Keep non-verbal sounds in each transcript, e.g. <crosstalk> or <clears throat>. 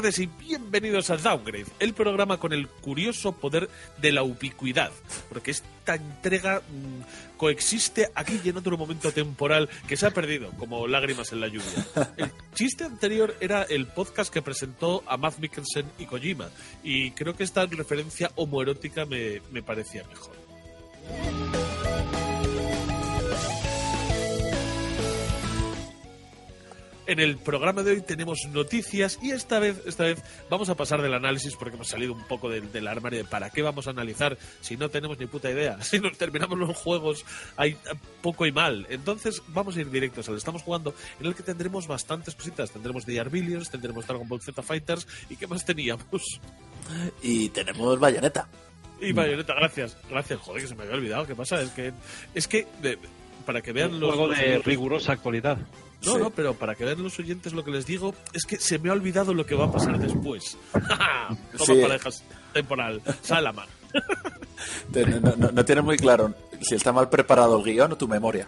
tardes y bienvenidos a Downgrade, el programa con el curioso poder de la ubicuidad, porque esta entrega mm, coexiste aquí y en otro momento temporal que se ha perdido, como lágrimas en la lluvia. <laughs> El chiste anterior era el podcast que presentó a Matt Mikkelsen y Kojima, y creo que esta referencia homoerótica me, me parecía mejor. En el programa de hoy tenemos noticias y esta vez, esta vez vamos a pasar del análisis porque hemos salido un poco del, del armario de para qué vamos a analizar si no tenemos ni puta idea. <laughs> Si nos terminamos los juegos hay poco y mal. Entonces vamos a ir directos al estamos jugando en el que tendremos bastantes cositas. Tendremos DR Billions, tendremos Dragon Ball Z Fighters y qué más teníamos. Y tenemos Bayonetta. Y Bayonetta, gracias. Gracias, joder, que se me había olvidado. ¿Qué pasa? Es que, es que de- para que vean Un los, juego de rigurosa actualidad. No, Sí. no, pero para que vean los oyentes lo que les digo es que se me ha olvidado lo que va a pasar después. <laughs> Toma Sí. parejas temporal. Salaman. <laughs> Te- No, no- no tienes muy claro si está mal preparado el guion o tu memoria.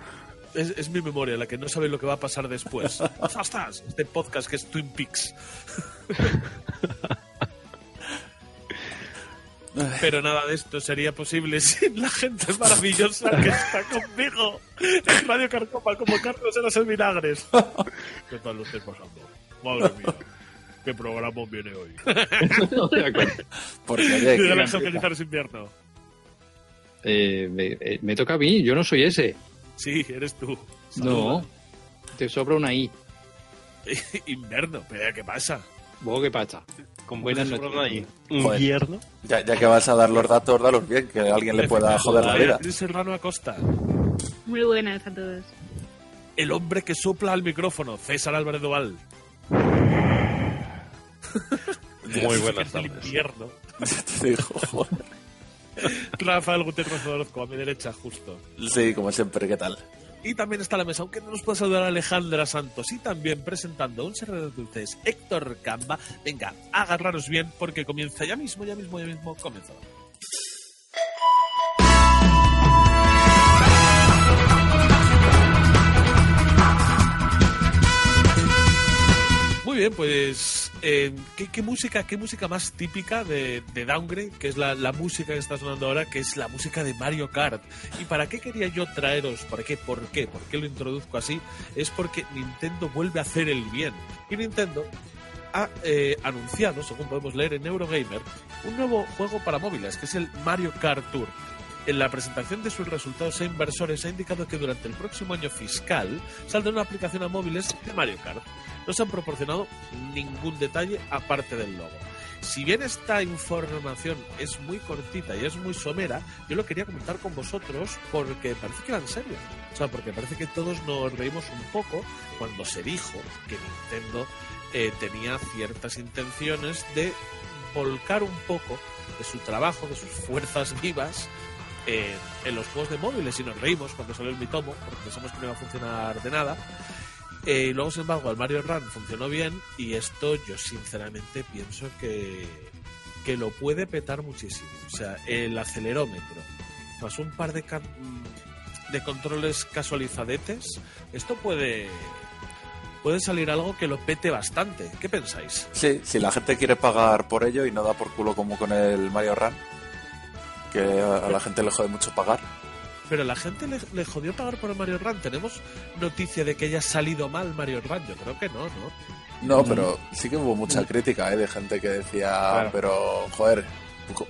Es, es mi memoria la que no sabe lo que va a pasar después. <laughs> ¡Ostras! Este podcast que es Twin Peaks. Pero nada de esto sería posible <laughs> sin la gente maravillosa que está conmigo en Radio Carcopa, como Carlos en los Vinagres. <laughs> ¿Qué tal lo estáis pasando? Madre mía, qué programa viene hoy. <laughs> Porque, oye, De que- las organizaciones invierno. Eh, me, eh, me toca a mí, yo no soy ese. Sí, eres tú. No, te sobra una I. Invierno, pero ¿qué pasa? ¿Vos qué pasa? Con Buenas noticias. ahí. Joder. Invierno. ya, ya que vas a dar los datos, dalos bien, que alguien le pueda joder la vida. Serrano Acosta. Muy buenas a todos. El hombre que sopla al micrófono, César Álvarez Doval. Muy buenas el tardes. invierno. Te <laughs> digo, joder. Rafael Gutiérrez Orozco, a mi derecha, justo. Sí, como siempre, ¿qué tal? Y también está a la mesa, aunque no nos puede saludar Alejandra Santos. Y también presentando un servidor de dulces, Héctor Camba. Venga, agarraros bien porque comienza ya mismo, ya mismo, ya mismo, comienza. Muy bien, pues eh, ¿qué, qué música, qué música más típica de, de Downgrade, que es la, la música que está sonando ahora, que es la música de Mario Kart. ¿Y para qué quería yo traeros? ¿Para qué? ¿Por qué? ¿Por qué lo introduzco así? Es porque Nintendo vuelve a hacer el bien. Y Nintendo ha eh, anunciado, según podemos leer en Eurogamer, un nuevo juego para móviles, que es el Mario Kart Tour. En la presentación de sus resultados a inversores ha indicado que durante el próximo año fiscal saldrá una aplicación a móviles de Mario Kart. No se han proporcionado ningún detalle aparte del logo. Si bien esta información es muy cortita y es muy somera, yo lo quería comentar con vosotros porque parece que era en serio. O sea, porque parece que todos nos reímos un poco cuando se dijo que Nintendo eh, tenía ciertas intenciones de volcar un poco de su trabajo, de sus fuerzas vivas en, en los juegos de móviles y nos reímos cuando salió el Mitomo porque pensamos que no iba a funcionar de nada. Eh, luego, sin embargo, el Mario Run funcionó bien y esto yo sinceramente pienso que, que lo puede petar muchísimo. O sea, el acelerómetro, más un par de, de controles casualizadetes, esto puede, puede salir algo que lo pete bastante. ¿Qué pensáis? Sí, si la gente quiere pagar por ello y no da por culo como con el Mario Run, que a la gente le jode mucho pagar. Pero la gente le, le jodió pagar por el Mario Run. ¿Tenemos noticia de que haya salido mal Mario Run? Yo creo que no, ¿no? No, pero sí que hubo mucha crítica ¿eh? de gente que decía, Claro. pero joder,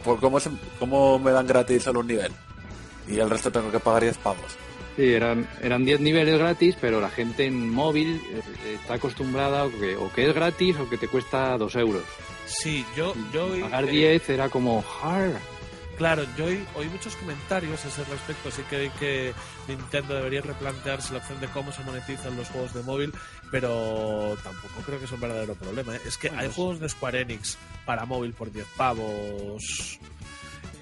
¿por cómo, se- ¿cómo me dan gratis solo un nivel? Y el resto tengo que pagar 10 pavos. Sí, eran, eran 10 niveles gratis, pero la gente en móvil eh, está acostumbrada o que, o que es gratis o que te cuesta 2 euros. Sí, yo, yo Pagar eh, 10 era como hard. Claro, yo oí, oí muchos comentarios a ese respecto. Sí que que Nintendo debería replantearse la opción de cómo se monetizan los juegos de móvil, pero tampoco creo que es un verdadero problema. ¿eh? Es que hay juegos de Square Enix para móvil por 10 pavos.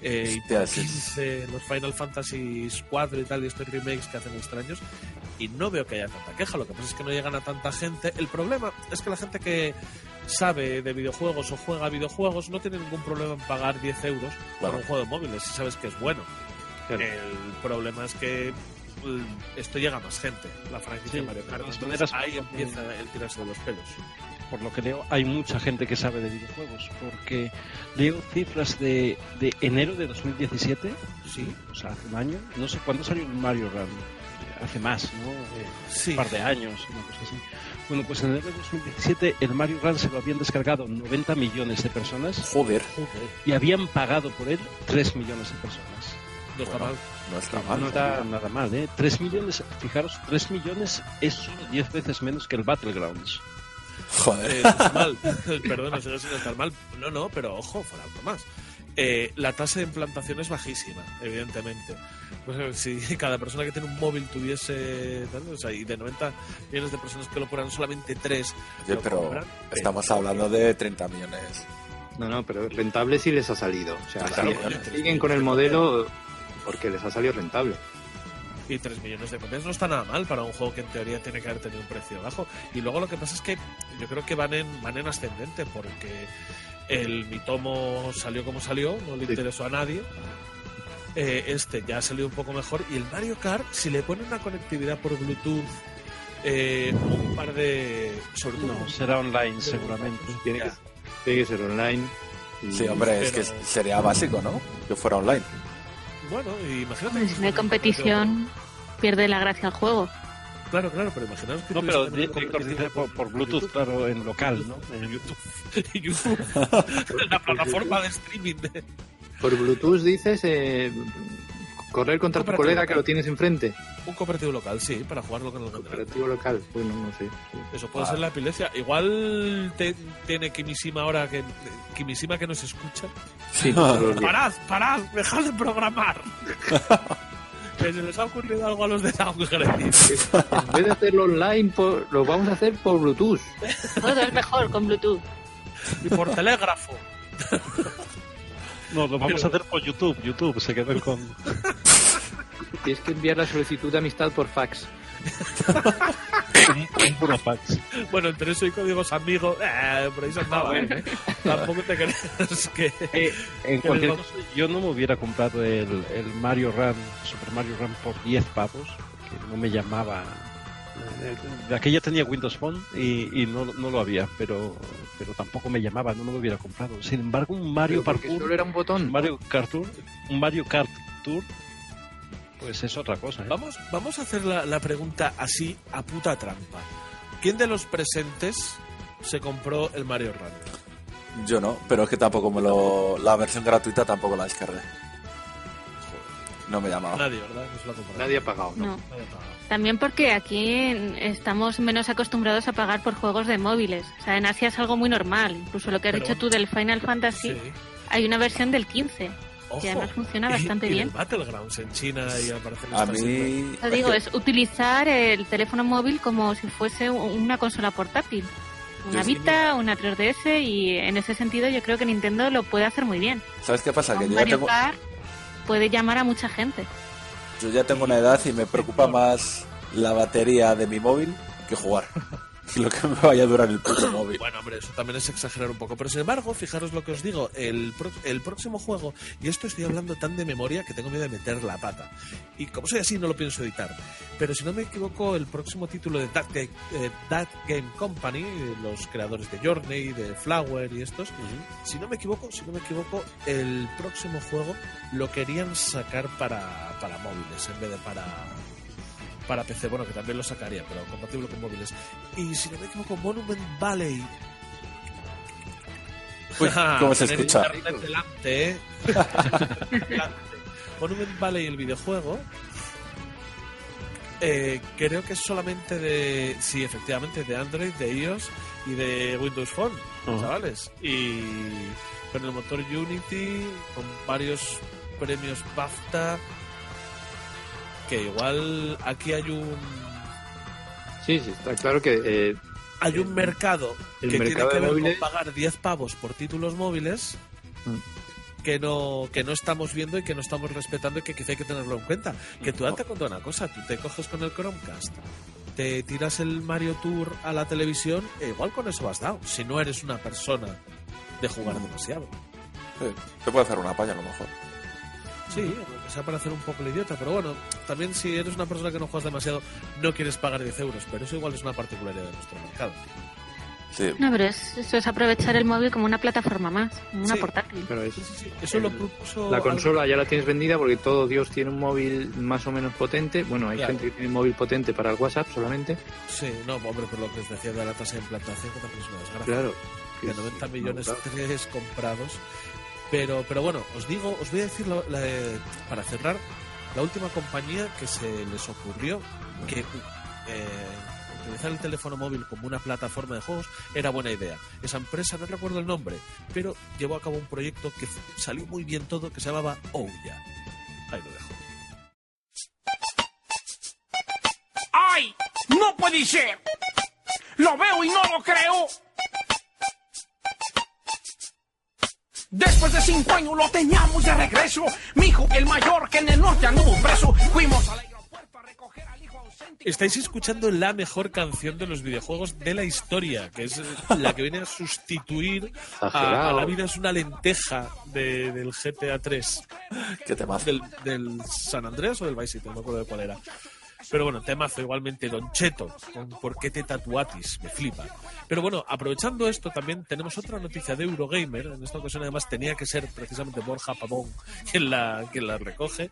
Eh, y por Hostia, sí. 15 los Final Fantasy 4 y tal, y estos remakes que hacen extraños. Y no veo que haya tanta queja. Lo que pasa es que no llegan a tanta gente. El problema es que la gente que sabe de videojuegos o juega a videojuegos no tiene ningún problema en pagar 10 euros por Claro. un juego de móviles si sabes que es bueno. Claro. El problema es que esto llega a más gente, la franquicia Sí, de Mario de Kart. todas Entonces, maneras, ahí empieza el tirarse de los pelos. Por lo que leo, hay mucha gente que sabe de videojuegos, porque leo cifras de, de enero de 2017, Sí, o sea, hace un año, no sé cuándo salió el Mario Run, hace más, ¿no? Eh, sí. un par de años, una cosa así. Bueno, pues en enero de 2017 el Mario Run se lo habían descargado 90 millones de personas Joder, Joder, y habían pagado por él 3 millones de personas. No está Bueno. mal. no está No mal. está nada mal, ¿eh? 3 millones, fijaros, 3 millones es solo 10 veces menos que el Battlegrounds. Joder. Eh, no está mal. <laughs> Perdona, sigue sin estar mal. No, no, pero ojo, fuera algo más. Eh, la tasa de implantación es bajísima, evidentemente. Pues, eh, si cada persona que tiene un móvil tuviese. O sea, y de 90 millones de personas que lo prueban, solamente 3 Oye, pero estamos hablando de 30 millones. No, no, pero rentable sí les ha salido. O sea, Claro, si- claro. siguen con el modelo porque les ha salido rentable. Y 3 millones de copias no está nada mal para un juego que en teoría tiene que haber tenido un precio bajo. Y luego lo que pasa es que yo creo que van en, van en ascendente porque el Mitomo salió como salió, no le Sí. interesó a nadie. Eh, este ya ha salido un poco mejor. Y el Mario Kart, si le ponen una conectividad por Bluetooth, eh, un par de. Sobre todo. No, será online seguramente. Tiene que, tiene que ser online. y- Sí, hombre, es que sería básico, ¿no? Que fuera online. Bueno, y imagínate. Pues que si no hay tuviesen competición, pierde la gracia el juego. Claro, claro, pero imaginaos que No, pero una dice por, por Bluetooth, claro, en local, ¿no? En YouTube. <laughs> YouTube. <laughs> <laughs> la plataforma de streaming de, Por Bluetooth dices eh, correr contra tu colega local. que lo tienes enfrente. un cooperativo local, sí, para jugarlo con el. Cooperativo local. Bueno, no sé. sí. Eso puede Ah. ser la epilepsia. Igual te- tiene Kimishima ahora que Kimishima que nos escucha. Sí. <laughs> Parad, parad, dejad de programar. <laughs> que se les ha ocurrido algo a los de Downgrade. En vez de hacerlo online, por- lo vamos a hacer por Bluetooth. Todo es mejor con Bluetooth. y por telégrafo. No, lo vamos Pero- a hacer por YouTube. YouTube se quedó con. <laughs> Tienes que enviar la solicitud de amistad por fax. un, puro fax. Bueno, entre eso y códigos amigos, eh, por ahí se andaba. ¿eh? <laughs> Tampoco te creas que. Eh, en Que cualquier les caso, yo no me hubiera comprado el, el Mario Run, Super Mario Run por 10 pavos, que no me llamaba. Eh, De aquella tenía Windows Phone y, y no, no lo había, pero, pero tampoco me llamaba, no me lo hubiera comprado. Sin embargo, un Mario Parkour, solo era un. Mario Kart Tour, un Mario Kart Tour, pues es otra cosa. ¿eh? Vamos, vamos a hacer la, la pregunta así a puta trampa. ¿Quién de los presentes se compró el Mario Run? Yo no, pero es que tampoco me lo. La versión gratuita tampoco la descargué. No me llamaba. Nadie, ¿verdad? Nadie ha pagado, ¿no? No. Nadie ha pagado. También porque aquí estamos menos acostumbrados a pagar por juegos de móviles. O sea, en Asia es algo muy normal. Incluso lo que has Pero dicho tú del Final Fantasy, Sí. hay una versión del 15. Ojo. Que además funciona bastante y, y bien. Battlegrounds en China y aparece en A mí. Lo digo, es utilizar el teléfono móvil como si fuese una consola portátil. Una Vita, una 3DS y en ese sentido yo creo que Nintendo lo puede hacer muy bien. ¿Sabes qué pasa? Que yo ya, tengo, puede llamar a mucha gente. yo ya tengo una edad y me preocupa más la batería de mi móvil que jugar. Y lo que me vaya a durar el puto <coughs> móvil. Bueno, hombre, eso también es exagerar un poco. Pero sin embargo, fijaros lo que os digo, el, pro- el próximo juego, y esto estoy hablando tan de memoria que tengo miedo de meter la pata. Y como soy así, no lo pienso editar. Pero si no me equivoco, el próximo título de That Game, eh, That Game Company, los creadores de Journey, de Flower y estos, si no me equivoco, si no me equivoco, el próximo juego lo querían sacar para, para móviles en vez de para para PC, bueno, que también lo sacaría, pero compatible con móviles. Y si no me equivoco, Monument Valley. Uy, <laughs> ¿cómo se escucha? delante, ¿eh? <laughs> Monument Valley, el videojuego, eh, creo que es solamente de. Sí, efectivamente, de Android, de iOS y de Windows Phone, chavales. Y con el motor Unity, con varios premios BAFTA. Que igual aquí hay un. Sí, sí, está claro que eh, Hay un mercado el que mercado tiene que ver móviles- con pagar 10 pavos por títulos móviles Mm. que no que no estamos viendo y que no estamos respetando y que quizá hay que tenerlo en cuenta. Que tú date cuenta de una cosa, tú te coges con el Chromecast, te tiras el Mario Tour a la televisión e igual con eso has dado, si no eres una persona de jugar demasiado. Eh, Te puede hacer una palla a lo mejor. Sí, aunque sea para hacer un poco el idiota, pero bueno, también si eres una persona que no juegas demasiado, no quieres pagar 10 euros, pero eso igual es una particularidad de nuestro mercado. Sí. No, pero es- eso es aprovechar el móvil como una plataforma más, como una Sí. portátil. Pero es, Sí, sí, sí, Eso lo propuso... la algo- consola ya la tienes vendida porque todo Dios tiene un móvil más o menos potente. Bueno, hay Claro. gente que tiene un móvil potente para el WhatsApp solamente. Sí, no, hombre, por lo que os decía de la tasa de implantación, que también es una desgracia. Claro. de 90 Sí, millones claro. tres comprados. Pero, pero bueno, os digo, os voy a decir para cerrar la última compañía que se les ocurrió que eh, utilizar el teléfono móvil como una plataforma de juegos era buena idea. Esa empresa, no recuerdo el nombre, pero llevó a cabo un proyecto que salió muy bien todo, que se llamaba Ouya. Ahí lo dejo. ¡Ay! ¡No puede ser! ¡Lo veo y no lo creo! Después de cinco años lo teníamos de regreso. Mi hijo, el mayor, que en el norte anduvo preso. Fuimos al aeropuerto a recoger al hijo ausente. Estáis escuchando la mejor canción de los videojuegos de la historia, que es la que viene a sustituir <laughs> a, a. La vida es una lenteja de- del GTA 3. Qué temazo. del, del San Andreas o del Vice City, no me acuerdo de cuál era. Pero bueno, temazo igualmente Don Cheto, con ¿Por qué te tatuatis? Me flipa. Pero bueno, aprovechando esto, también tenemos otra noticia de Eurogamer. En esta ocasión, además, tenía que ser precisamente Borja Pavón quien la, recoge.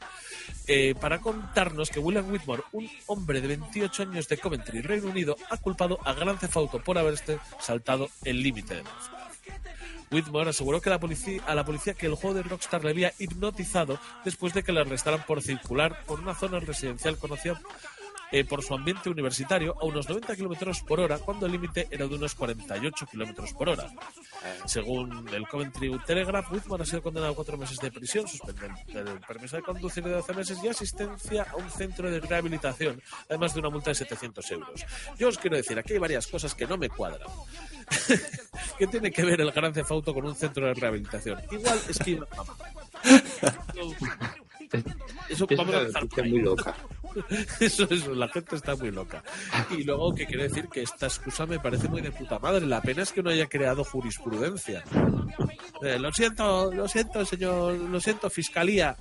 eh, para contarnos que William Whitmore, un hombre de 28 años de Coventry, Reino Unido, ha culpado a Gran Theft Auto por haberse saltado el límite de velocidad. Whitmore aseguró que a la policía que el juego de Rockstar le había hipnotizado después de que le arrestaran por circular por una zona residencial conocida eh, por su ambiente universitario a unos 90 kilómetros por hora, cuando el límite era de unos 48 kilómetros por hora. Según el Coventry Telegraph, Whitmore ha sido condenado a cuatro meses de prisión, suspendido el permiso de conducir de 12 meses y asistencia a un centro de rehabilitación, además de una multa de 700 euros. Yo os quiero decir, aquí hay varias cosas que no me cuadran. <laughs> ¿Qué tiene que ver el Gran Theft Auto con un centro de rehabilitación? Igual es que... <laughs> Eso, Es vamos a empezar muy loca. <laughs> Eso, eso, la gente está muy loca. Y luego, que quiero decir que esta excusa me parece muy de puta madre. La pena es que no haya creado jurisprudencia. Eh, lo siento, lo siento, señor, lo siento, fiscalía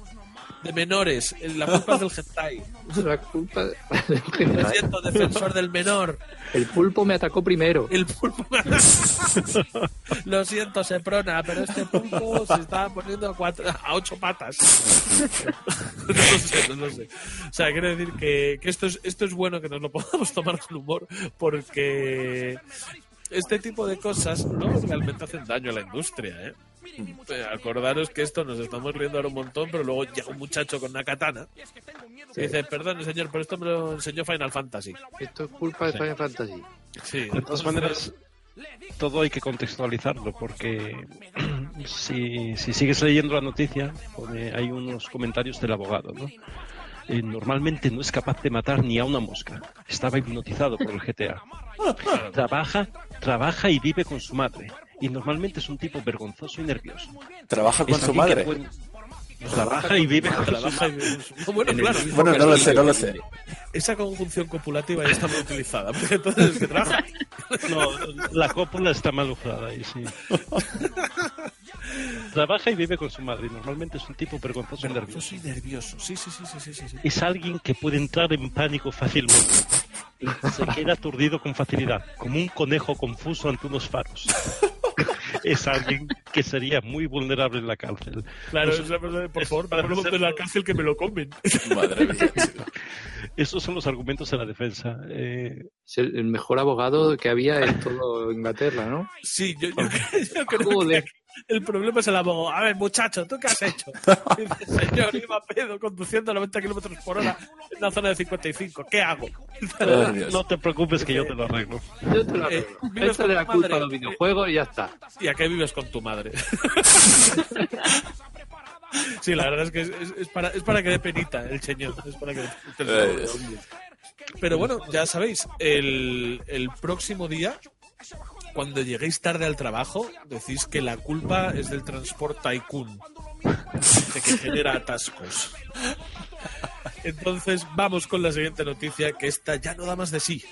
de menores. La culpa es del hentai. <laughs> La culpa <laughs> del Lo general. siento, defensor del menor. El pulpo me atacó primero. El pulpo. <laughs> Lo siento, Seprona, pero este pulpo se está poniendo a, cuatro, a ocho patas. No lo sé, no lo sé. O sea, quiero decir que, que esto, es, esto es bueno que nos lo podamos tomar con humor, porque este tipo de cosas no realmente hacen daño a la industria, ¿eh? Eh, Acordaros que esto nos estamos riendo ahora un montón, pero luego llega un muchacho con una katana y dice, perdón, señor, pero esto me lo enseñó Final Fantasy. Esto es culpa de Final Fantasy. Sí, De todas maneras, todo hay que contextualizarlo porque si, si sigues leyendo la noticia, pone- hay unos comentarios del abogado, ¿no? Eh, normalmente no es capaz de matar ni a una mosca. Estaba hipnotizado por el GTA. Trabaja, trabaja y vive con su madre. Y normalmente es un tipo vergonzoso y nervioso. Trabaja con Es su madre. puede- Trabaja y vive con su madre. y- No, bueno, claro, Bueno, no lo sé, no lo sé. esa conjunción copulativa ya está muy utilizada. Porque entonces es que trabaja. No, la cópula está mal usada ahí, sí. Trabaja y vive con su madre. y Normalmente es un tipo vergonzoso y nervioso. soy nervioso. Sí, sí, sí, sí, sí, sí, sí. Es alguien que puede entrar en pánico fácilmente. Se queda aturdido con facilidad, como un conejo confuso ante unos faros. <laughs> Es alguien que sería muy vulnerable en la cárcel. Claro, persona, por favor, para no de la cárcel que me lo comen. <laughs> Madre mía. <laughs> Esos son los argumentos de la defensa. Eh, Es el, mejor abogado que había en todo Inglaterra, ¿no? Sí, yo, yo, yo creo que el problema es el abogado. A ver, muchacho, ¿tú qué has hecho? <laughs> Dice, señor, iba a pedo conduciendo a 90 kilómetros por hora en una zona de 55. ¿Qué hago? No te preocupes que yo te lo arreglo. Yo te lo Eh, arreglo. vives Esto la culpa a los videojuegos y ya está. ¿Y a qué vives con tu madre? <laughs> Sí, la verdad es que es, es- es para, es para que dé penita el señor. Es para que Eh, Pero bueno, ya sabéis, el, el próximo día, cuando lleguéis tarde al trabajo, decís que la culpa es del transport tycoon, de que genera atascos. Entonces, vamos con la siguiente noticia, que esta ya no da más de sí.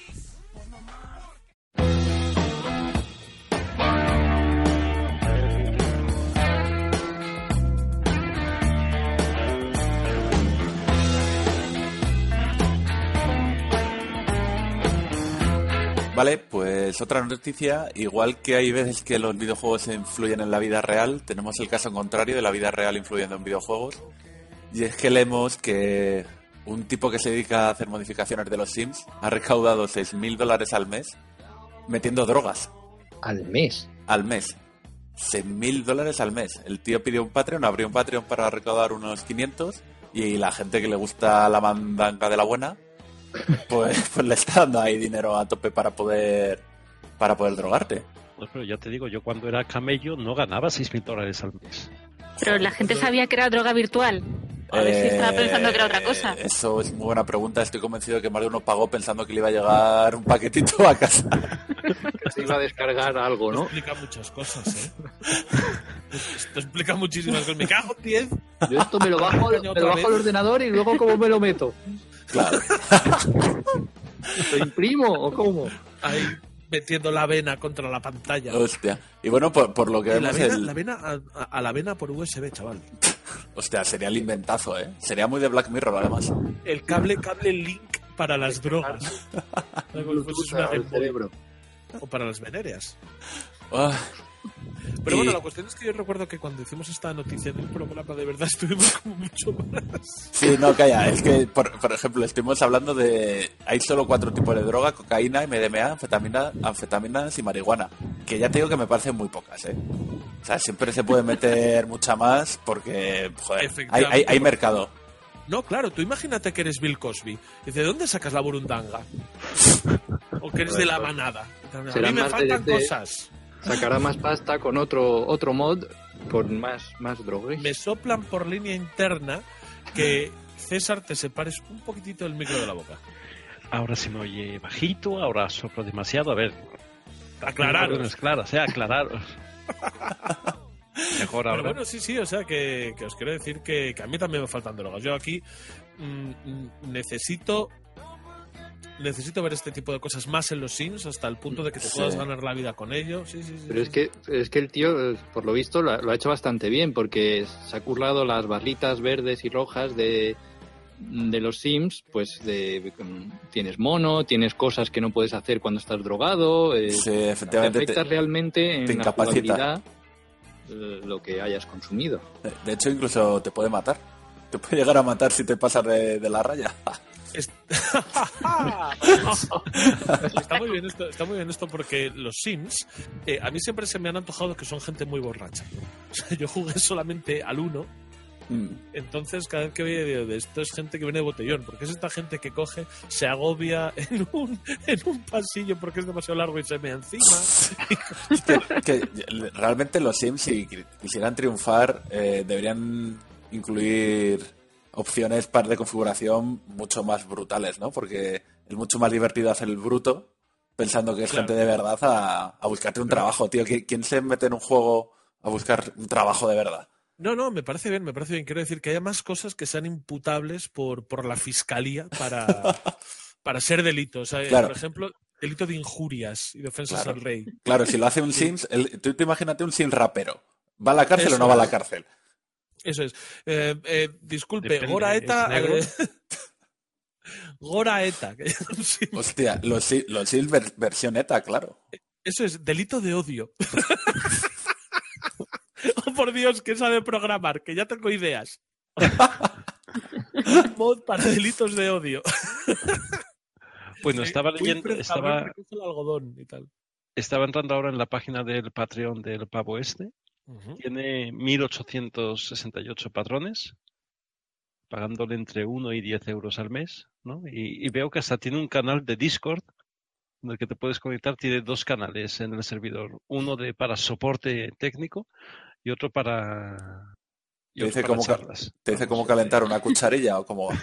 Vale, pues otra noticia, igual que hay veces que los videojuegos influyen en la vida real, tenemos el caso contrario de la vida real influyendo en videojuegos. Y es que leemos que un tipo que se dedica a hacer modificaciones de los Sims ha recaudado 6.000 dólares al mes metiendo drogas Al mes. al mes. 6.000 dólares al mes. El tío pidió un Patreon, abrió un Patreon para recaudar unos 500 y la gente que le gusta la mandanga de la buena, <laughs> pues, pues le está dando ahí dinero a tope para poder para poder drogarte. Pues, pero ya te digo, yo cuando era camello no ganaba 6.000 dólares al mes. Pero la gente sabía que era droga virtual. A ver si estaba pensando que era otra cosa. Eh, Eso es muy buena pregunta. Estoy convencido de que más de uno pagó pensando que le iba a llegar un paquetito a casa. <laughs> Que se iba a descargar algo, Esto ¿no? explica muchas cosas, ¿eh? Esto explica muchísimas cosas. Me cago en 10. Yo esto me lo bajo, me lo bajo al ordenador y luego cómo me lo meto. Claro. <laughs> ¿Lo imprimo o cómo? Ahí metiendo la vena contra la pantalla. Hostia. Y bueno, por, por lo que la vemos, vena, el- la vena a, la vena por USB, chaval. <laughs> hostia, sería el inventazo, ¿eh? Sería muy de Black Mirror, además. El cable, cable link para las drogas. <laughs> Al Game Boy. cerebro. o para las venéreas. Ah, Pero Y- bueno, la cuestión es que yo recuerdo que cuando hicimos esta noticia en el programa, de verdad <laughs> estuvimos como mucho más. Sí, no, calla. Es que, por, por ejemplo, estuvimos hablando de... Hay solo cuatro tipos de droga, cocaína, MDMA, anfetamina, anfetaminas y marihuana. Que ya te digo que me parecen muy pocas, ¿eh? O sea, siempre se puede meter <laughs> mucha más porque, joder, hay, hay, hay mercado. No, claro, tú imagínate que eres Bill Cosby. Dice, ¿de dónde sacas la burundanga? <laughs> o que eres de la manada. A mí me faltan de- cosas. Sacará más pasta con otro otro mod con más más drogas. Me soplan por línea interna que César te separes un poquitito del micro de la boca. Ahora se me oye bajito, ahora soplo demasiado. A ver, Aclararos. no es claro, sea, aclararos. <laughs> Mejor Pero ahora. bueno, sí, sí, o sea que, que os quiero decir que, que a mí también me faltan drogas. Yo aquí mm, mm, necesito necesito ver este tipo de cosas más en los Sims hasta el punto de que te Sí. puedas ganar la vida con ello. Sí, sí, sí. Pero sí. es que, es que el tío, por lo visto, lo ha, lo ha hecho bastante bien, porque se ha currado las barritas verdes y rojas de, de los Sims, pues de, tienes mono, tienes cosas que no puedes hacer cuando estás drogado, eh, Sí, te efectivamente. afecta te- realmente en te la incapacita. eh, lo que hayas consumido. de hecho, incluso te puede matar. Te puede llegar a matar si te pasas de, de la raya. <laughs> Es- <laughs> está muy bien esto, está muy bien esto porque los Sims eh, a mí siempre se me han antojado que son gente muy borracha. O sea, yo jugué solamente al uno, Mm. entonces cada vez que veía digo, de esto es gente que viene de botellón, porque es esta gente que coge, se agobia <laughs> en un, en un pasillo porque es demasiado largo y se me encima. <laughs> que, que realmente los Sims, si qui- quisieran triunfar, eh, deberían incluir opciones para de configuración mucho más brutales, ¿no? Porque es mucho más divertido hacer el bruto pensando que es Claro. gente de verdad a, a buscarte un trabajo, tío. ¿Qui- ¿Quién se mete en un juego a buscar un trabajo de verdad? No, no, me parece bien, me parece bien. Quiero decir que haya más cosas que sean imputables por, por la fiscalía para, <laughs> para ser delitos. O sea, eh, Claro. Por ejemplo, delito de injurias y de ofensas Claro. al rey. Claro, si lo hace un Sims, el- tú te imagínate un Sims rapero. ¿Va a la cárcel Eso o no va a la cárcel? Eso es. Eh, eh, disculpe, Depende, Gora ¿es Eta. negro? <laughs> Gora Eta. que- sí, Hostia, los, los Sims ver- versión ETA, claro. eso es, delito de odio. <laughs> oh, por Dios, que sabe programar, que ya tengo ideas. <laughs> Mod para delitos de odio. Bueno, estaba leyendo, estaba, recoge el algodón y tal. estaba entrando ahora en la página del Patreon del Pavo Este. Ujú. Tiene 1868 patrones, pagándole entre 1 y 10 euros al mes, ¿no? Y, y veo que hasta tiene un canal de Discord en el que te puedes conectar. Tiene dos canales en el servidor, uno de para soporte técnico y otro para y Te otro dice para cómo charlas. ¿Te dice cómo calentar una cucharilla o cómo <laughs> va?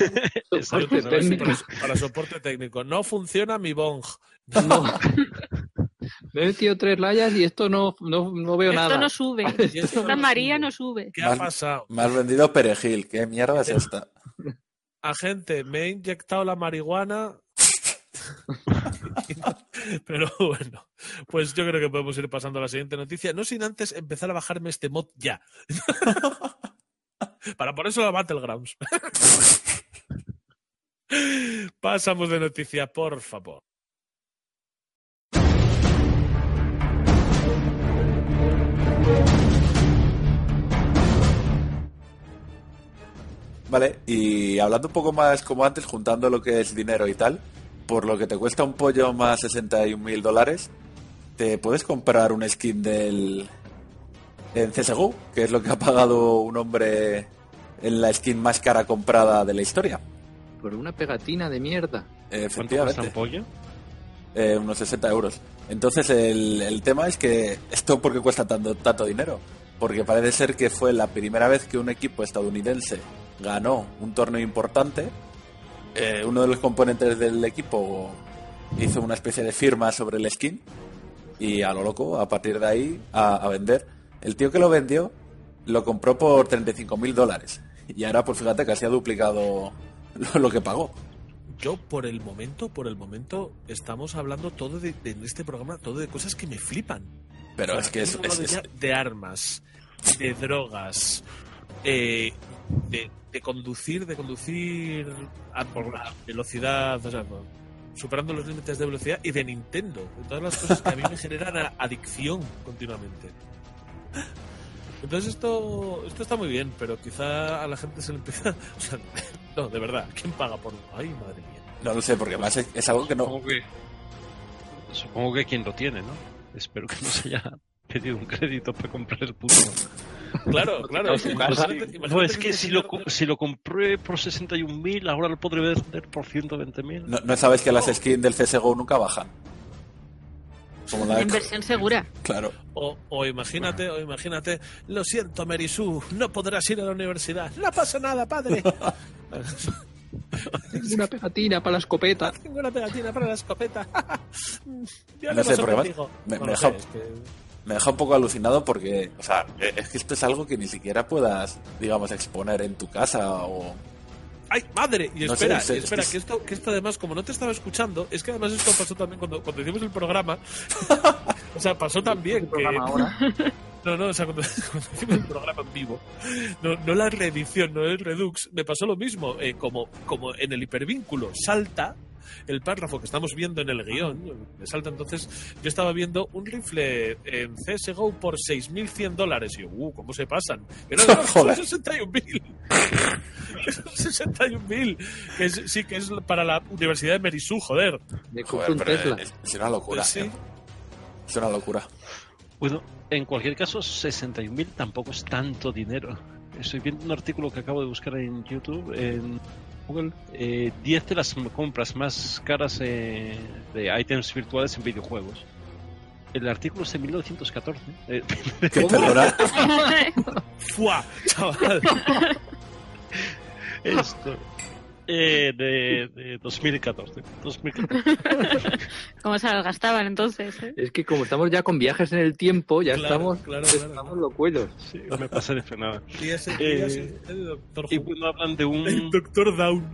Exacto, Soporte ¿no? técnico. Para, para soporte técnico. No funciona mi bong. No. <laughs> Me he metido tres layas y esto no, no, no veo Esto nada. no sube. <laughs> Esto Esta no María sube. no sube. ¿Qué ha pasado? Me has vendido perejil. ¿Qué mierda es esta? Agente, me he inyectado la marihuana. <laughs> Pero bueno, pues yo creo que podemos ir pasando a la siguiente noticia. No sin antes empezar a bajarme este mod ya. <laughs> Para por eso la Battlegrounds. Pasamos de noticia, por favor. Vale, y hablando un poco más como antes, juntando lo que es dinero y tal, por lo que te cuesta un pollo más 61 mil dólares, te puedes comprar un skin del en CSGO, que es lo que ha pagado un hombre en la skin más cara comprada de la historia. Por una pegatina de mierda. ¿Cuánto cuesta Efectivamente. un pollo? Eh, unos 60 euros. Entonces el, el tema es que esto porque cuesta tanto, tanto dinero. Porque parece ser que fue la primera vez que un equipo estadounidense ganó un torneo importante. Eh, uno de los componentes del equipo hizo una especie de firma sobre el skin y a lo loco, a partir de ahí, a, a vender. El tío que lo vendió lo compró por 35 mil dólares. Y ahora, pues fíjate, casi ha duplicado lo, lo que pagó. Yo, por el momento, por el momento, estamos hablando todo de, de- en este programa, todo de cosas que me flipan. Pero O sea, es que es, es- de armas, de drogas, eh, de, de conducir, de conducir a por la velocidad, o sea, por- superando los límites de velocidad y de Nintendo, de todas las cosas que a mí me generan adicción continuamente. Entonces esto esto está muy bien, pero quizá a la gente se le empieza, <laughs> o sea, no, de verdad, ¿quién paga por? Ay, madre mía. no lo sé, porque además es, es algo que no, Supongo que, supongo que quien lo tiene, ¿no? Espero que no se haya pedido un crédito para comprar el puto. <laughs> Claro, claro. imagínate- No, es que si lo, si lo compré por 61.000, ahora lo podré vender por 120.000. No, no sabes que las skins del CSGO nunca bajan. Como la Inversión segura. Claro. O, o imagínate, o imagínate, lo siento, Merisú, no podrás ir a la universidad. No pasa nada, padre. <laughs> Tengo una pegatina para la escopeta. Tengo una pegatina para la escopeta. <laughs> ya No sé, porque además contigo. me- No me deja- sé, es que- Me deja un poco alucinado porque, o sea, eh, es que esto es algo que ni siquiera puedas, digamos, exponer en tu casa o... ¡Ay, madre! Y No espera, sé, y es- espera, es- que esto, que esto además, como no te estaba escuchando, es que además esto pasó también cuando, cuando hicimos el programa. <laughs> o sea, pasó también que. <laughs> ahora. No, no, o sea, cuando, <laughs> cuando hicimos el programa en vivo, no, no la reedición, no el Redux, me pasó lo mismo. eh, como, como en el hipervínculo salta el párrafo que estamos viendo en el guion, me salta entonces, yo estaba viendo un rifle en CSGO por 6.100 dólares. Y yo, uh, ¿cómo se pasan? Que no, son Joder. 61.000. Que son 61.000. Que es- sí, que es para la Universidad de Merisú, joder. Me Joder, un pero Tesla. es, es una locura. Sí. eh. Es una locura. Bueno, en cualquier caso, 61.000 tampoco es tanto dinero. Estoy viendo un artículo que acabo de buscar en YouTube, en Google. eh, 10 de las compras más caras eh, de ítems virtuales en videojuegos. El artículo es de 1914. eh, <laughs> Que perdona. <laughs> ¡Fua! Chaval. <laughs> esto. Eh, de, de 2014. 2014. <laughs> ¿Cómo se las gastaban entonces? eh? Es que como estamos ya con viajes en el tiempo, ya Claro, estamos, claro, claro. estamos locuelos. Sí, me pasé de frenada. <laughs> Y ese, y Eh, ese, el doctor Y bueno, hablan de El un. doctor Down.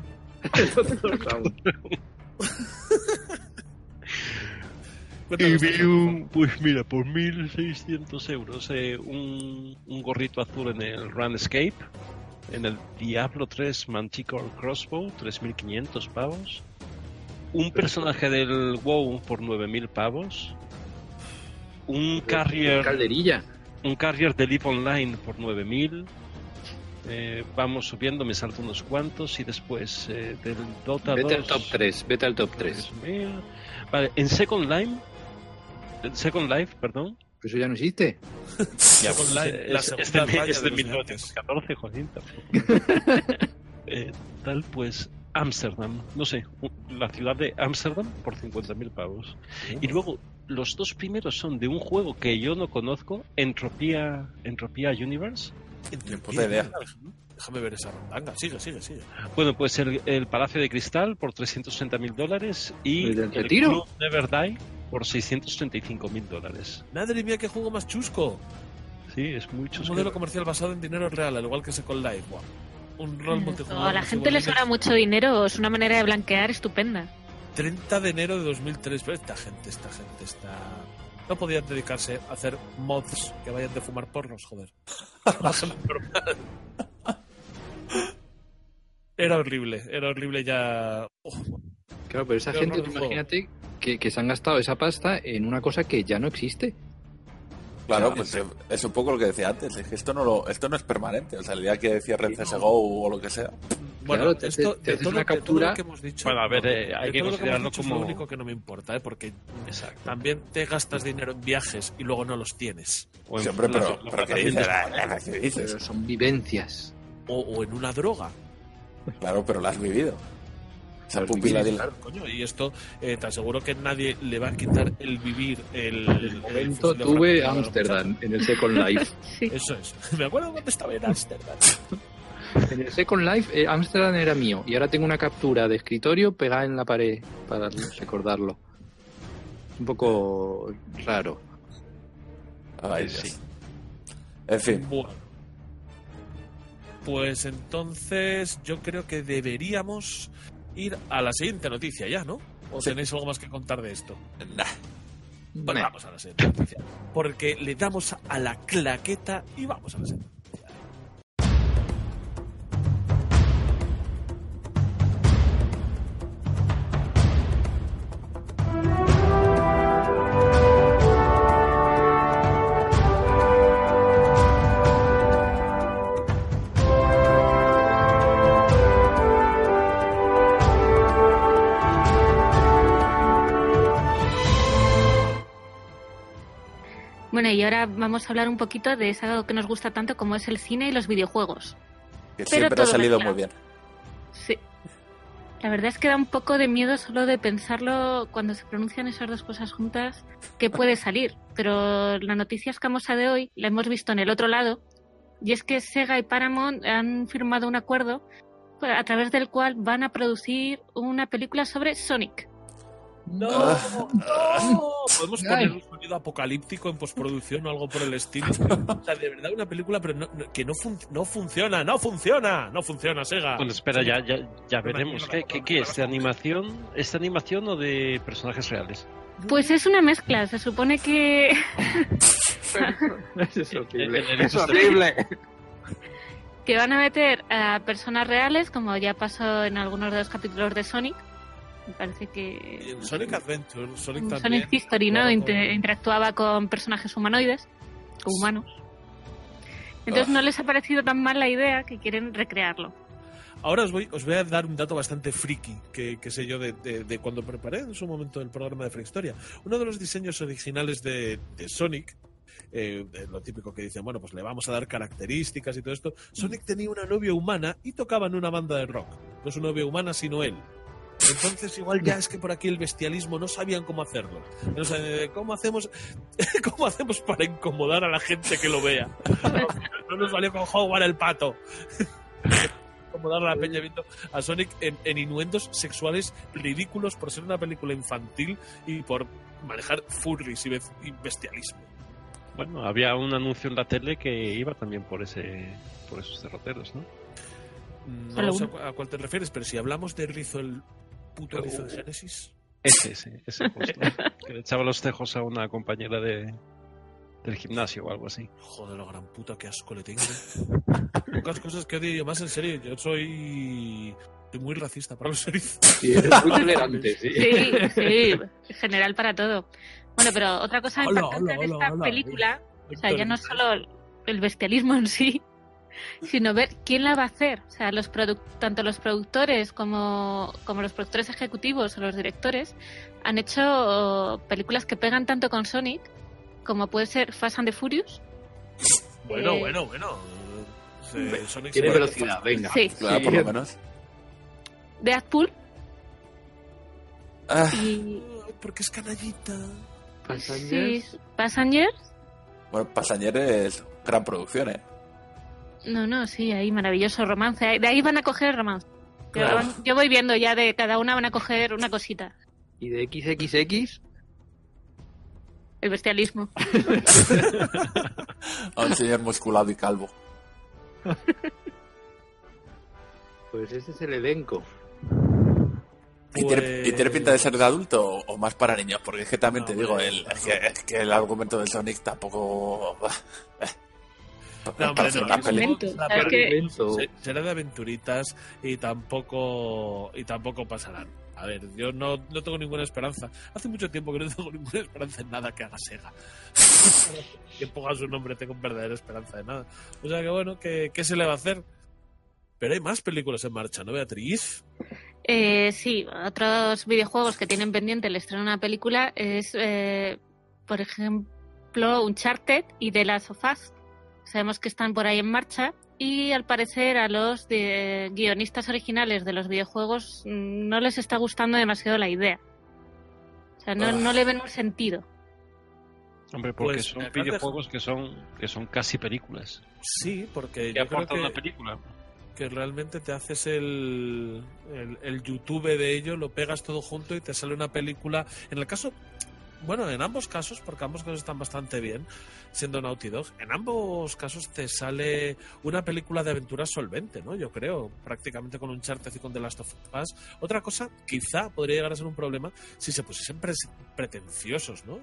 <laughs> Y Cuéntanos, vi por favor. un, pues mira, por 1.600 euros, eh, un, un gorrito azul en el Runescape, en el Diablo 3 Manticore Crossbow, 3.500 pavos, un personaje del WoW por 9.000 pavos, un carrier, Calderilla. un carrier de Leap Online por 9.000, eh, vamos subiendo, me salto unos cuantos y después eh, del Dota Vete 2... al top 3, vete al top 3. 3.000. Vale, en Second Life, Second Life, perdón, Eso ya no existe. <laughs> ya, pues, es, la es es de de los 1914, jodita. <laughs> eh, tal, pues, Ámsterdam, no sé, la ciudad de Ámsterdam por 50.000 pavos. Y luego, los dos primeros son de un juego que yo no conozco, Entropía, Entropía Universe. Ni puta idea. Déjame ver esa rondanga. Sigue, sigue, sigue. Bueno, pues el, el Palacio de Cristal por 360.000 dólares y ¿El del el retiro? Club Never Die por 635.000 dólares. Madre mía, qué juego más chusco. Sí, es muy Un chusco. modelo comercial basado en dinero real, al igual que Second Life. Guau. Un rol multijugador. O a la gente le sobra mucho dinero, es una manera de blanquear estupenda. 30 de enero de 2003. Pero esta gente, esta gente está. No podían dedicarse a hacer mods que vayan de fumar porros, joder. <laughs> Era horrible, era horrible ya. Uf, Claro, pero esa gente, tú imagínate que, que se han gastado esa pasta en una cosa que ya no existe. Claro, pues es un poco lo que decía antes, es que esto no lo, esto no es permanente, o sea, el día que cierren CSGO o lo que sea. Bueno, Claro, te esto, te de haces todo, una de todo captura. lo que hemos dicho. Bueno, a ver, eh, hay que considerarlo es como- lo único que no me importa, ¿eh? porque Exacto. también te gastas dinero en viajes y luego no los tienes. O en Siempre, pero, los- los pero ¿qué tratamientos. dices? ¿Qué dices? Pero son vivencias. O, o en una droga. Claro, pero lo has vivido. Esa pupila vivido, de claro. Coño, y esto eh, te aseguro que nadie le va a quitar el vivir el, En el momento tuve Ámsterdam en el Second Life. <laughs> Sí. Eso es. <laughs> Me acuerdo cuando estaba en Ámsterdam. <laughs> En el Second Life, eh, Ámsterdam era mío. Y ahora tengo una captura de escritorio pegada en la pared para recordarlo. Un poco raro. Ay, Sí. En fin, Bueno. Pues entonces yo creo que deberíamos ir a la siguiente noticia ya, ¿no? ¿O Sí. tenéis algo más que contar de esto? nah. Pues vamos a la siguiente noticia. Porque le damos a la claqueta y vamos a la siguiente Bueno, y ahora vamos a hablar un poquito de eso que nos gusta tanto como es el cine y los videojuegos. que Pero siempre ha salido mezclado. muy bien. Sí. La verdad es que da un poco de miedo solo de pensarlo cuando se pronuncian esas dos cosas juntas, que puede <laughs> salir. Pero la noticia escamosa de hoy la hemos visto en el otro lado, y es que Sega y Paramount han firmado un acuerdo a través del cual van a producir una película sobre Sonic. ¡No! Ah. ¡No! ¿Podemos poner un sonido apocalíptico en postproducción o algo por el estilo? O sea, de verdad una película, pero no- no- que no, fun- no funciona, no funciona, no funciona, Sega. Bueno, espera, ya, ya, ya veremos. ¿Qué, qué, qué es? ¿De animación? ¿Es de animación o de personajes reales? Pues es una mezcla, se supone que es horrible. <laughs> Es horrible. que van a meter a personas reales, como ya pasó en algunos de los capítulos de Sonic. Me parece que. Sonic Adventure, Sonic también. Sonic History, ¿no? con- interactuaba con personajes humanoides, o humanos. Entonces Ah. no les ha parecido tan mal la idea que quieren recrearlo. Ahora os voy, os voy a dar un dato bastante friki que, que sé yo de, de- de cuando preparé en su momento el programa de Frehistoria. Uno de los diseños originales de, de Sonic, eh, de lo típico que dicen, bueno, pues le vamos a dar características y todo esto. Sonic tenía una novia humana y tocaba en una banda de rock. No su novia humana, sino él. Entonces igual ya es que por aquí el bestialismo no sabían cómo hacerlo. O sea, eh, ¿cómo hacemos, <laughs> ¿cómo hacemos para incomodar a la gente que lo vea? No nos valió con Howard el pato. Incomodar a la peña viendo a Sonic en, en innuendos sexuales ridículos por ser una película infantil y por manejar furries y, bes- y bestialismo. Bueno, había un anuncio en la tele que iba también por ese por esos derroteros, ¿no? No sé a cuál te refieres, pero si hablamos de Rizo, el puto Rizo de Génesis. Ese, ese, ese justo. <laughs> que le echaba los tejos a una compañera de, del gimnasio o algo así. Joder, la gran puta, qué asco le tengo. Pocas cosas que odio yo más, en serio. Yo soy, muy racista para los erizos. Sí, eres muy tolerante, sí. Sí, sí, general para todo. Bueno, pero otra cosa Hola, importante hola, de esta hola. película, o sea, ya no es solo el bestialismo en sí, sino ver quién la va a hacer. O sea, los tanto los productores como, como los productores ejecutivos o los directores han hecho películas que pegan tanto con Sonic como puede ser Fast and the Furious. Bueno, Eh, bueno, bueno. Eh, Sonic Tiene velocidad, venga. Sí, Claro, por lo menos. Deadpool Ah, y Porque es canallita. sí, Passengers. Passengers. bueno, Passañer es gran producción, ¿eh? No, no, sí, ahí maravilloso romance. De ahí van a coger romance. Yo, Claro. yo voy viendo ya de cada una van a coger una cosita. Y de XXX, El bestialismo. <laughs> A un señor musculado y calvo. pues ese es el elenco. ¿Y, tiene, y tiene pinta de ser de adulto o, o más para niños? Porque es que también te digo, el, es, que, es que el argumento de Sonic tampoco... <laughs> será de aventuritas y tampoco y tampoco pasarán. A ver, yo no, no tengo ninguna esperanza. Hace mucho tiempo que no tengo <laughs> ninguna esperanza en nada que haga Sega. <laughs> que ponga su nombre tengo verdadera esperanza de nada. O sea que bueno, ¿qué, qué se le va a hacer? Pero hay más películas en marcha, ¿no, Beatriz? Eh, sí, otros videojuegos que tienen pendiente el estreno de una película es, eh, por ejemplo, Uncharted y The Last of Us. Sabemos que están por ahí en marcha y al parecer a los de- guionistas originales de los videojuegos mm, no les está gustando demasiado la idea. O sea, no, Ah. no le ven un sentido. Hombre, porque Pues, son videojuegos que son que son casi películas. Sí, porque ¿Qué yo creo aporta una que, película? que realmente te haces el, el, el YouTube de ello, lo pegas todo junto y te sale una película. En el caso, bueno, en ambos casos, porque ambos casos están bastante bien, siendo Naughty Dog, en ambos casos te sale una película de aventuras solvente, ¿no? Yo creo, prácticamente con un Uncharted y con The Last of Us. Otra cosa, quizá podría llegar a ser un problema si se pusiesen pre- pretenciosos, ¿no?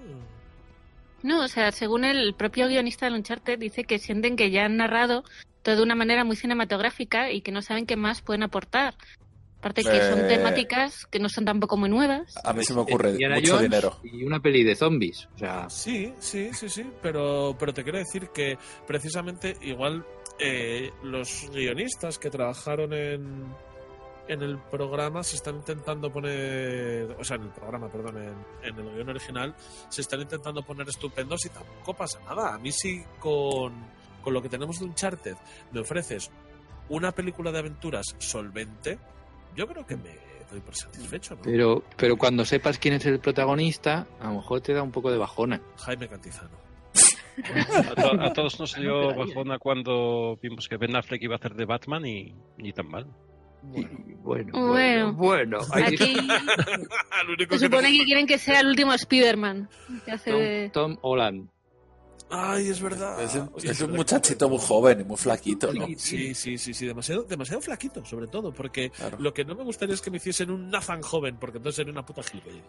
No, o sea, según el propio guionista del Uncharted, dice que sienten que ya han narrado todo de una manera muy cinematográfica y que no saben qué más pueden aportar. Aparte que son temáticas que no son tampoco muy nuevas. A mí se me ocurre mucho Jones dinero. Y una peli de zombies. O sea, Sí, sí, sí, sí, pero, pero te quiero decir que precisamente igual eh, los guionistas que trabajaron en, en el programa se están intentando poner, o sea, en el programa, perdón, en, en el guion original, se están intentando poner estupendos y tampoco pasa nada. A mí sí con, con lo que tenemos de Uncharted me ofreces una película de aventuras solvente, yo creo que me doy por satisfecho, ¿no? pero, pero cuando sepas quién es el protagonista, a lo mejor te da un poco de bajona. Jaime Cantizano. A, to- a todos nos dio bajona cuando vimos que Ben Affleck iba a hacer de Batman y ni tan mal. Bueno, Bueno. bueno, bueno. Aquí <laughs> se que supone que quieren que sea el último Spider-Man. Tom Holland. Ay, es verdad. Es un, Hostia, es un me muchachito muy joven y muy flaquito, ¿no? Sí, sí, sí, sí, demasiado, demasiado flaquito, sobre todo, porque Claro. lo que no me gustaría es que me hiciesen un Nathan joven, porque entonces sería una puta gilipollez.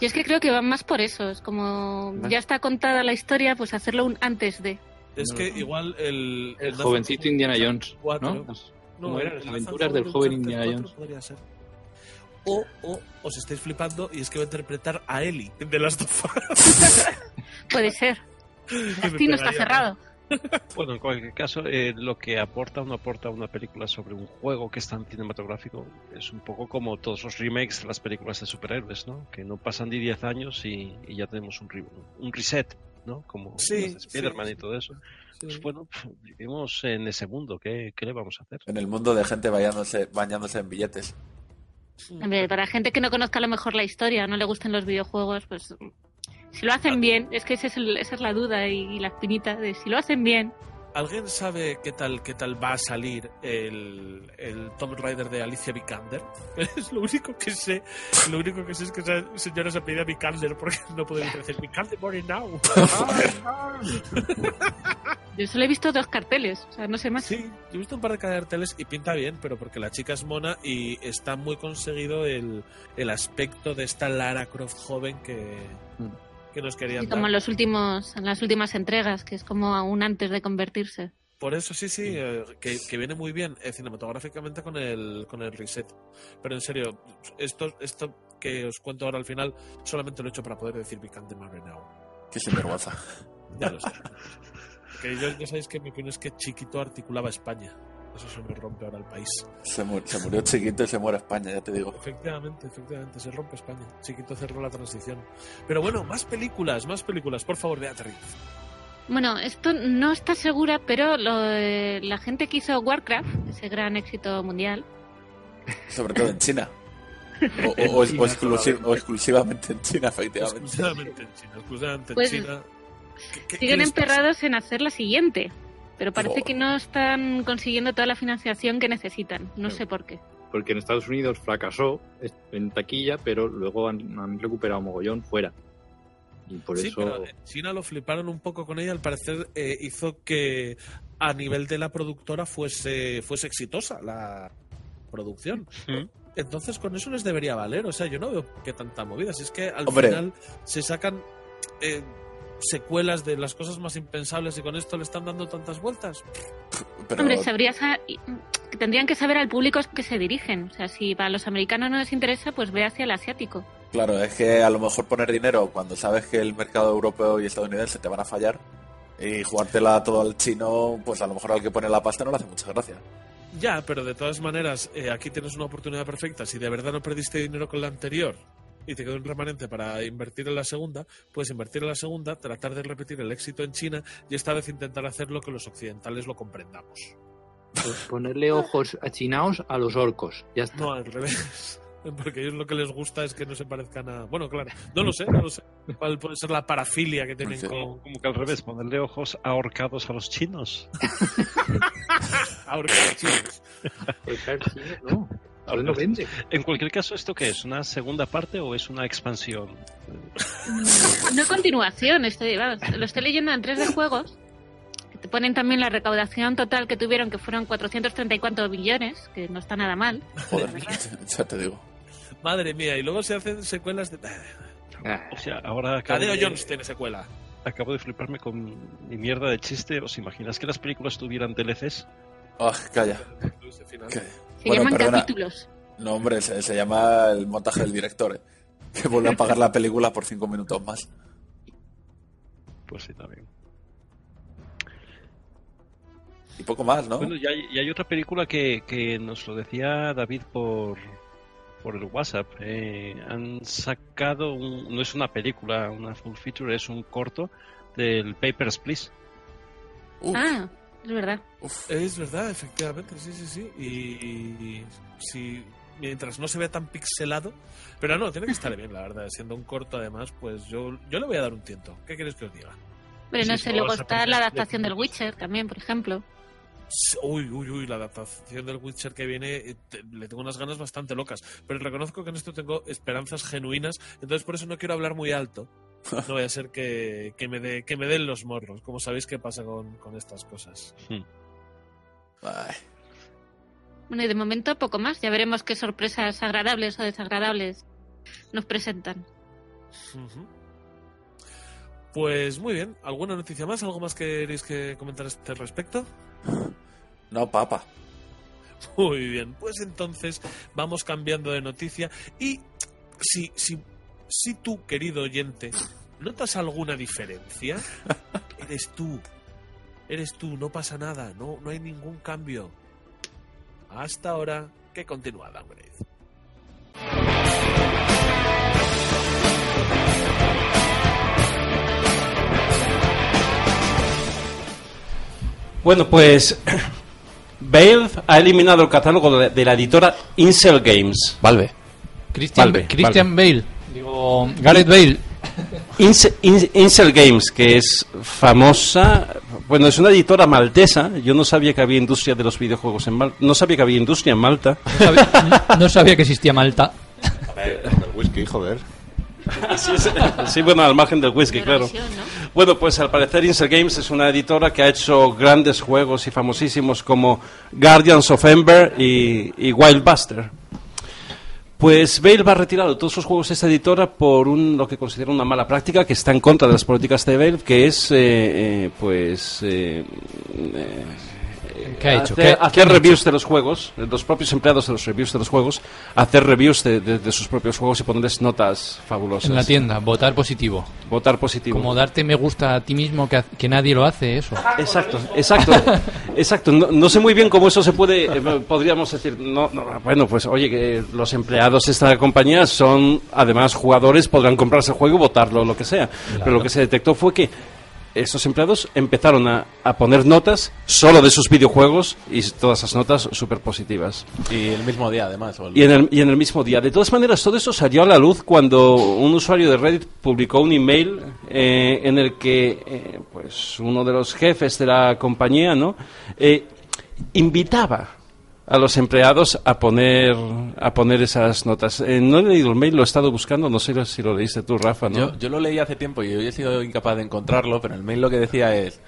Y es que creo que van más por eso. Es como ya está contada la historia, pues hacerlo un antes de. Es No, que igual el... El jovencito joven Indiana Jones. cuatro, ¿no? No, ¿Cómo el- eran las aventuras del joven Indiana Jones? 4 podría ser. O, o os estáis flipando y es que va a interpretar a Ellie de las dos <laughs> Puede ser. <laughs> El destino está cerrado. Bueno, en cualquier caso, eh, lo que aporta o no aporta una película sobre un juego que es tan cinematográfico es un poco como todos los remakes de las películas de superhéroes, ¿no? Que no pasan ni 10 años y, y ya tenemos un, re- un reset, ¿no? Como Sí, Spider-Man sí. y todo eso. Pues bueno, vivimos en ese mundo, ¿qué, qué le vamos a hacer? En el mundo de gente bañándose, bañándose en billetes. Hombre, para gente que no conozca a lo mejor la historia, no le gusten los videojuegos, pues si lo hacen bien, es que ese es el- esa es la duda y, y la espinita de si lo hacen bien. ¿Alguien sabe qué tal, qué tal va a salir el, el Tomb Raider de Alicia Vikander? <laughs> Es lo único que sé. Lo único que sé es que esa señora se apellida Vikander porque no puede decir Vikander Money Now. <laughs> Yo solo he visto dos carteles, o sea, no sé más. Sí, yo he visto un par de carteles y pinta bien, pero porque la chica es mona y está muy conseguido el, el aspecto de esta Lara Croft joven que, que nos querían Sí, como dar. en los últimos, en las últimas entregas, que es como aún antes de convertirse. Por eso sí, sí, eh, que, que viene muy bien eh, cinematográficamente con el, con el reset. Pero en serio, esto, esto que os cuento ahora al final, solamente lo he hecho para poder decir Vikander Money Now. Qué sinvergüenza. Ya lo sé. que yo, ya sabéis que mi opinión es que Chiquito articulaba España. Eso se me rompe ahora el país. Se, mu- se murió chiquito y se muere España, ya te digo. Efectivamente, efectivamente, se rompe España. Chiquito cerró la transición. Pero bueno, más películas, más películas, por favor, Beatriz. Bueno, esto no está segura, pero lo, eh, la gente que hizo Warcraft, ese gran éxito mundial, Sobre todo en China. <laughs> O, o- o- o exclusi- o exclusivamente en China, efectivamente. Exclusivamente en China, exclusivamente Pues, en China. ¿Qué- qué- qué siguen pasa? emperrados en hacer la siguiente. Pero parece Oh. que no están consiguiendo toda la financiación que necesitan. No sé por qué. Porque en Estados Unidos fracasó en taquilla, pero luego han, han recuperado mogollón fuera. Y por sí, eso. pero en China lo fliparon un poco con ella. Al parecer eh, hizo que a nivel de la productora fuese, fuese exitosa la producción. Mm. Entonces con eso les debería valer. O sea, yo no veo que tanta movida. Si es que al Hombre. final se sacan... eh, secuelas de las cosas más impensables y con esto le están dando tantas vueltas. Pero, Hombre, sabrías a- tendrían que saber al público que se dirigen. O sea, si para los americanos no les interesa, pues ve hacia el asiático. claro, es que a lo mejor poner dinero cuando sabes que el mercado europeo y estadounidense te van a fallar y jugártela todo al chino, pues a lo mejor al que pone la pasta no le hace mucha gracia. Ya, pero de todas maneras, eh, aquí tienes una oportunidad perfecta. Si de verdad no perdiste dinero con la anterior y te quedó un remanente para invertir en la segunda, puedes invertir en la segunda, tratar de repetir el éxito en China y esta vez intentar hacer lo que los occidentales lo comprendamos. Pues ponerle ojos achinaos a los orcos. Ya está. No al revés. <laughs> Porque a ellos lo que les gusta es que no se parezcan a. Bueno, claro, no lo sé, no lo sé. ¿Cuál puede ser la parafilia que tienen Sí. con. Como que al revés, ponerle ojos ahorcados a los chinos. Ahora que chinos? Claro, sí, no. Eso no vende. En cualquier caso, ¿esto qué es? ¿Una segunda parte o es una expansión? No continuación, estoy, vamos, lo estoy leyendo en 3 de juegos. que te ponen también la recaudación total que tuvieron, que fueron 434 billones, que no está nada mal. Joder, ya te digo. Madre mía, y luego se hacen secuelas de. Ah, O sea, ahora de, Jones tiene secuela. acabo de fliparme con mi mierda de chiste. ¿Os imagináis que las películas tuvieran DLCs? Ah, calla. Ese final. Que- Se Bueno, llaman perdona. capítulos. No, hombre, se, se llama el montaje del director. ¿eh? <laughs> Que vuelve a pagar la película por cinco minutos más. Pues sí, también. Y poco más, ¿no? Bueno, y hay, y hay otra película que, que nos lo decía David por, por el WhatsApp. Eh, han sacado, un- no es una película, una full feature, es un corto del Papers, Please. Ah, es verdad. uf. Es verdad, efectivamente, sí, sí, sí. Y, si mientras no se vea tan pixelado, pero no, tiene que estar bien, la verdad. Siendo un corto, además, pues yo, yo le voy a dar un tiento. ¿Qué quieres que os diga? Pero no Sí, sé, luego está la de- adaptación del Witcher también, por ejemplo. Uy, uy, uy, la adaptación del Witcher que viene, eh, te- le tengo unas ganas bastante locas. Pero reconozco que en esto tengo esperanzas genuinas, entonces por eso no quiero hablar muy alto. No vaya a ser que, que me, dé- que me den los morros, como sabéis que pasa con, con estas cosas. Ay, Bueno, y de momento poco más. Ya veremos qué sorpresas agradables o desagradables nos presentan. Pues muy bien, ¿alguna noticia más? ¿Algo más que queréis que comentar a este respecto? no, papa. Muy bien, pues entonces vamos cambiando de noticia y si, si, si tú, querido oyente, notas alguna diferencia, <laughs> eres tú, eres tú, no pasa nada, no, no hay ningún cambio. Hasta ahora, que continúa Downgrade. Bueno, pues <clears throat> Valve ha eliminado el catálogo de, de la editora Incel Games. Valve. Christian, Valve, Christian Bale. Gareth Bale. Ince- In- Incel Games, que es famosa, bueno, es una editora maltesa. Yo no sabía que había industria de los videojuegos en Malta. No sabía que había industria en Malta. No sabía, no sabía que existía Malta. El whisky, joder. Sí, sí, sí, bueno, al margen del whisky, claro. Bueno, pues al parecer Incel Games es una editora que ha hecho grandes juegos y famosísimos como Guardians of Ember y, y Wild Buster. Pues Valve ha retirado todos sus juegos esta editora por un, lo que considera una mala práctica que está en contra de las políticas de Valve, que es, eh, eh, pues, eh, eh, ¿Qué ha hecho? hacer, ¿Qué- qué hacer han reviews hecho? de los juegos, eh, los propios empleados de los reviews de los juegos, hacer reviews de, de- de sus propios juegos y ponerles notas fabulosas. En la tienda, votar positivo. Votar positivo. Como darte me gusta a ti mismo que, que nadie lo hace, eso. Exacto, exacto, exacto. No, no sé muy bien cómo eso se puede, eh, podríamos decir, no, no, bueno, pues oye, que los empleados de esta compañía son, además, jugadores, podrán comprarse el juego y votarlo, lo que sea. Pero lo que se detectó fue que estos empleados empezaron a, a poner notas solo de sus videojuegos y todas esas notas súper positivas. Y el mismo día, además. el- Y en, el, y en el mismo día. De todas maneras, todo eso salió a la luz cuando un usuario de Reddit publicó un email eh, en el que eh, pues uno de los jefes de la compañía ¿no? Eh, invitaba a los empleados a poner a poner esas notas. Eh, no he leído el mail, lo he estado buscando, no sé si lo leíste tú, Rafa. ¿no? Yo, yo lo leí hace tiempo y hoy he sido incapaz de encontrarlo, pero el mail lo que decía es,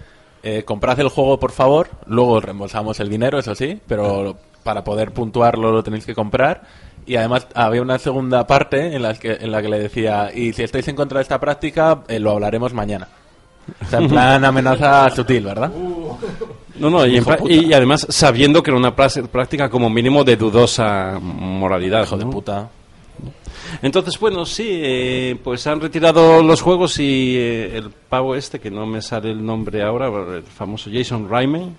eh, comprad el juego por favor, luego reembolsamos el dinero, eso sí, pero para poder puntuarlo lo tenéis que comprar. Y además había una segunda parte en la que, en la que le decía, y si estáis en contra de esta práctica, eh, lo hablaremos mañana. O sea, en <laughs> plan amenaza sutil, ¿verdad? No, no, y, y además sabiendo que era una práctica como mínimo de dudosa moralidad. Hijo de puta. Entonces, bueno, sí, eh, pues han retirado los juegos y eh, el pavo este, que no me sale el nombre ahora, el famoso Jason Ryman.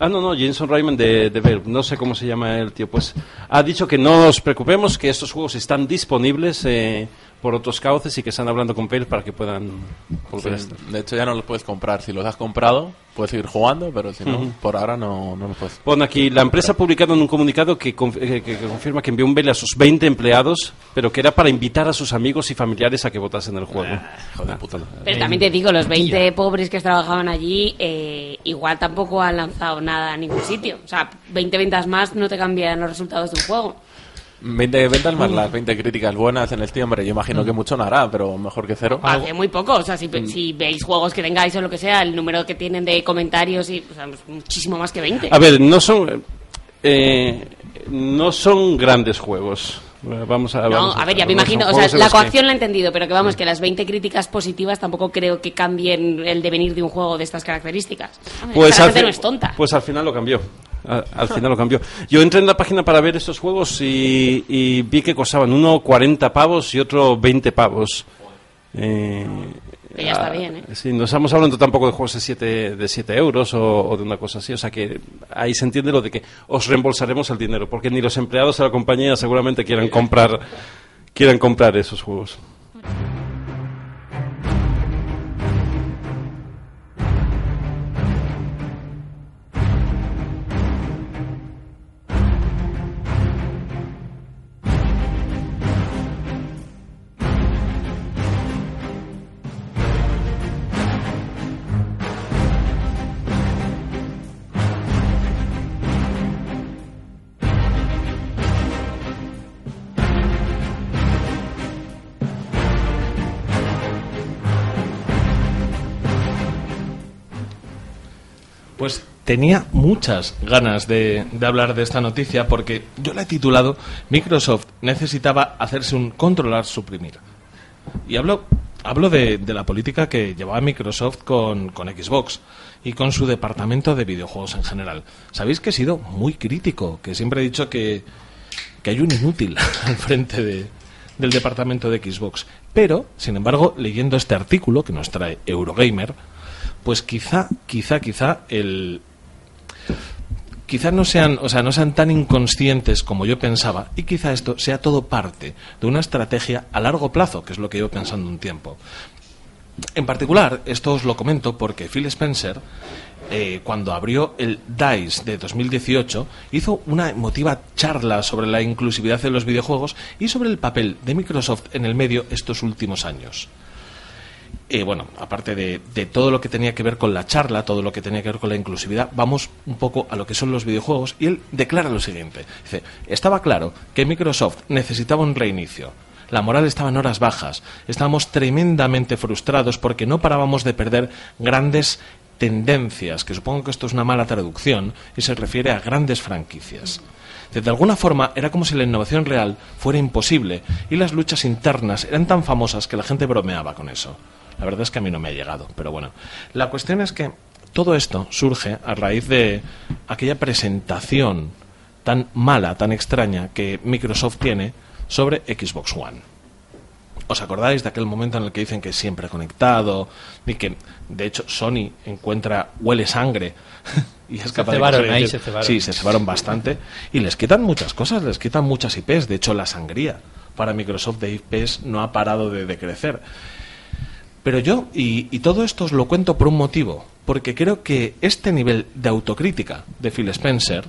Ah, no, no, Jason Ryman de, de no sé cómo se llama el tío, pues ha dicho que no nos preocupemos, que estos juegos están disponibles eh, por otros cauces y que están hablando con Valve para que puedan volver a estar. de hecho, ya no los puedes comprar. Si los has comprado, puedes seguir jugando, pero si no, por ahora no, no los puedes. Pone aquí, la empresa ha publicado en un comunicado que, conf- eh, que- que confirma que envió un mail a sus 20 empleados, pero que era para invitar a sus amigos y familiares a que votasen el juego. De puta. Pero también te digo, los 20 pobres que trabajaban allí, eh, igual tampoco han lanzado nada a ningún sitio. O sea, 20 ventas más no te cambian los resultados de un juego. 20 ventas más las 20 críticas buenas en Steam, hombre, yo imagino que mucho no hará, pero mejor que cero. Hace muy poco. O sea, si, si veis juegos que tengáis o lo que sea, el número que tienen de comentarios y o sea, muchísimo más que 20. A ver, no son eh, no son grandes juegos. Vamos a No, vamos a ver, ya me imagino, o sea, la que- coacción la he entendido, pero que vamos, que las 20 críticas positivas tampoco creo que cambien el devenir de un juego de estas características. Pues gente no es tonta. pues al final lo cambió. A- Al final lo cambió. Yo entré en la página para ver estos juegos y, y vi que costaban uno 40 pavos y otro 20 pavos. Eh, Que ya está bien, ¿eh? Sí, no estamos hablando tampoco de juegos de 7 de siete euros o, o de una cosa así. O sea que ahí se entiende lo de que os reembolsaremos el dinero, porque ni los empleados de la compañía seguramente quieran comprar, quieran comprar esos juegos. Tenía muchas ganas de, hablar de esta noticia porque yo la he titulado Microsoft necesitaba hacerse un controlar suprimir. Y hablo, hablo de, de la política que llevaba Microsoft con, con Xbox y con su departamento de videojuegos en general. Sabéis que he sido muy crítico, que siempre he dicho que, que hay un inútil <laughs> al frente de, del departamento de Xbox. Pero, sin embargo, leyendo este artículo que nos trae Eurogamer, pues quizá, quizá, quizá el quizá no sean, o sea, no sean tan inconscientes como yo pensaba y quizá esto sea todo parte de una estrategia a largo plazo, que es lo que llevo pensando un tiempo. En particular, esto os lo comento porque Phil Spencer, eh, cuando abrió el DICE de 2018, hizo una emotiva charla sobre la inclusividad de los videojuegos y sobre el papel de Microsoft en el medio estos últimos años. Eh, bueno, aparte de, de todo lo que tenía que ver con la charla, todo lo que tenía que ver con la inclusividad, vamos un poco a lo que son los videojuegos y él declara lo siguiente. Dice, estaba claro que Microsoft necesitaba un reinicio. La moral estaba en horas bajas. Estábamos tremendamente frustrados porque no parábamos de perder grandes tendencias, que supongo que esto es una mala traducción y se refiere a grandes franquicias. De alguna forma era como si la innovación real fuera imposible y las luchas internas eran tan famosas que la gente bromeaba con eso. La verdad es que a mí no me ha llegado, pero bueno. La cuestión es que todo esto surge a raíz de aquella presentación tan mala, tan extraña que Microsoft tiene sobre Xbox One. ¿Os acordáis de aquel momento en el que dicen que siempre conectado y que, de hecho, Sony encuentra, huele sangre <laughs> y es capaz cebaron, de ahí se cebaron. Sí, se cebaron bastante y les quitan muchas cosas, les quitan muchas IPs. De hecho, la sangría para Microsoft de IPs no ha parado de, de crecer. Pero yo, y, y todo esto os lo cuento por un motivo, porque creo que este nivel de autocrítica de Phil Spencer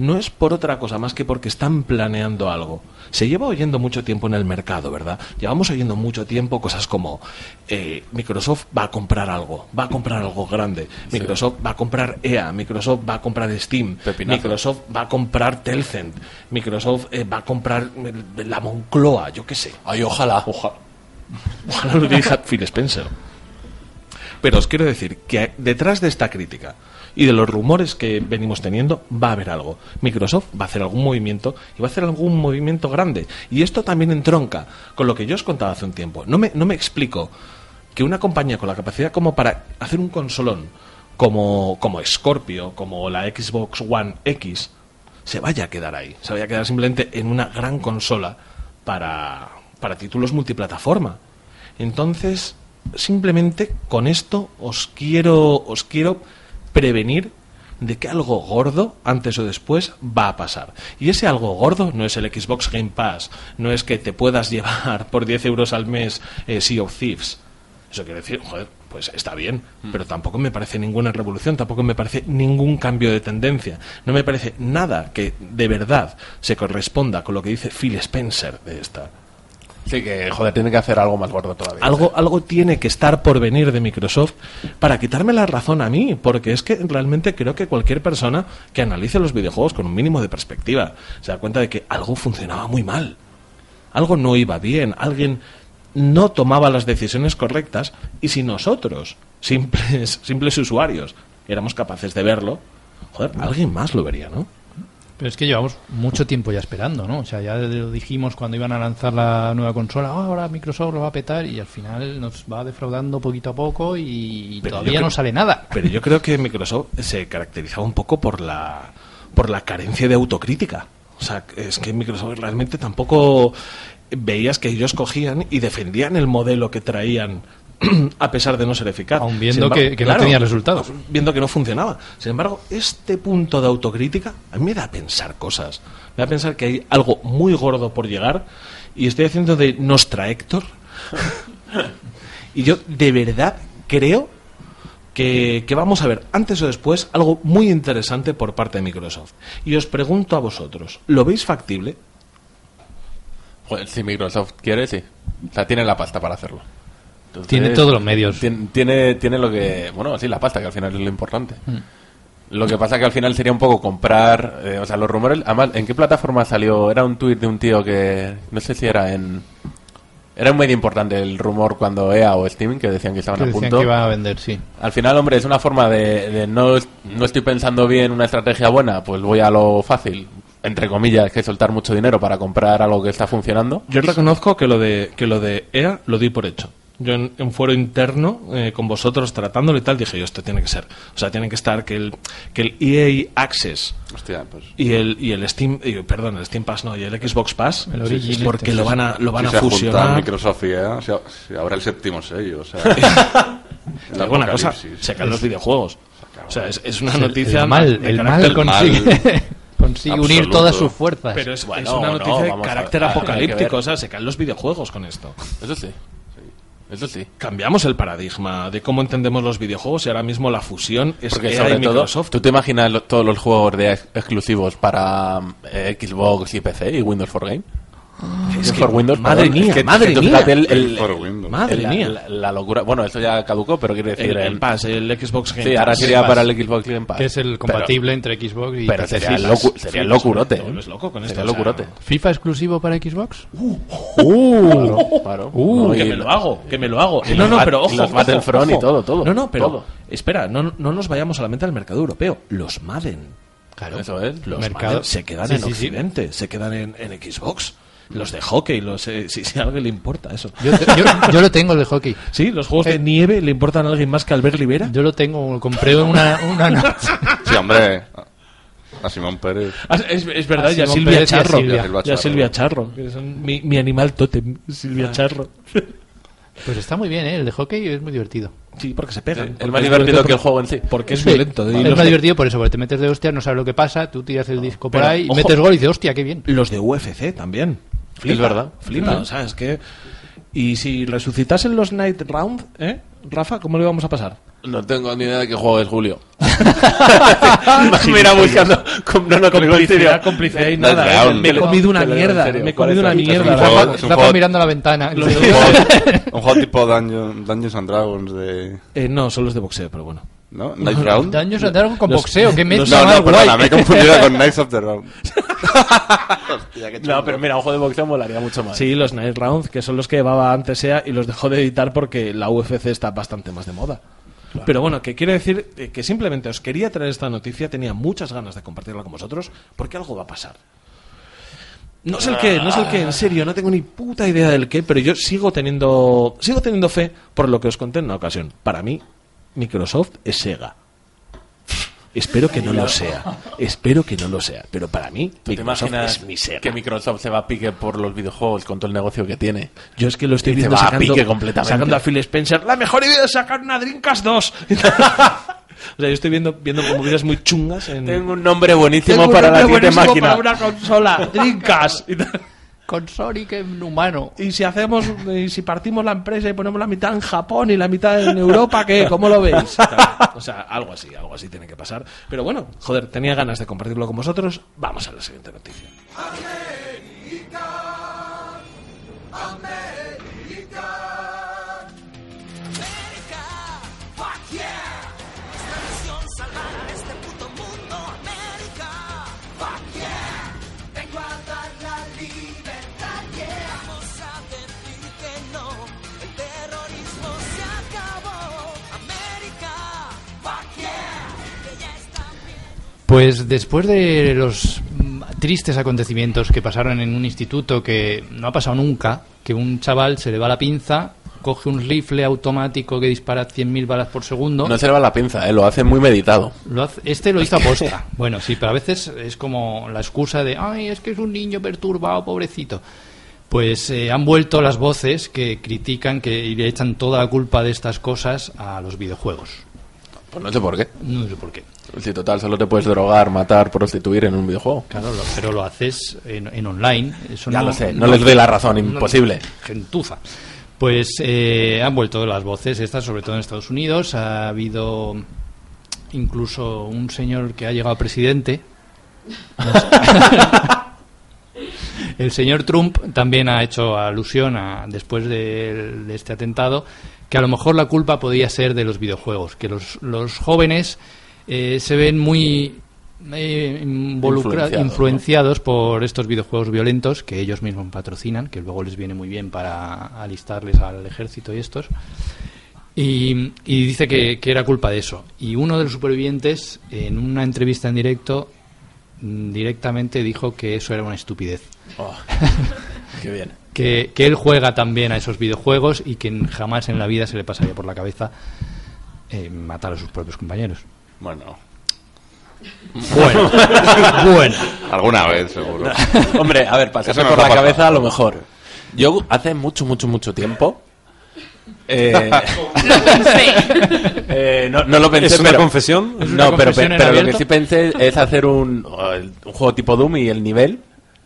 no es por otra cosa más que porque están planeando algo. Se lleva oyendo mucho tiempo en el mercado, ¿verdad? Llevamos oyendo mucho tiempo cosas como eh, Microsoft va a comprar algo, va a comprar algo grande, Microsoft va a comprar EA, Microsoft va a comprar Steam, Pepinazo. Microsoft va a comprar Tencent, Microsoft eh, va a comprar eh, la Moncloa, yo qué sé. Ay, ojalá. Ojalá. <laughs> Ojalá lo dirija Phil Spencer. Pero os quiero decir que detrás de esta crítica y de los rumores que venimos teniendo va a haber algo. Microsoft va a hacer algún movimiento y va a hacer algún movimiento grande. Y esto también entronca con lo que yo os contaba hace un tiempo. No me, no me explico que una compañía con la capacidad como para hacer un consolón como, como Scorpio, como la Xbox One X, se vaya a quedar ahí. Se vaya a quedar simplemente en una gran consola para, para títulos multiplataforma. Entonces, simplemente con esto os quiero, os quiero prevenir de que algo gordo, antes o después, va a pasar. Y ese algo gordo no es el Xbox Game Pass, no es que te puedas <laughs> llevar por 10 euros al mes eh, Sea of Thieves. Eso quiere decir, joder, pues está bien, pero tampoco me parece ninguna revolución, tampoco me parece ningún cambio de tendencia. No me parece nada que de verdad se corresponda con lo que dice Phil Spencer de esta. Sí, que joder, tiene que hacer algo más gordo todavía. Algo, algo tiene que estar por venir de Microsoft para quitarme la razón a mí, porque es que realmente creo que cualquier persona que analice los videojuegos con un mínimo de perspectiva se da cuenta de que algo funcionaba muy mal. Algo no iba bien, alguien no tomaba las decisiones correctas y si nosotros, simples, <laughs> simples usuarios, éramos capaces de verlo, joder, alguien más lo vería, ¿no? Pero es que llevamos mucho tiempo ya esperando, ¿no? O sea, ya lo dijimos cuando iban a lanzar la nueva consola, "Ah, ahora Microsoft lo va a petar y al final nos va defraudando poquito a poco y Pero todavía no sale nada. Pero yo creo que Microsoft se caracterizaba un poco por la, por la carencia de autocrítica. O sea, es que Microsoft realmente tampoco veías que ellos cogían y defendían el modelo que traían <clears throat> a pesar de no ser eficaz. Aun viendo que- que no tenía resultados. Viendo que no funcionaba. Sin embargo, este punto de autocrítica a mí me da a pensar cosas. Me da a pensar que hay algo muy gordo por llegar y estoy haciendo de Nostra Héctor. <laughs> y yo de verdad creo que, que vamos a ver antes o después algo muy interesante por parte de Microsoft. Y os pregunto a vosotros, ¿lo veis factible? Joder, si Microsoft quiere, sí. O sea, tiene la pasta para hacerlo. Entonces, Tiene todos los medios. Tiene, tiene, tiene lo que... Bueno, sí, la pasta, que al final es lo importante. Mm. Lo que pasa que al final sería un poco comprar... eh, o sea, los rumores... Además, ¿en qué plataforma salió? Era un tuit de un tío que... No sé si era en... Era medio importante el rumor cuando EA o Steam que decían que estaban Que a punto. que iba a vender, sí. Al final, hombre, es una forma de, de no, no estoy pensando bien una estrategia buena, pues voy a lo fácil, entre comillas, que es soltar mucho dinero para comprar algo que está funcionando. Yo reconozco que lo de que lo de EA lo di por hecho. Yo en, en fuero interno, eh, con vosotros tratándolo y tal, dije yo, esto tiene que ser. O sea, tiene que estar que el, que el EA Access Hostia, pues. y el, y el Steam, y, perdón, el Steam Pass no, y el Xbox Pass, El Origin este. porque lo van a, lo van si a fusionar. Microsoft y EA, se, se abre el séptimo sello. O sea, <laughs> digo una cosa, se caen los videojuegos. O sea, es, es una El- noticia el mal, de el carácter- mal consigue, <laughs> consigue unir Absoluto. todas sus fuerzas. Pero es, Bueno, es una no, noticia de vamos a- carácter ver. apocalíptico, o sea, se caen los videojuegos con esto. Eso sí. Eso sí. Cambiamos el paradigma de cómo entendemos los videojuegos y ahora mismo la fusión es Porque sobre todo, Microsoft. ¿tú te imaginas lo- todos los juegos de ex- exclusivos para eh, Xbox y PC y Windows for Game? Es que, for Windows, madre perdón. mía, Es que- madre es que mía. el- el- For Windows. Madre la, mía. La, la locura. Bueno, eso ya caducó, pero quiero decir. el, el Pass, el Xbox Game sí, ahora sería para el Xbox Game Pass. que es el Pero- compatible entre Xbox y Pero, PC. sería, flipas, locu- sería flipas, locurote. te vuelves loco con Sería esto, o sea, locurote. ¿FIFA exclusivo para Xbox? Uh, claro. Uh, No, que me lo- hago, que me lo hago. y No, no, pero y ojo, los Battlefront y todo, todo, No, no, pero todo. espera, no, no nos vayamos solamente al mercado europeo. Los Madden, Claro. Eso es. los Mercado- Madden se quedan Sí, en sí, sí. Occidente, se quedan en, en Xbox. Los de hockey, los, eh, si, si a alguien le importa eso. Yo, yo, yo lo tengo el de hockey. <laughs> Sí, los juegos de nieve le importan a alguien más que Albert Rivera. Yo lo tengo, lo compré en una, una noche. <laughs> Sí, hombre. A Simón Pérez. Ah, es, es verdad, A y a Silvia Pérez y a Charro. Silvia. Y a Charro. Silvia Charro, que son mi, mi animal tótem, Silvia Charro. Pues está muy bien, ¿eh? El de hockey es muy divertido. Sí, porque se pegan. Es más divertido violento, que el juego en sí. Porque es Sí, violento. Es más de- divertido por eso, porque te metes de hostia, no sabes lo que pasa, tú tiras el disco por Pero, ahí, y ojo. metes gol y dices, hostia, qué bien. Los de UFC también. Flipa, verdad. Flipa, o sea, es que... Y si resucitasen los Night Round, ¿eh? Rafa, ¿cómo le vamos a pasar? No tengo ni idea de qué juego es Julio. <laughs> Mira, buscando. No, no, lo. Complicidad, complicidad y nada. ¿eh? Round. Me he comido una lo mierda. Me he comido una Es un mierda. juego- Rafa. es un Rafa juego- mirando la ventana. <laughs> <laughs> Un juego tipo Dungeon- Dungeons and Dragons de. Eh, no, son los de boxeo, pero bueno. ¿No? Night Round. Daños a Dragon con Los- boxeo, que me No, no, perdona, me he confundido con Knights of the <laughs> Round. No, pero mira, juego de boxeo molaría mucho más. Sí, los Night Round, que son los que llevaba antes SEA y los dejó de editar porque la UFC está bastante más de moda. Pero bueno, que quiero decir eh, que simplemente os quería traer esta noticia, tenía muchas ganas de compartirla con vosotros, porque algo va a pasar. No sé el qué, no sé el qué, en serio, no tengo ni puta idea del qué, pero yo sigo teniendo, sigo teniendo fe por lo que os conté en una ocasión. Para mí, Microsoft es Sega. Espero que no lo sea. Espero que no lo sea. Pero para mí, ¿Tú te Microsoft imaginas es mi Sega. que Microsoft se va a pique por los videojuegos con todo el negocio que tiene? Yo es que lo estoy Y se viendo va a sacando, pique completamente. sacando a Phil Spencer. La mejor idea es sacar una Dreamcast 2. <laughs> o sea, yo estoy viendo, viendo movidas muy chungas. En... Tengo un nombre buenísimo Tengo un para la nombre siguiente buenísimo máquina. para una consola. Dreamcast. <laughs> Con Sonic en humano. Y si hacemos, y si partimos la empresa y ponemos la mitad en Japón y la mitad en Europa, ¿qué? ¿Cómo lo veis? <laughs> O sea, algo así, algo así tiene que pasar. Pero bueno, joder, tenía ganas de compartirlo con vosotros. Vamos a la siguiente noticia. Fuck Pues después de los mm, tristes acontecimientos que pasaron en un instituto que no ha pasado nunca, que un chaval se le va la pinza, coge un rifle automático que dispara 100.000 balas por segundo. No se le va la pinza, ¿eh? lo hace muy meditado. Lo hace- este lo hizo a posta. Bueno, sí, pero a veces es como la excusa de, ay, es que es un niño perturbado, pobrecito. Pues eh, han vuelto las voces que critican que y le echan toda la culpa de estas cosas a los videojuegos. Pues no sé por qué. No sé por qué. Si total solo te puedes drogar, matar, prostituir en un videojuego. Claro, lo- pero lo haces en, en online. Eso Ya lo sé, no les doy la razón, imposible. gentuza. Pues eh, han vuelto las voces estas, sobre todo en Estados Unidos. Ha habido incluso un señor que ha llegado presidente. <laughs> El señor Trump también ha hecho alusión a, después de, de este atentado que a lo mejor la culpa podía ser de los videojuegos, que los, los jóvenes eh, se ven muy eh, influenciados por estos videojuegos violentos que ellos mismos patrocinan, que luego les viene muy bien para alistarles al ejército y estos. Y, y dice que, que era culpa de eso. Y uno de los supervivientes, en una entrevista en directo, mm, directamente dijo que eso era una estupidez. Oh, qué bien. Que, que él juega también a esos videojuegos y que jamás en la vida se le pasaría por la cabeza eh, matar a sus propios compañeros. Bueno. Bueno, <laughs> bueno. Alguna vez, seguro. <laughs> Hombre, a ver, pasarse por la cabeza a lo mejor. Yo hace mucho, mucho, mucho tiempo. <laughs> eh, eh, no, no lo pensé. ¿Es una pero- confesión? ¿Es una No, pero, confesión en pero lo que sí pensé es hacer un, un juego tipo Doom y el nivel,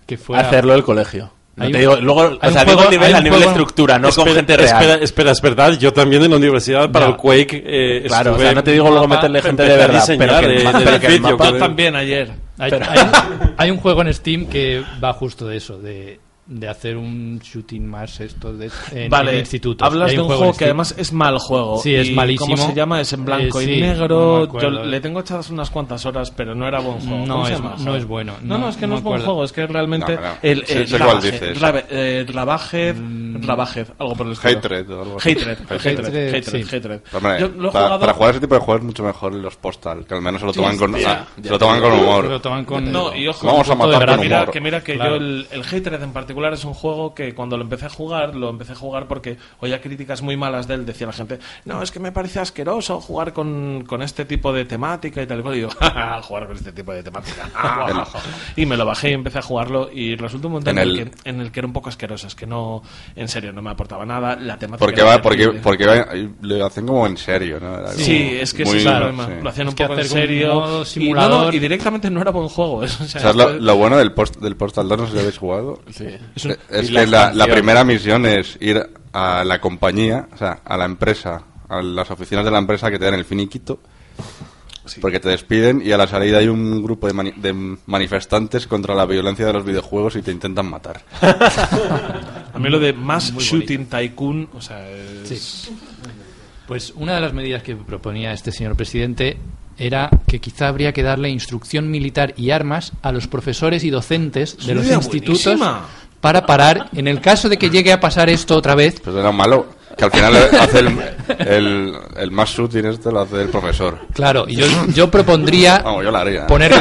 Que fuera- hacerlo del colegio. No te digo, luego, o sea, digo juego- el nivel a nivel de juego- estructura, no con espera, gente real. Espera, espera, es verdad. Yo también en la universidad para Ya. el Quake eh, Claro, o estuve- sea, no te digo luego meterle gente de verdad, pero diseñar que, el pero que el mapa- Yo también ayer. Hay, hay- hay un juego en Steam que va justo de eso, de, de hacer un shooting más esto de, en, Vale, en institutos. hablas de un juego que además es mal juego. Sí, es Y malísimo. ¿Cómo se llama? Es en blanco Eh, y sí, no negro. Yo le tengo echadas unas cuantas horas, pero no era buen juego. No ¿Cómo se es- no es bueno, No, no, no- es que no es buen juego. Es que realmente. No, no. El, el dices. Rave- eh, Ravaged, algo por el estilo. Hatred o algo así. Hatred, Hatred, Hatred, Hatred, sí. Hatred. Hombre, Yo lo he para, jugado. para jugar ese tipo de juegos es mucho mejor los Postal, que al menos se lo toman con, ya, ah, ya se lo toman con humor. Lo toman con- No, y ojo, Vamos a punto de matar con gracia. mira, humor. que mira que Claro. yo el, el Hatred en particular es un juego que cuando lo empecé a jugar, lo empecé a jugar porque oía críticas muy malas de él, decía la gente, no, es que me parece asqueroso jugar con, con este tipo de temática y tal y cual, y yo, <laughs> "Ja, ja, jugar con este tipo de temática. <laughs> y me lo bajé y empecé a jugarlo y resultó un momento en, En el... el- que, en el que era un poco asqueroso, es que no, en serio, no me aportaba nada, la temática Porque va, porque, porque va, lo hacen como en serio, ¿no? Era Sí, como es que muy- es el claro, problema. sí. Lo hacían Es un que poco en serio. y, no, no, simulador- y directamente no era buen juego. <laughs> O sea, ¿Sabes lo, esto- lo bueno del, post, del Postal 2? No sé si lo habéis jugado. Sí. es un- Es que la, la primera misión es ir a la compañía, o sea, a la empresa, a las oficinas de la empresa que te dan el finiquito, porque te despiden y a la salida hay un grupo de, mani- de manifestantes contra la violencia de los videojuegos y te intentan matar. <laughs> A mí lo de más shooting tycoon, o sea, es... Pues una de las medidas que proponía este señor presidente era que quizá habría que darle instrucción militar y armas a los profesores y docentes de los institutos buenísima. para parar, en el caso de que llegue a pasar esto otra vez, Pues era malo. Que al final <laughs> hace el, el, el más útil este lo hace el profesor. Claro, y yo, yo propondría <laughs> Vamos, yo lo haría. poner,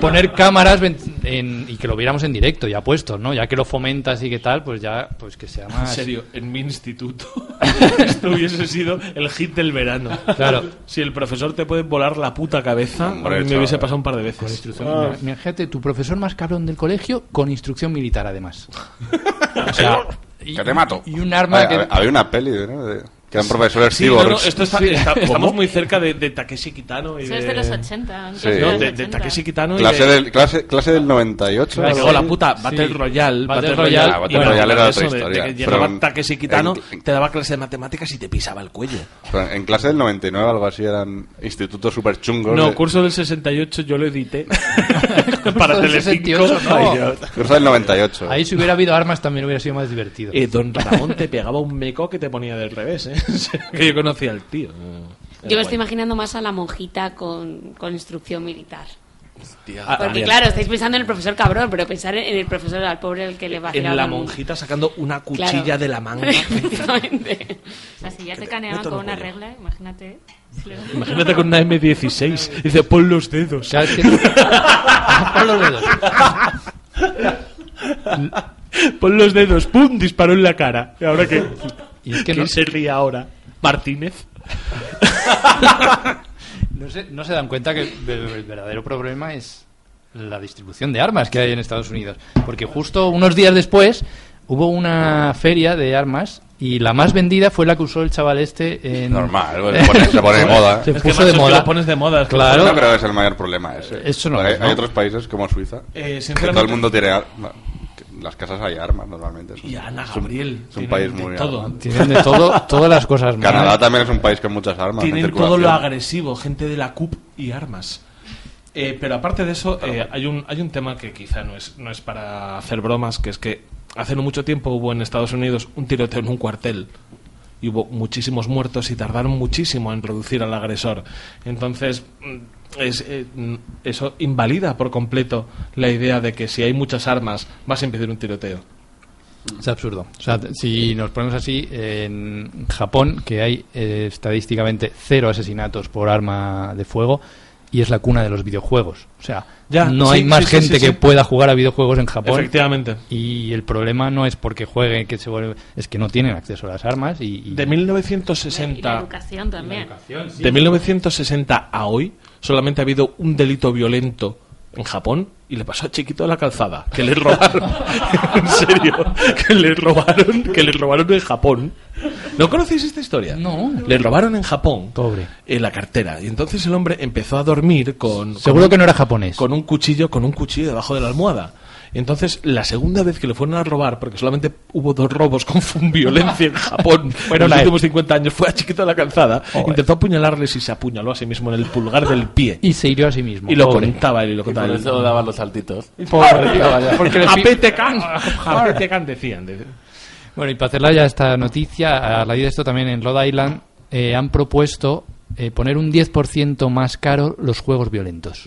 poner cámaras en- y que lo viéramos en directo, ya puestos, ¿no? Ya que lo fomentas y que tal, pues ya, pues que sea En más... serio, en mi instituto <laughs> esto hubiese sido el hit del verano. Claro. Si el profesor te puede volar la puta cabeza, Hombre, a mí me chaval. hubiese pasado un par de veces. Con instrucción. Ah. Imagínate, tu profesor más cabrón del colegio con instrucción militar, además. O sea, y, Que te mato. y un arma Había- que... Había una peli, ¿no? De- que eran profesores Sí, no, no, esto está, Sí. está- estamos muy cerca de, de Takeshi Kitano y Eso de, es de los 80. Sí. no, de, de 80. Takeshi Kitano y Clase de, del, clase, clase del 98. Me cago la puta, Battle Sí. Royale, Battle Battle Royale, Ah, Battle Royale era otra de- historia. De que llegaba en- Takeshi Kitano, en- te daba clase de matemáticas y te pisaba el cuello. En clase del 99 algo así eran institutos súper chungos. No, de- curso del 68 yo lo edité <laughs> <laughs> para Del Telecinco. 68 no. Ay, Dios. Curso del 98. Ahí si hubiera habido armas también hubiera sido más divertido. Eh, don Ramón te pegaba un meco que te ponía del revés, ¿eh? <laughs> Que yo conocía al tío. Yo me estoy imaginando más a la monjita con, con instrucción militar. Ah, Porque también. claro, estáis pensando en el profesor cabrón, pero pensar en el profesor al pobre al que le va a En la monjita sacando una Claro. cuchilla de la manga. <laughs> Efectivamente. O sea, si ya te caneaban meto con una regla, imagínate. Imagínate con una M16. Dice, pon los dedos. ¿Sabes qué? <laughs> Pon los dedos. Pon los dedos. ¡Pum! Disparó en la cara. ¿Y ahora qué? Y es que ¿Quién no- se ríe ahora? ¿Martínez? <laughs> No se, no se dan cuenta que el, el verdadero problema es la distribución de armas que hay en Estados Unidos. Porque justo unos días después hubo una feria de armas y la más vendida fue la que usó el chaval este en... Normal, pues, <laughs> se pone- se pone de moda. Se Es que, puso macho, de es que moda. lo pones de moda, es que Claro. No creo que es el mayor problema ese. Eso no hay, es, ¿no? hay otros países como Suiza Eh, que sinceramente- todo el mundo tiene las casas hay armas normalmente. Es un- Y Ana es un- Gabriel. Es un país de muy todo. armado. Tienen de todo, todas las cosas <laughs> malas. Canadá también es un país con muchas armas. en Tienen todo lo agresivo, gente de la CUP y armas. Eh, pero aparte de eso, eh, hay, un, hay un tema que quizá no es, no es para hacer bromas, que es que hace no mucho tiempo hubo en Estados Unidos un tiroteo en un cuartel y hubo muchísimos muertos y tardaron muchísimo en reducir al agresor. Entonces, mm, es, eh, eso invalida por completo la idea de que si hay muchas armas vas a impedir un tiroteo. Es absurdo. O sea, si nos ponemos así, en Japón, que hay eh, estadísticamente cero asesinatos por arma de fuego, y es la cuna de los videojuegos. O sea, Ya, no sí, hay más sí, sí, gente sí, que pueda jugar a videojuegos en Japón. Efectivamente. Y el problema no es porque jueguen, que se vuelve, es que no tienen acceso a las armas y, y- De Y la 1960 educación también. De 1960 a hoy solamente ha habido un delito violento en Japón y le pasó a Chiquito de la calzada, que le robaron. <laughs> en serio, que le robaron, que le robaron en Japón. ¿No conocéis esta historia? No. Le robaron en Japón Pobre. en la cartera y entonces el hombre empezó a dormir con Seguro con- que no era japonés. con un cuchillo, con un cuchillo debajo de la almohada. Y entonces, la segunda vez que le fueron a robar, porque solamente hubo dos robos con <laughs> violencia en Japón <laughs> en los últimos 50 años, fue a Chiquito de la Calzada, intentó apuñalarles y se apuñaló a sí mismo en el pulgar del pie. Y se hirió a sí mismo. Y lo pobre. contaba él y lo Y contaba por él. eso daban los saltitos. Pobre. Porque le A pi- Petecan, <laughs> a Petecan decían. de- Bueno, y para hacerla ya esta noticia, a raíz de esto también en Rhode Island eh, han propuesto eh, poner un 10% más caro los juegos violentos.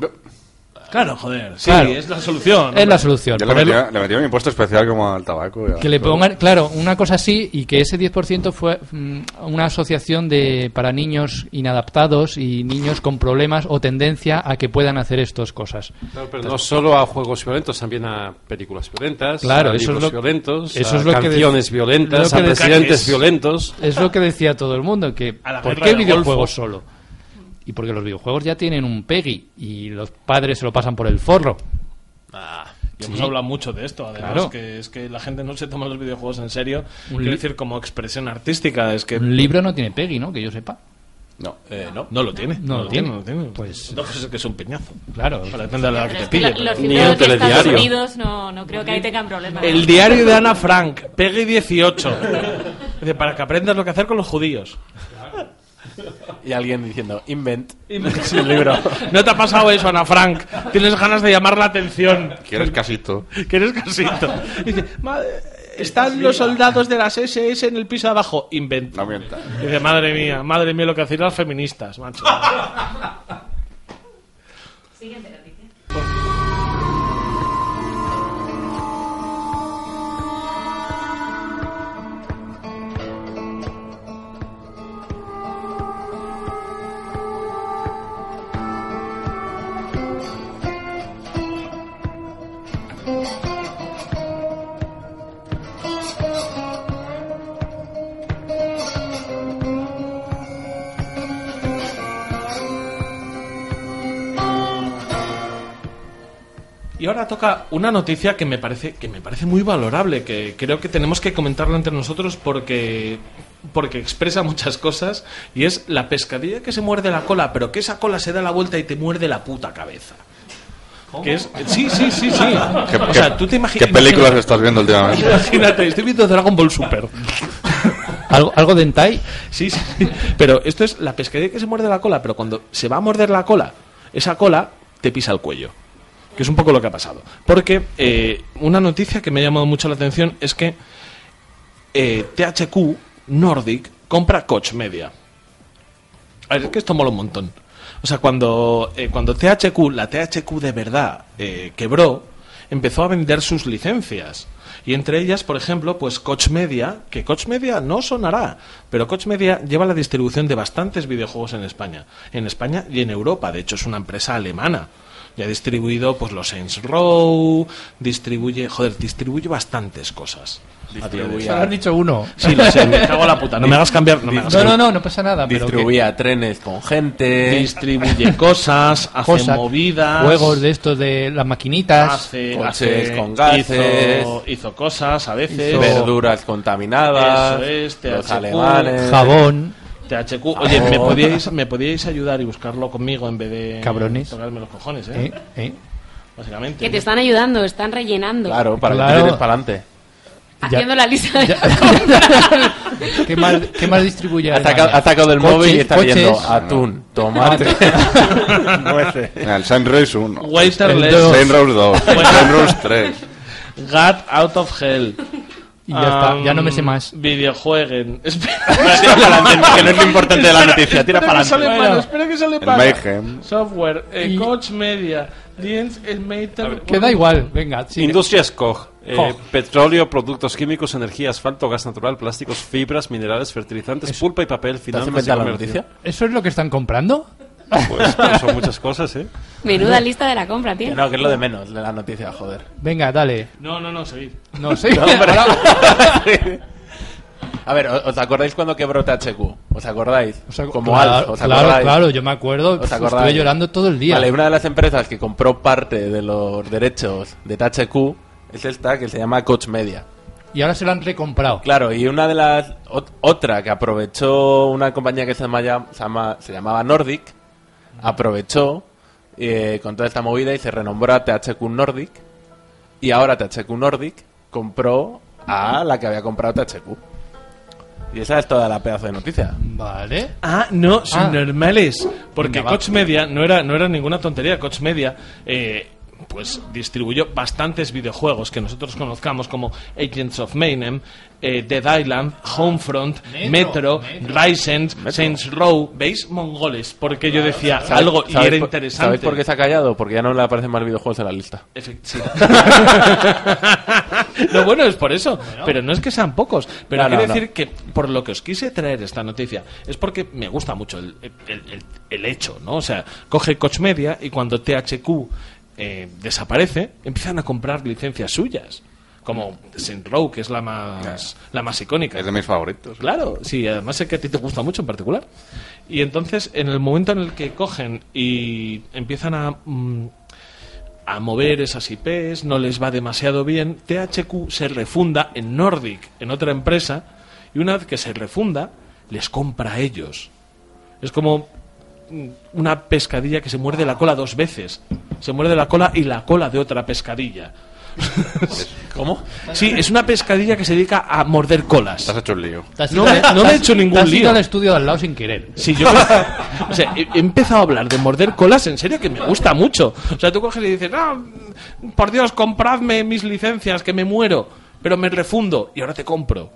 Claro, joder, sí, Claro. es la solución. Es la solución. Yo le metía, le metía un impuesto especial como al tabaco. y a que le todo. pongan, claro, una cosa así y que ese 10% fue mm, una asociación de para niños inadaptados y niños con problemas o tendencia a que puedan hacer estas cosas. Claro, pero no solo a juegos violentos, también a películas violentas, Claro, a eso es libros lo- violentos, eso a es lo que de- canciones violentas, lo a que de- presidentes es- violentos. Es lo que decía todo el mundo, que A ¿por qué videojuegos solo? Y porque los videojuegos ya tienen un PEGI y los padres se lo pasan por el forro. Y hemos hablado mucho de esto, además, Claro. que es que la gente no se toma los videojuegos en serio, Un quiero decir, como expresión artística, es que Un libro no tiene PEGI, ¿no? Que yo sepa. No. Eh, no. no lo tiene. No lo tiene. no lo tiene. Pues- Entonces es que es un peñazo. Claro. Para depende de la que te pille. lo- los pero- Ni el de Estados telediario. Unidos no, no creo que ahí tengan problemas. El diario de Ana Frank, Peggy 18. <laughs> Dice, para que aprendas lo que hacer con los judíos. Y alguien diciendo, invent. Sí, <laughs> el libro. No te ha pasado eso, Ana Frank. Tienes ganas de llamar la atención. ¿Quieres casito? Que eres casito. <laughs> Dice, "Ma- están los soldados de las SS en el piso de abajo. Inventa. No. Dice, madre mía, madre mía lo que hacían las feministas, macho. Siguiente Y ahora toca una noticia que me parece que me parece muy valorable, que creo que tenemos que comentarla entre nosotros porque porque expresa muchas cosas y es la pescadilla que se muerde la cola, pero que esa cola se da la vuelta y te muerde la puta cabeza. Que es, sí, sí, sí, sí. ¿Qué, o sea, tú te imagi- ¿Qué películas estás viendo últimamente? Imagínate, estoy viendo Dragon Ball Super. ¿Algo, algo de hentai? Sí, sí. Pero esto es la pescadilla que se muerde la cola, pero cuando se va a morder la cola, esa cola te pisa el cuello. Que es un poco lo que ha pasado. Porque eh, una noticia que me ha llamado mucho la atención es que eh, THQ Nordic compra Coach Media. A ver, es que esto mola un montón. O sea, cuando, eh, cuando THQ, la THQ de verdad, eh, quebró, empezó a vender sus licencias. Y entre ellas, por ejemplo, pues Coach Media, que Coach Media no sonará, pero Coach Media lleva la distribución de bastantes videojuegos en España. En España y en Europa, de hecho es una empresa alemana. Y ha distribuido pues los Saints Row, distribuye, joder, distribuye bastantes cosas. a día de hoy. Solo has dicho uno. Sí, lo sé, me <laughs> cago en la puta. No me hagas cambiar. No, me hagas No, no, cambiar. no, no pasa nada. pero que- Distribuía trenes con gente. Distribuye <laughs> cosas, hace cosas, movidas. Juegos de estos de las maquinitas. hace, Coches hace- con gases. Hizo, hizo cosas a veces. Hizo- verduras contaminadas. Eso es, los alemanes. Jabón. THQ. Oye, ¿me podíais, ¿me podíais ayudar y buscarlo conmigo en vez de Cabrones. tocarme los cojones, eh? ¿eh? ¿eh? Básicamente. Que te están ayudando, están rellenando. Claro, para Claro. que tires para adelante. Haciendo la lista de Ya. <laughs> ¿Qué, más, ¿Qué más distribuye? Ha sacado, del Coches, móvil y está coches. viendo atún, tomate. <laughs> nueces. El Saint Rose 1. Waiterless. El dos. Saint Rose 2. Saint Rose 3. Got out of hell. Y ya está, ya no me sé más. Videojueguen. <laughs> Espera, Tira para adelante, que no es lo importante de la noticia. Tira para adelante. malo, espera que sale. Mayhem. Software, eh, Y- Coach Media, Dienst, el Meter. Que da igual, venga. sí. Industrias Koch. eh, Koch. petróleo, productos químicos, energía, asfalto, gas natural, plásticos, fibras, minerales, fertilizantes, pulpa y papel, ¿Te has finanzas y comercio. noticia? ¿Eso es lo que están comprando? Pues, pues son muchas cosas, ¿eh? Menuda lista de la compra, tío. No, que es lo de menos de la noticia, joder. Venga, dale. No, no, no, seguid. No. Ahora- <laughs> A ver, ¿os acordáis cuando quebró THQ? ¿Os acordáis? O sea, Como claro, Alf, ¿os claro, acordáis? claro, yo me acuerdo. ¿Os acordáis? Estuve llorando todo el día. Vale, una de las empresas que compró parte de los derechos de THQ es esta que se llama Coach Media. Y ahora se lo han recomprado. Claro, y una de las. ot- otra que aprovechó una compañía que se, llama, se, llama- se llamaba Nordic, aprovechó eh, con toda esta movida y se renombró a THQ Nordic. Y ahora THQ Nordic compró a la que había comprado THQ. Y esa es toda la pedazo de noticia. Vale. Ah, no, son Ah. normales. Porque Venga, va. Coach Media no era, no era ninguna tontería. Coach Media eh, pues distribuyó bastantes videojuegos que nosotros conozcamos como Agents of Mayhem, eh, Dead Island, Homefront, Metro, Ryzen, Saints Row. ¿Veis? Mongoles. Porque yo decía ¿Sabéis- algo y era por- interesante. ¿Sabéis por qué se ha callado? Porque ya no le aparecen más videojuegos en la lista. Efect- sí. <laughs> no, bueno, es por eso. Pero no es que sean pocos. Pero No, quiero no, decir no. que por lo que os quise traer esta noticia es porque me gusta mucho el, el- el- el hecho, ¿no? O sea, coge Coach Media y cuando THQ eh, desaparece, empiezan a comprar licencias suyas. Como Saint Row, que es la más, la más icónica. Es de mis favoritos. Claro, sí, además sé que a ti te gusta mucho en particular. Y entonces, en el momento en el que cogen y empiezan a, mm, a mover esas IPs, no les va demasiado bien, THQ se refunda en Nordic, en otra empresa, y una vez que se refunda, les compra a ellos. Es como una pescadilla que se muerde la cola dos veces. Se muerde la cola y la cola de otra pescadilla. <laughs> ¿Cómo? Sí, es una pescadilla que se dedica a morder colas. Te has hecho un lío. No me- no he hecho ningún te has ido lío. al estudio de al lado sin querer. Sí, yo. o sea, he, he empezado a hablar de morder colas, en serio, que me gusta mumucho. O sea, tú coges y dices, no, por Dios, compradme mis licencias, que me muero. Pero me refundo y ahora te compro.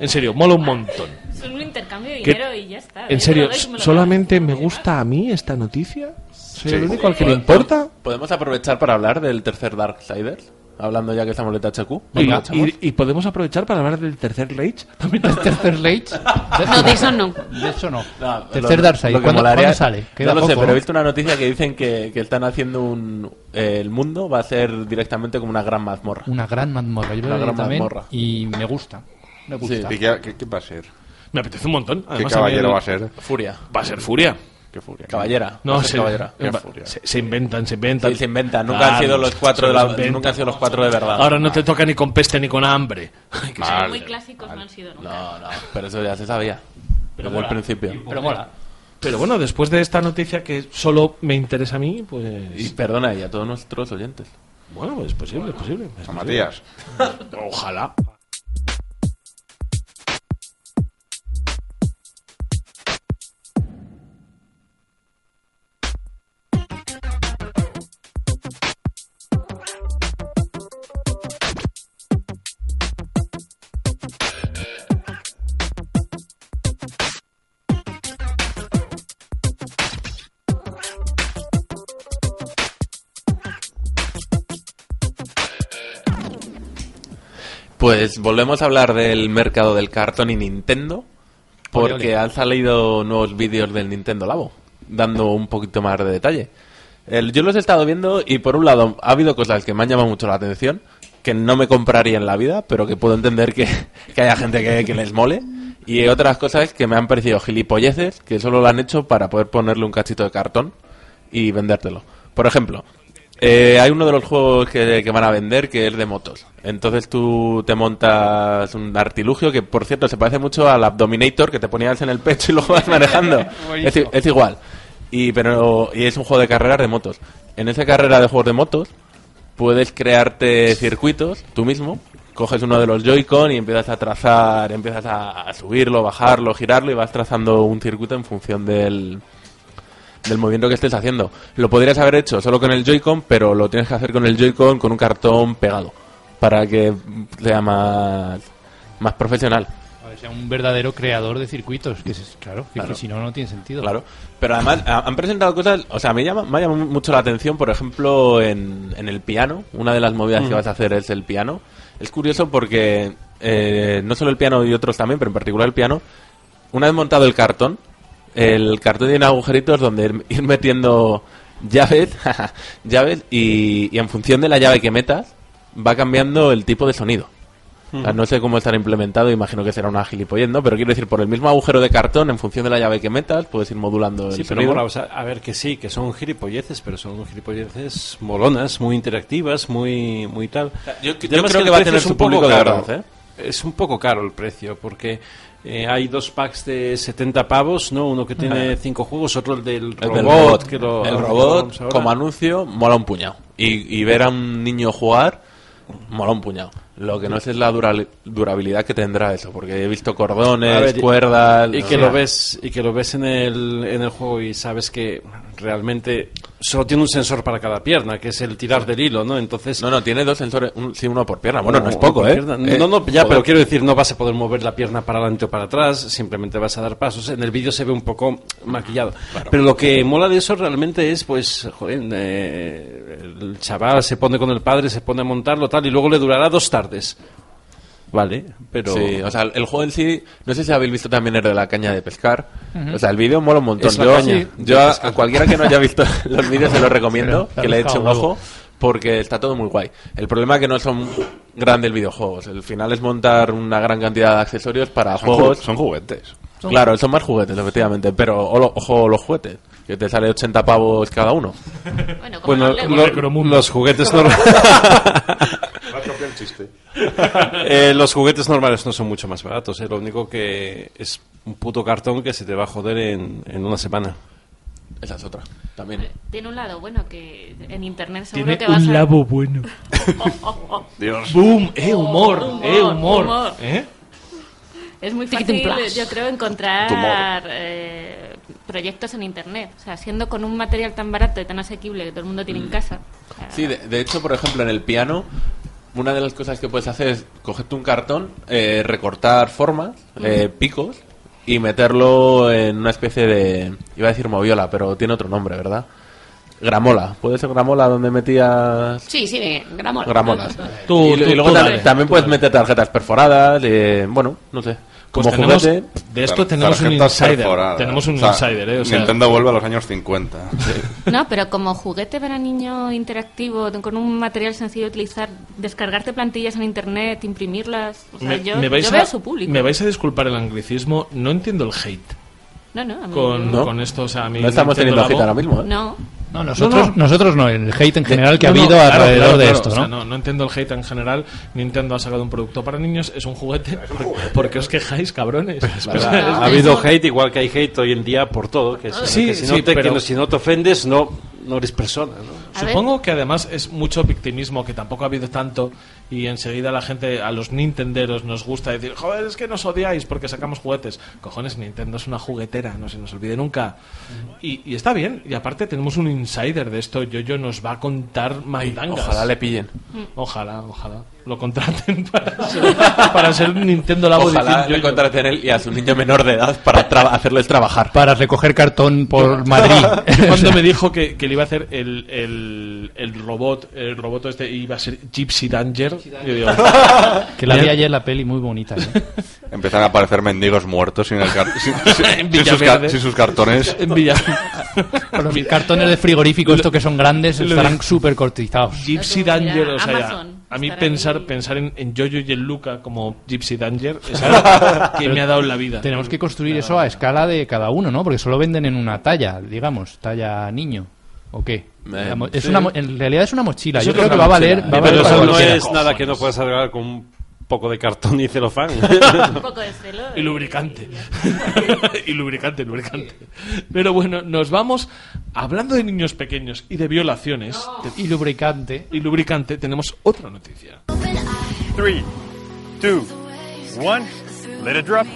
En serio, mola un montón. Son un intercambio de ¿Qué- dinero y ya está. En serio, me ¿solamente me gusta a mí esta noticia? ¿Soy el Sí. único al que le importa? ¿Podemos aprovechar para hablar del tercer Darksiders? Hablando ya que estamos de THQ. Y, y- y podemos aprovechar para hablar del tercer Rage. También ¿El tercer Rage? No, de eso no. De eso no. No, tercer que ¿Cuándo, cuándo sale? Queda no lo sé, poco, pero he ¿no? visto una noticia que dicen que, que están haciendo un... eh, el mundo va a ser directamente como una gran mazmorra. Una gran mazmorra. Yo Una gran también mazmorra. y me gusta. Me gusta. ¿Y qué, qué- qué va a ser? me apetece un montón. ¿Qué Además, a caballero el- va a ser? Furia. Va a ser Furia. Qué furia. Caballera. No, a se, caballera. eh, se, se inventan, se inventan. Sí, se inventan. Nunca Claro, han sido los cuatro se de la- nunca han sido los cuatro de verdad. Ahora no te toca ni con peste ni con hambre. <laughs> Son muy clásicos, no han sido nunca. No, no, pero eso ya se sabía. El mola. principio. Pero mola. Pero bueno, después de esta noticia que solo me interesa a mí, pues... Y perdona, y a todos nuestros oyentes. Bueno, pues es posible, es posible. es San posible. Matías. <laughs> Ojalá. Pues volvemos a hablar del mercado del cartón y Nintendo, Ole, porque ole. han salido nuevos vídeos del Nintendo Labo, dando un poquito más de detalle. El- yo los he estado viendo y por un lado ha habido cosas que me han llamado mucho la atención, que no me compraría en la vida, pero que puedo entender que, <laughs> que haya gente que, que les mole. Y otras cosas que me han parecido gilipolleces, que solo lo han hecho para poder ponerle un cachito de cartón y vendértelo. Por ejemplo, eh, hay uno de los juegos que, que van a vender que es de motos. Entonces tú te montas un artilugio que, por cierto, se parece mucho al Abdominator que te ponías en el pecho y luego vas <laughs> manejando. es, es igual. Y, pero, y es un juego de carreras de motos. En esa carrera de juegos de motos puedes crearte circuitos tú mismo. Coges uno de los Joy-Con y empiezas a trazar, empiezas a subirlo, bajarlo, girarlo y vas trazando un circuito en función del, del movimiento que estés haciendo. Lo podrías haber hecho solo con el Joy-Con, pero lo tienes que hacer con el Joy-Con con un cartón pegado para que sea más, más profesional. A ver, sea un verdadero creador de circuitos. Que es, claro, que, Claro. que si no, no tiene sentido. Claro. Pero además ha- han presentado cosas, o sea, me llama, me llama mucho la atención, por ejemplo, en, en el piano. Una de las movidas que Mm. vas a hacer es el piano. Es curioso porque eh, no solo el piano y otros también, pero en particular el piano, una vez montado el cartón, el cartón tiene agujeritos donde ir- metiendo llaves, <laughs> llaves y, y en función de la llave que metas va cambiando el tipo de sonido. O sea, no sé cómo estará implementado, imagino que será una gilipollez, ¿no? Pero quiero decir, por el mismo agujero de cartón, en función de la llave que metas, puedes ir modulando Sí, el pero sonido. mola, o sea, a ver que sí, que son gilipolleces, pero son gilipolleces molonas, muy interactivas, muy muy tal. yo- yo creo el que va a tener su público de verdad, ¿eh? Es un poco caro el precio, porque eh, hay dos packs de 70 pavos, ¿no? Uno que tiene <laughs> cinco juegos, otro el del El robot. del robot, que lo- el robot como anuncio mola un puñado. Y, y ver a un niño jugar mola un puñado. Lo que no sé es la dura- durabilidad que tendrá eso, porque he visto cordones, ver, cuerdas... y que lo ves y que lo ves en el, en el juego y sabes que realmente solo tiene un sensor para cada pierna que es el tirar del hilo no entonces No, no, tiene dos sensores, un- sí, uno por pierna. Bueno, no, No, es poco, ¿eh? Eh, No, no, ya, joder. pero quiero decir, no vas a poder mover la pierna para adelante o para atrás, simplemente vas a dar pasos. En el vídeo se ve un poco maquillado. Pero lo que mola de eso realmente es, pues, joder, eh, el chaval se pone con el padre, se pone a montarlo tal, y luego le durará dos tardes. Vale, pero... Sí, o sea, el juego en sí, no sé si habéis visto también el de la caña de pescar. Ujú. O sea, el vídeo mola un montón. Es yo caña yo a, a cualquiera que no haya visto <laughs> los vídeos se los recomiendo, Pero, que le eche un ojo, porque está todo muy guay. El problema es que no son grandes videojuegos. El final es montar una gran cantidad de accesorios para Son, juegos. ju- son juguetes. Claro, son más juguetes, efectivamente. Pero olo- ojo los juguetes, que te sale 80 pavos cada uno. Bueno, como Bueno, lo- los juguetes <laughs> normales... <laughs> <laughs> Eh, los juguetes normales no son mucho más baratos, eh, lo único que es un puto cartón que se te va a joder en, en una semana. Esa es otra, también. Tiene un lado bueno que en internet seguro Tiene Tiene que vas un a... labo bueno. <laughs> Dios. Boom, eh, humor, Humor, eh, humor. humor. ¿Eh? Es muy fácil, yo creo, encontrar eh, proyectos en internet. O sea, siendo con un material tan barato y tan asequible que todo el mundo tiene en casa. o sea, Sí, de, de hecho, por ejemplo, en el piano, una de las cosas que puedes hacer es cogerte un cartón, eh, recortar formas, eh, picos, y meterlo en una especie de... Iba a decir moviola, pero tiene otro nombre, ¿verdad? Gramola. ¿Puede ser gramola donde metías Sí, sí, gramola. gramolas? Tú- y, lo- tú- y luego tú también tú puedes meter tarjetas perforadas, eh, bueno, no sé. Pues Como tenemos, juguete... de esto tenemos un insider. perforadas. Tenemos un O sea, insider, ¿eh? O sea, Nintendo vuelve a los años 50. No, pero como juguete para niño interactivo, con un material sencillo de utilizar, descargarte plantillas en internet, imprimirlas. O sea, me, yo, me vais yo a, veo su público. me vais a disculpar el anglicismo, no entiendo el hate. No, no, a mí con, no. con esto. O sea, a mí No estamos Nintendo teniendo hate ahora mismo, ¿eh? No. No, nosotros No, no, nosotros no, el hate en general que ha No, habido claro, alrededor claro, de esto, O ¿no? sea, ¿no? no entiendo el hate en general. Nintendo ha sacado un producto para niños, es un juguete. ¿Por, por qué os quejáis, cabrones? Ha habido hate, igual que hay hate hoy en día por todo. Que, Sí, que si, no sí, te, pero- que no- si no te ofendes, no, no eres persona. ¿no? A ver. Supongo que además es mucho victimismo, que tampoco ha habido tanto, y enseguida la gente, a los nintenderos, nos gusta decir, joder, es que nos odiáis porque sacamos juguetes. Cojones, Nintendo es una juguetera, no se nos olvide nunca. Y, y está bien, y aparte tenemos un insider de esto, Yoyo nos va a contar mandangas. Ojalá le pillen. Ojalá, ojalá. Lo contraten <laughs> para ser, para ser un Nintendo Labo Ojalá le contraten él y a su niño menor de edad para traba- hacerles trabajar. Para recoger cartón por Madrid. <laughs> Cuando me dijo que, que le iba a hacer el, el, el robot, el robot este iba a ser Gypsy Danger, yo digo, <laughs> que la vi ayer la peli muy bonita. ¿eh? Empiezan a aparecer mendigos muertos sin, el car- sin, sin- En sin sus, ca- Villaverde. sin sus cartones. en Villa. Con los cartones de frigorífico, estos que son grandes, estarán súper cotizados. Gypsy Danger, o sea, a mí pensar ahí. pensar en, en Jojo y en Luca como Gypsy Danger es <laughs> algo que me ha dado en la vida. Tenemos que construir eso a escala de cada uno, ¿no? Porque solo venden en una talla, digamos, talla niño. ¿O qué? Es sí. una mo- en realidad es una mochila. Yo creo que va a valer. Va Pero eso no es nada que no puedas arreglar con un poco de cartón <laughs> y celofán. Un poco de celo. Y lubricante. <laughs> y lubricante, lubricante. Pero bueno, nos vamos hablando de niños pequeños y de violaciones de- Y lubricante. y lubricante. Tenemos otra noticia. Three, two, one. Let it drop.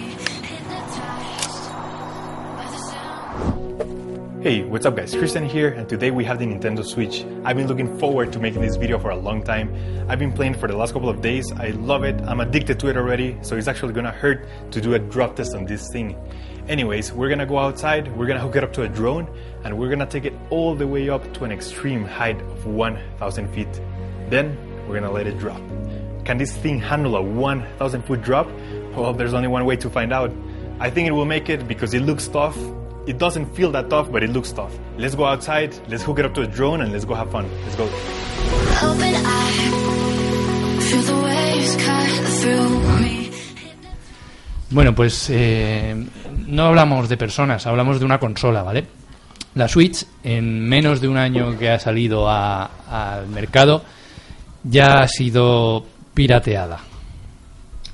Hey, what's up guys? Christian here, and today we have the Nintendo Switch. I've been looking forward to making this video for a long time. I've been playing for the last couple of days. I love it. I'm addicted to it already, so it's actually gonna hurt to do a drop test on this thing. Anyways, we're gonna go outside, we're gonna hook it up to a drone, and we're gonna take it all the way up to an extreme height of 1,000 feet. Then, we're gonna let it drop. Can this thing handle a 1,000 foot drop? Well, there's only one way to find out. I think it will make it because it looks tough. It doesn't feel that tough, but it looks tough. Let's go outside, let's hook it up to a drone, and let's go have fun. Let's go. Bueno, pues eh, no hablamos de personas, hablamos de una consola, ¿vale? La Switch, en menos de un año que ha salido a- al mercado, ya ha sido pirateada.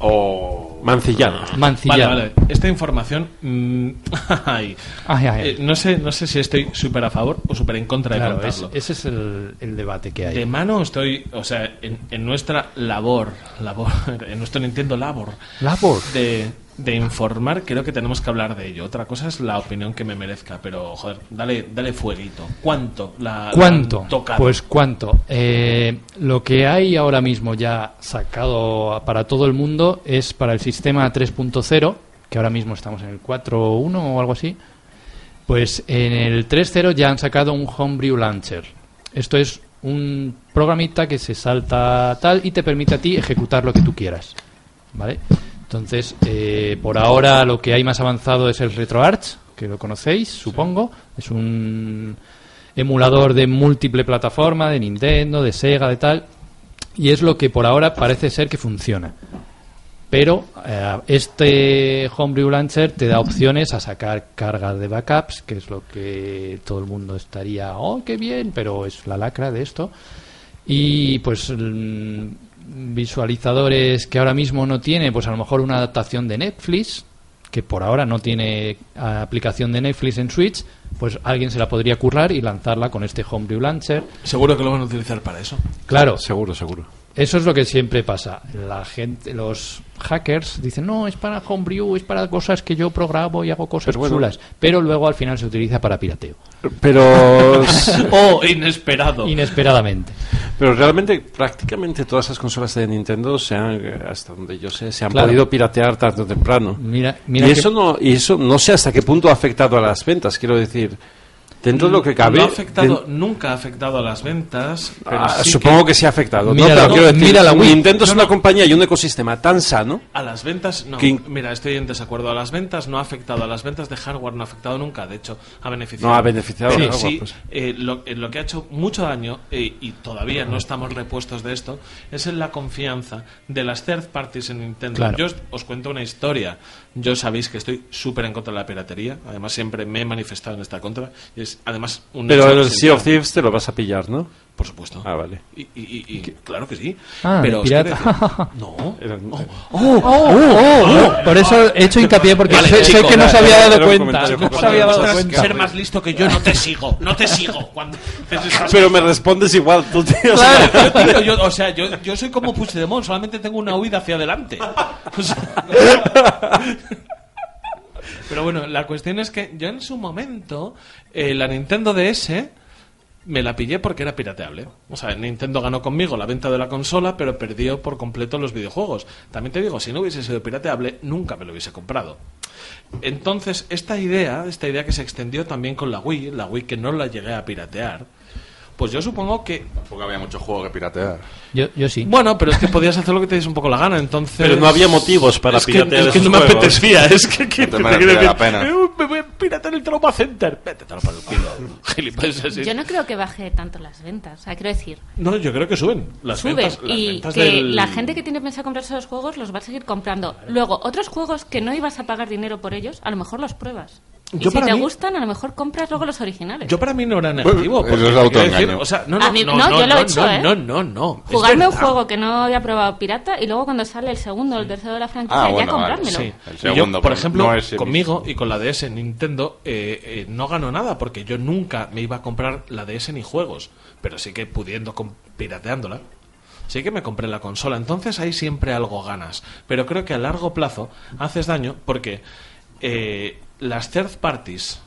O mancillada. Mancillada. Vale, vale. Esta información. mm, <laughs> ay. Ay, ay, ay. Eh, no, sé, no sé si estoy súper a favor o súper en contra de Claro, es- contarlo. ese es el, el debate que hay. De mano estoy, o sea, en, en nuestra labor, labor, <laughs> en nuestro Nintendo Labor, Labor. de, de informar, creo que tenemos que hablar de ello. Otra cosa es la opinión que me merezca, pero joder, dale, dale fueguito. ¿Cuánto la, ¿Cuánto? Pues cuánto. Eh, lo que hay ahora mismo ya sacado para todo el mundo es para el sistema 3.0, que ahora mismo estamos en el 4.1 o algo así. Pues en el 3.0 ya han sacado un Homebrew Launcher. Esto es un programita que se salta tal y te permite a ti ejecutar lo que tú quieras. ¿Vale? Entonces, eh, por ahora lo que hay más avanzado es el RetroArch, que lo conocéis, supongo. Es un emulador de múltiple plataforma, de Nintendo, de Sega, de tal. Y es lo que por ahora parece ser que funciona. Pero eh, este Homebrew Launcher te da opciones a sacar cargas de backups, que es lo que todo el mundo estaría, oh, qué bien, pero es la lacra de esto. Y pues mm, visualizadores que ahora mismo no tiene, pues a lo mejor una adaptación de Netflix, que por ahora no tiene ah, aplicación de Netflix en Switch, pues alguien se la podría currar y lanzarla con este Homebrew Launcher. Seguro que lo van a utilizar para eso. Claro, Seguro, seguro. Eso es lo que siempre pasa. La gente, los hackers dicen, no, es para homebrew, es para cosas que yo programo y hago cosas Pero bueno. chulas. Pero luego al final se utiliza para pirateo. Pero, <laughs> ¡Oh, inesperado! Inesperadamente. pero realmente prácticamente todas esas consolas de Nintendo se han, hasta donde yo sé, se han Claro. podido piratear tarde o temprano. Mira, mira y que- eso no y eso no sé hasta qué punto ha afectado a las ventas, quiero decir. Dentro de lo que cabe. No ha afectado, nunca ha afectado a las ventas, pero Ah, sí supongo que... sí ha afectado. Mira no, la- pero quiero decir, mira la Wii. Nintendo es No, una no. compañía y un ecosistema tan sano. A las ventas, no. Que Mira, estoy en desacuerdo. A las ventas no ha afectado. A las ventas de hardware no ha afectado nunca. De hecho, ha beneficiado. No ha beneficiado Pero al hardware, sí, pues. eh, lo, eh, lo que ha hecho mucho daño, eh, y todavía no estamos repuestos de esto, es en la confianza de las third parties en Nintendo. Claro. Yo os, os cuento una historia. Yo sabéis que estoy súper en contra de la piratería. Además, siempre me he manifestado en esta contra. Y es, además, un Pero el. Sea of Thieves te lo vas a pillar, ¿no? Por supuesto. Ah, vale. Y, y- y- y claro que sí. Ah, pero pirata. quiero decir- <laughs> no. Era- Oh, oh, oh. Por eso he hecho hincapié porque Vale, sé, que no se había dado cuenta. No se había dado cuenta. ser más listo que yo, no te sigo, no te sigo. Cuando <laughs> Pero me respondes igual, tú, tío. Claro, <laughs> tío, yo, o sea, yo, yo soy como Puigdemont, solamente tengo una huida hacia adelante. O sea, Pero bueno, la cuestión es que yo en su momento, eh, la Nintendo DS me la pillé porque era pirateable. O sea, Nintendo ganó conmigo la venta de la consola, pero perdió por completo los videojuegos. También te digo, si no hubiese sido pirateable, nunca me lo hubiese comprado. Entonces, esta idea, esta idea que se extendió también con la Wii, la Wii que no la llegué a piratear, pues yo supongo que Tampoco había mucho juego que piratear. Yo, yo sí. bueno, pero es que podías hacer lo que te diese un poco la gana, entonces... Pero no había motivos para es que, piratear Es que esos no me apetecía, es que... que No te te merecía quiero la decir, pena. "Eh, me voy a piratear el Trauma Center. Vete por el culo, <laughs> gilipollas así. Yo no creo que baje tanto las ventas. O sea, quiero decir, No, yo creo que suben las suben ventas. las y ventas que del- la gente que tiene pensado comprarse los juegos los va a seguir comprando. Luego, otros juegos que no ibas a pagar dinero por ellos, a lo mejor los pruebas. Y Yo si para te mí- gustan, a lo mejor compras luego los originales. Yo para mí no era negativo. Eso porque es autoengaño. o sea, no, no, A mí- no, no, no, yo lo he no, hecho, no, ¿eh? no, no, no. Jugarme un juego que no había probado pirata y luego cuando sale el segundo o el tercero de la franquicia Ah, ya bueno, vale, comprármelo. Sí. El segundo, yo, por ejemplo, conmigo y con la DS Nintendo eh, eh, no ganó nada porque yo nunca me iba a comprar la DS ni juegos, pero sí que pudiendo pirateándola. Sí que me compré la consola, entonces ahí siempre algo ganas. Pero creo que a largo plazo haces daño porque eh, las third parties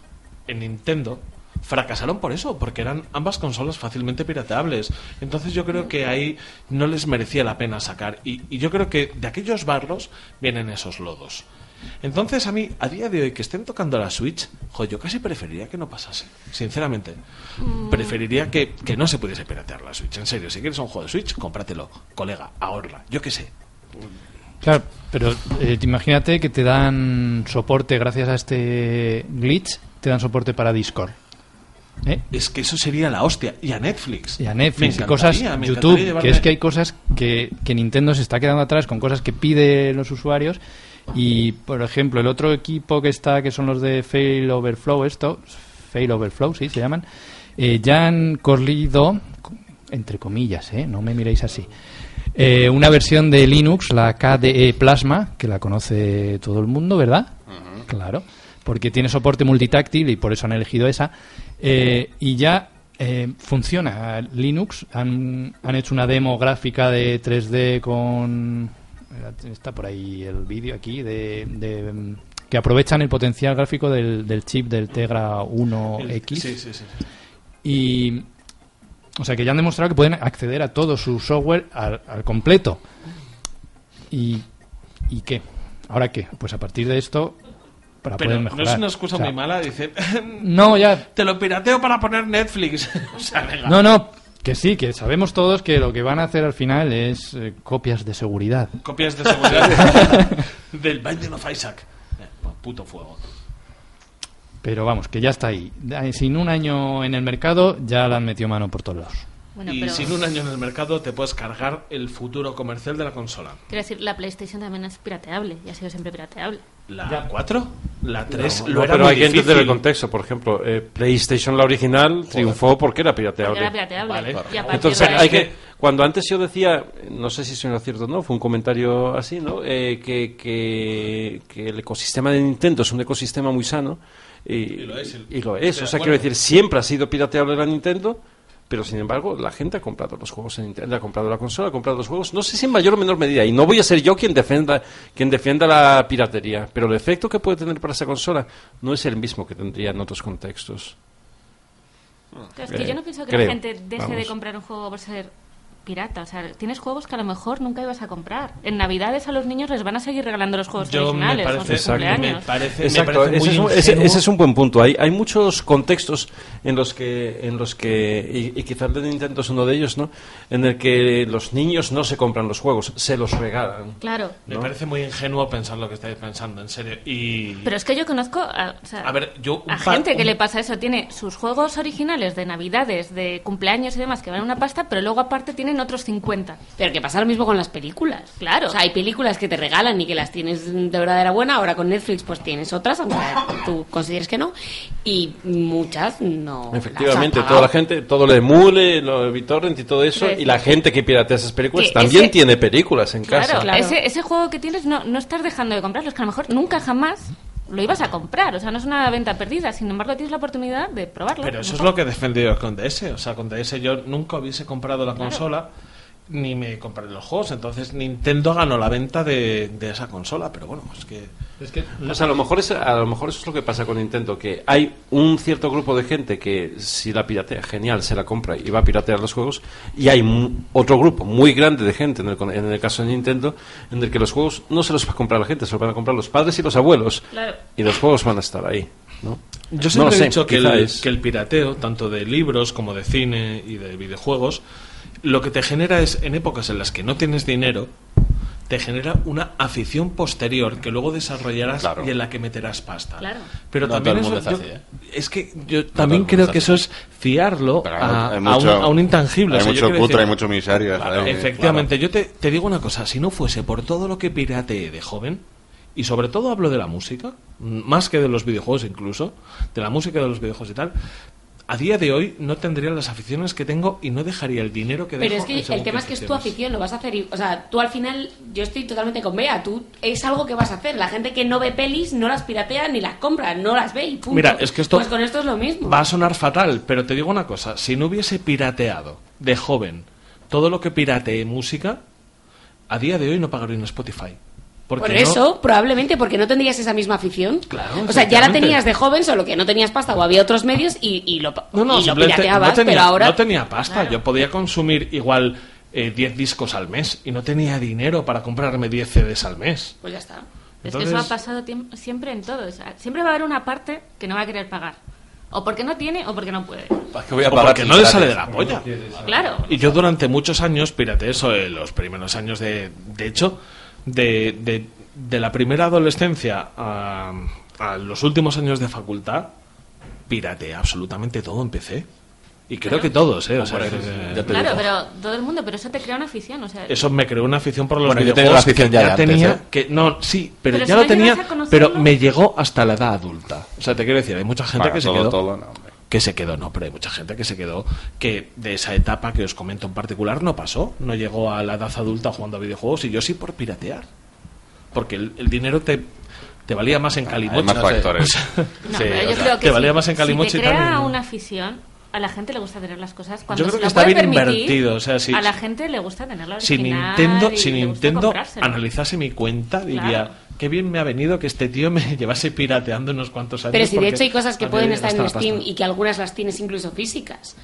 en Nintendo fracasaron por eso, porque eran ambas consolas fácilmente pirateables. Entonces yo creo que ahí no les merecía la pena sacar. Y, y yo creo que de aquellos barros vienen esos lodos. Entonces a mí, a día de hoy, que estén tocando la Switch, jo, yo casi preferiría que no pasase. Sinceramente. Preferiría que, que no se pudiese piratear la Switch. En serio, si quieres un juego de Switch, cómpratelo. Colega, ahorra. Yo qué sé. Claro, pero eh, te imagínate que te dan soporte gracias a este glitch, te dan soporte para Discord. ¿Eh? Es que eso sería la hostia. Y a Netflix. Y a Netflix y cosas, YouTube, que es que hay cosas que, que Nintendo se está quedando atrás con cosas que piden los usuarios y, por ejemplo, el otro equipo que está, que son los de Fail Overflow, esto, Fail Overflow, sí, se llaman, eh, ya han corrido, entre comillas, ¿eh? no me miréis así, eh, una versión de Linux, la KDE Plasma, que la conoce todo el mundo, ¿verdad? Claro, porque tiene soporte multitáctil y por eso han elegido esa. Eh, y ya eh, funciona Linux. Han, han hecho una demo gráfica de 3D con. Está por ahí el vídeo aquí de. de, que aprovechan el potencial gráfico del, del chip del Tegra 1X. Sí, sí, sí. sí. Y. O sea que ya han demostrado que pueden acceder a todo su software al, al completo. ¿Y, ¿Y qué? ¿Ahora qué? Pues a partir de esto, para Pero poder no mejorar. es una excusa O sea, muy mala, dice. <laughs> No, ya. Te lo pirateo para poner Netflix. <laughs> o sea, venga. No, no, que sí, que sabemos todos que lo que van a hacer al final es eh, copias de seguridad. Copias de seguridad <laughs> del Binding of Isaac. Eh, puto fuego. Pero vamos, que ya está ahí. Eh, Sin un año en el mercado, ya la han metido mano por todos lados. Bueno, y pero sin un año en el mercado te puedes cargar el futuro comercial de la consola. quiero decir, la PlayStation también es pirateable y ha sido siempre pirateable. ¿La 4? ¿La 3? No, lo no, era pero muy hay que entender el contexto. Por ejemplo, eh, PlayStation, la original, triunfó porque era pirateable. Porque era pirateable. Vale. Y Entonces, de hay que, cuando antes yo decía, no sé si es cierto o no, fue un comentario así, ¿no? Eh, que, que, que el ecosistema de Nintendo es un ecosistema muy sano. Y, lo es, el- y lo es. estoy O sea, quiero decir, siempre ha sido pirateable la Nintendo, pero sin embargo, la gente ha comprado los juegos en Nintendo, ha comprado la consola, ha comprado los juegos, no sé si en mayor o menor medida. Y no voy a ser yo quien defienda, quien defienda la piratería, pero el efecto que puede tener para esa consola no es el mismo que tendría en otros contextos. Claro, es que Eh, yo no pienso que creo, la gente deje de comprar un juego por ser pirata. O sea, tienes juegos que a lo mejor nunca ibas a comprar. En Navidades a los niños les van a seguir regalando los juegos Yo me originales. o parece- Exacto. me parece- me Exacto, parece ese, muy es un, ese- ingenuo. ese es un buen punto. Hay, hay muchos contextos en los que, en los que y, y quizás el de Nintendo es uno de ellos, ¿no? En el que los niños no se compran los juegos, se los regalan. Claro. Me parece muy ingenuo pensar lo que estáis pensando, en serio. Y. Pero es que yo conozco a, o sea, A ver, yo. a par- gente que le pasa eso. Tiene sus juegos originales de Navidades, de cumpleaños y demás que valen una pasta, pero luego aparte tienen otros 50. Pero que pasa lo mismo con las películas. Claro. O sea, hay películas que te regalan y que las tienes de verdadera buena. Ahora con Netflix pues tienes otras, aunque tú consideres que no. Y muchas no. Efectivamente, toda la gente, todo lo de Mule, lo de BitTorrent y todo eso, y la gente que piratea esas películas Que también ese- tiene películas en casa. Claro, Ese, ese juego que tienes no, no estás dejando de comprarlo, es que a lo mejor nunca jamás lo ibas a comprar. O sea, no es una venta perdida, sin embargo tienes la oportunidad de probarlo. Pero eso es lo que he defendido con DS. O sea, con DS yo nunca hubiese comprado la consola ni me compré los juegos. Entonces Nintendo ganó la venta de, de esa consola. Pero bueno, es que. Pues a lo mejor es, a lo mejor eso es lo que pasa con Nintendo, que hay un cierto grupo de gente que si la piratea, genial, se la compra y va a piratear los juegos, y hay mu- otro grupo muy grande de gente, en el, con- en el caso de Nintendo, en el que los juegos no se los va a comprar la gente, se los van a comprar los padres y los abuelos, Claro. y los juegos van a estar ahí. ¿no? Yo siempre No he sé, dicho que el, es- que el pirateo, tanto de libros como de cine y de videojuegos, lo que te genera es, en épocas en las que no tienes dinero, te genera una afición posterior que luego desarrollarás y en la que meterás pasta. Claro. Pero No también eso- es yo- así, ¿eh? es que yo también creo que así. eso es fiarlo a, hay a mucho- un, a un intangible. hay O sea, yo mucho cutre, hay mucho miseria. Claro, efectivamente, yo te, te digo una cosa, si no fuese por todo lo que pirateé de joven, y sobre todo hablo de la música, más que de los videojuegos incluso, de la música de los videojuegos y tal, a día de hoy no tendría las aficiones que tengo y no dejaría el dinero que Pero dejo es en que el tema es que es tu afición, lo vas a hacer. y- o sea, tú al final, yo estoy totalmente con Bea. Tú es algo que vas a hacer. La gente que no ve pelis no las piratea ni las compra, no las ve y punto. Mira, es que esto Pues con esto es lo mismo. Va a sonar fatal, pero te digo una cosa, si no hubiese pirateado de joven todo lo que pirateé música, a día de hoy no pagaría en Spotify. Por no- eso, probablemente porque no tendrías esa misma afición. Claro, o sea, ya la tenías de joven, solo que no tenías pasta o había otros medios y, y lo, No, no, y lo pirateabas, no tenía, pero ahora... no tenía pasta. Yo podía consumir igual eh, 10 discos al mes y no tenía dinero para comprarme 10 CDs al mes. Pues ya está. Es que eso ha pasado siempre en todo. o sea, siempre va a haber una parte que no va a querer pagar. O porque no tiene o porque no puede. que voy a O pagar porque no le sale de la polla. Claro. Y yo durante muchos años pirateé eso, en los primeros años de... De hecho, de, de, de la primera adolescencia a, a los últimos años de facultad, pirateé absolutamente todo en PC. Y creo Claro. que todos, ¿eh? O sea, Hombre, creo que- ya te Claro, digo. pero todo el mundo, pero eso te crea una afición. O sea, Eso me creó una afición por los Bueno, yo videojuegos. tengo la afición que ya antes, tenía ¿eh? que no, sí, pero, Pero ya si lo tenía, pero me llegó hasta la edad adulta. O sea, te quiero decir, hay mucha gente Para que se quedó todo, no. Que se quedó, no, pero hay mucha gente que se quedó que de esa etapa que os comento en particular no pasó, no llegó a la edad adulta jugando a videojuegos y yo sí por piratear. Porque el, el dinero te te valía más en Calimocho. más factores. <laughs> no, sí, pero yo creo que te valía si, más en si Calimocho te crea y- una afición, a la gente le gusta tener las cosas cuando Yo creo se que está bien permitir, invertido, o sea, si- a la gente le gusta tenerlo si original Nintendo, si le gusta Nintendo analizase mi cuenta, diría, Claro. Qué bien me ha venido que este tío me <laughs> llevase pirateando unos cuantos años. Pero si de hecho hay cosas que pueden estar en Steam pasta. y que algunas las tienes incluso físicas.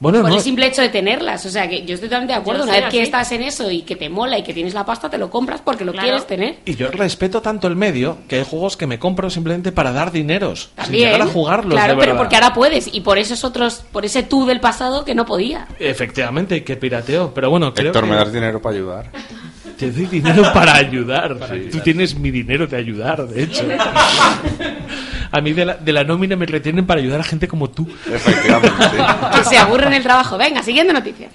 Bueno, Por no, el simple hecho de tenerlas. O sea, que yo estoy totalmente de acuerdo. Una vez que así. estás en eso y que te mola y que tienes la pasta, te lo compras porque lo Claro. quieres tener. Y yo respeto tanto el medio que hay juegos que me compro simplemente para dar dineros. También. Sin llegar a jugarlos. Claro, de pero porque ahora puedes. Y por esos otros, por ese tú del pasado que no podía. Efectivamente, y que pirateo. Pero bueno, creo Héctor, que ¿me das dinero para ayudar? <laughs> te doy dinero <laughs> para ayudar. Tú tienes mi dinero de ayudar, de hecho. <laughs> a mí de la, de la nómina me retienen para ayudar a gente como tú. Efectivamente, sí. <laughs> Que se aburre en el trabajo. Venga, siguiente noticia.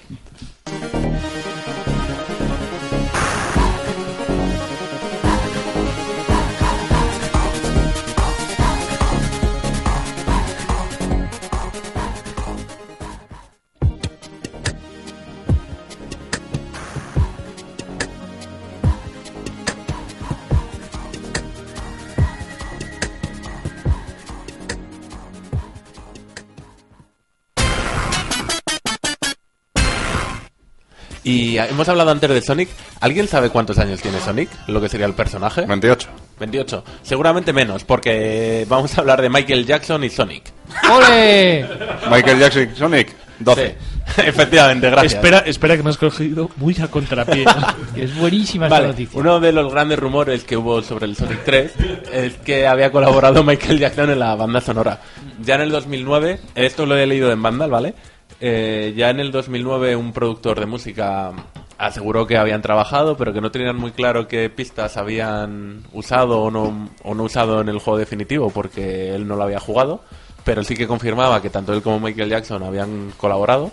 Y hemos hablado antes de Sonic. ¿Alguien sabe cuántos años tiene Sonic? Lo que sería el personaje. 28. 28. Seguramente menos, porque vamos a hablar de Michael Jackson y Sonic. ¡Ole! Michael Jackson, Sonic, 12. Sí. <laughs> Efectivamente, gracias. Espera, espera que me has cogido muy a contrapié. <laughs> es buenísima Vale, esta noticia. uno de los grandes rumores que hubo sobre el Sonic 3 es que había colaborado <laughs> Michael Jackson en la banda sonora. Ya en el 2009, esto lo he leído en Vandal, ¿vale? Eh, ya en el 2009 un productor de música aseguró que habían trabajado, pero que no tenían muy claro qué pistas habían usado o no, o no usado en el juego definitivo porque él no lo había jugado, pero sí que confirmaba que tanto él como Michael Jackson habían colaborado.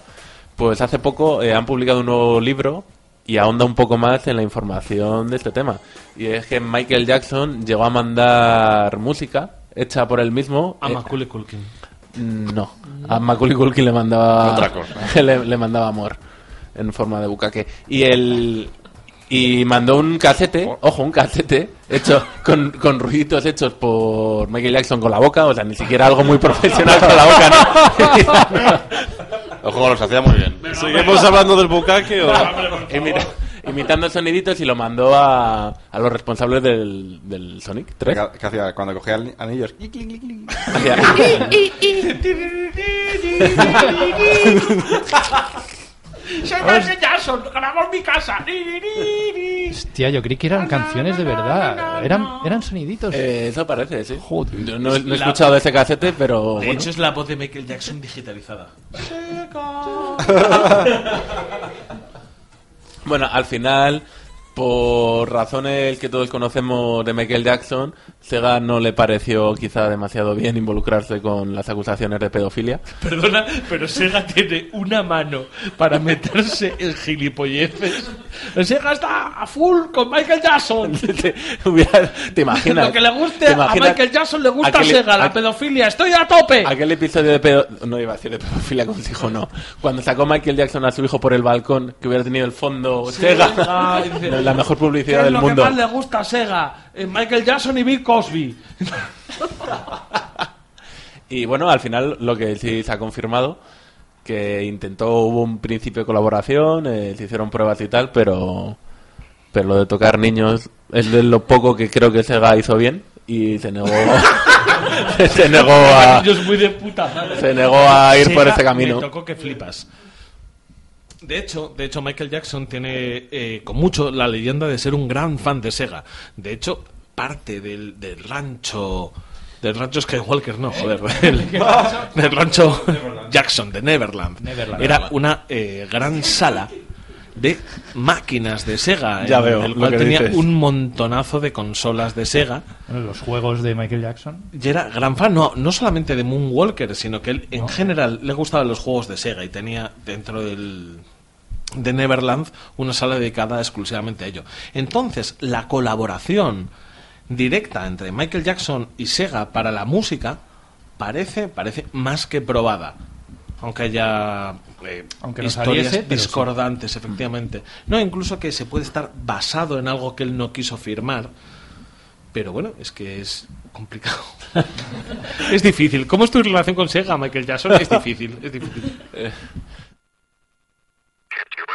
Pues hace poco eh, han publicado un nuevo libro y ahonda un poco más en la información de este tema. Y es que Michael Jackson llegó a mandar música hecha por él mismo. A eh, Macaulay Culkin. No, a Macaulay Culkin le mandaba Otra cosa. <laughs> le, le mandaba amor en forma de bucaque y el y mandó un casete, ojo, un casete hecho con, con ruiditos hechos por Michael Jackson con la boca, o sea, ni siquiera algo muy profesional con la boca, ¿no? <laughs> Ojo, los hacía muy bien. ¿Seguimos hablando del bucaque o...? <laughs> Imita- imitando soniditos y lo mandó a, a los responsables del, del Sonic 3. ¿Qué, qué hacía? Cuando cogía an- anillos. clic, clic, clic, clic. Hacía- ¡Soy Michael Jackson! ¡Grabó en mi casa! Hostia, yo creí que eran canciones de verdad. Eran, eran soniditos. Eh, eso parece, sí. Joder. Yo no, no he La- escuchado ese casete, pero De bueno. hecho, es la voz de Michael Jackson digitalizada. <laughs> Bueno, al final, por razones que todos conocemos de Michael Jackson, Sega no le pareció quizá demasiado bien involucrarse con las acusaciones de pedofilia. <laughs> Perdona, pero Sega tiene una mano para meterse en gilipolleces. Sega está a full con Michael Jackson. <laughs> te, ¿te imaginas? Lo que le guste ¿Te a Michael Jackson le gusta a aquel- Sega, la aqu- pedofilia. ¡Estoy a tope! Aquel episodio de pedo... No iba a decir de pedofilia con su hijo, no. Cuando sacó Michael Jackson a su hijo por el balcón, que hubiera tenido el fondo Sega. Sega, <laughs> la mejor ¿Qué publicidad es del lo mundo. que más le gusta a Sega? Eh, Michael Jackson y Bill Cosby. <laughs> Y bueno, al final lo que sí se ha confirmado, que intentó, hubo un principio de colaboración, eh, se hicieron pruebas y tal, pero, pero lo de tocar niños es de lo poco que creo que Sega hizo bien y se negó, <laughs> <laughs> se negó a, es se negó a ir por Sega ese camino. Me tocó que flipas. De hecho, de hecho, Michael Jackson tiene eh, con mucho la leyenda de ser un gran fan de Sega. De hecho, parte del, del rancho. Del rancho Skywalker, no, joder. <laughs> Del, del rancho Jackson, de Neverland. Neverland. Era una eh, gran sala de máquinas de Sega. Ya en veo el lo cual que tenía dices. un montonazo de consolas de Sega. Bueno, los juegos de Michael Jackson. Y era gran fan, no, no solamente de Moonwalker, sino que él en general le gustaban los juegos de Sega y tenía dentro del de Neverland una sala dedicada exclusivamente a ello. Entonces, la colaboración directa entre Michael Jackson y Sega para la música parece, parece más que probada. Aunque haya eh, Aunque no historias saliese, pero sí. discordantes, efectivamente. No, incluso que se puede estar basado en algo que él no quiso firmar. Pero bueno, es que es complicado. <laughs> es difícil. ¿Cómo es tu relación con Sega, Michael Jackson? Es difícil, es difícil. Neptune.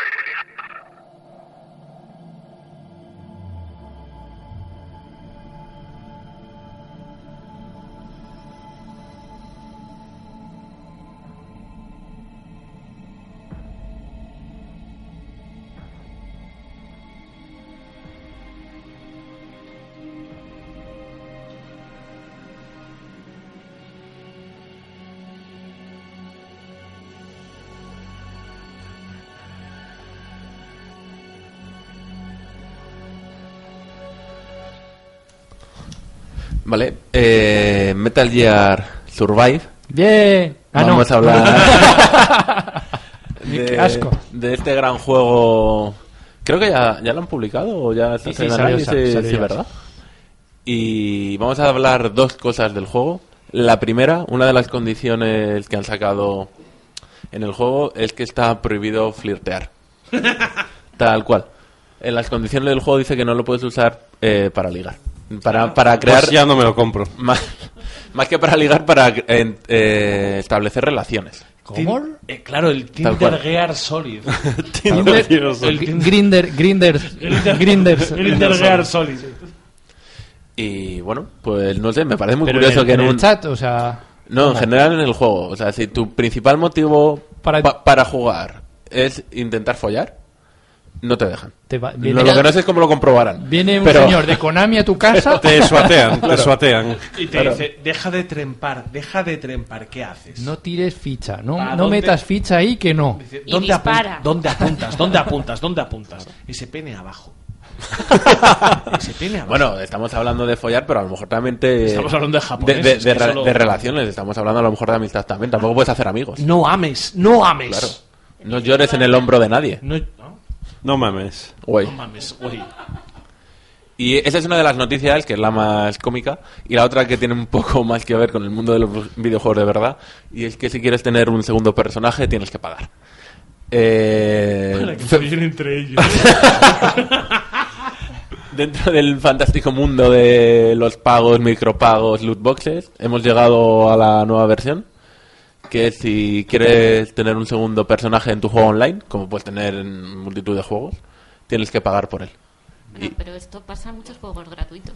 Vale, eh, Metal Gear Survive. Bien. Ah, no. Vamos a hablar <laughs> Qué asco. de este gran juego. Creo que ya, ya lo han publicado o ya está Sí, sí, salió, salió, sí, salió sí, ya. ¿verdad? Y vamos a hablar dos cosas del juego. La primera, una de las condiciones que han sacado en el juego es que está prohibido flirtear. <laughs> Tal cual. En las condiciones del juego dice que no lo puedes usar eh, para ligar. Para, para crear... Pues ya no me lo compro. Más, más que para ligar, para eh, eh, establecer relaciones. ¿Cómo? Eh, claro, el. Tinder Gear Solid. <laughs> Grinder, El Tinder- Grinder, Grinders, Grinders. Tinder Gear Solid. Y bueno, pues no sé, me parece muy Pero curioso en, que en, en un... chat, o sea... No, en general en el juego. O sea, si tu principal motivo Para- pa- para jugar es intentar follar, no te dejan. Te va- Lo, viene- lo que no sé es cómo lo comprobarán. Viene un Pero- señor de Konami a tu casa. <laughs> Te suatean, te suatean. Y te Claro. dice, deja de trempar, deja de trempar, ¿qué haces? No tires ficha, no, ¿A no dónde? metas ficha ahí que no. Dice, Y ¿dónde. ¿Dónde apuntas? ¿Dónde apuntas? ¿Dónde apuntas? Ese pene abajo. <laughs> Ese pene abajo. Bueno, estamos hablando de follar, pero a lo mejor también te... Estamos hablando de japoneses, De, de- de que re- solo- de relaciones, estamos hablando a lo mejor de amistad también. Tampoco puedes hacer amigos. no ames, no ames. Claro. No llores en el hombro de nadie. No, no, mames. Güey. no mames, güey. Y esa es una de las noticias que es la más cómica y la otra que tiene un poco más que ver con el mundo de los videojuegos de verdad y es que si quieres tener un segundo personaje tienes que pagar. Eh, Para que <laughs> se entre ellos. <laughs> Dentro del fantástico mundo de los pagos, micropagos, loot boxes, hemos llegado a la nueva versión que si quieres tener un segundo personaje en tu juego online, como puedes tener en multitud de juegos, tienes que pagar por él. Bueno, pero esto pasa en muchos juegos gratuitos.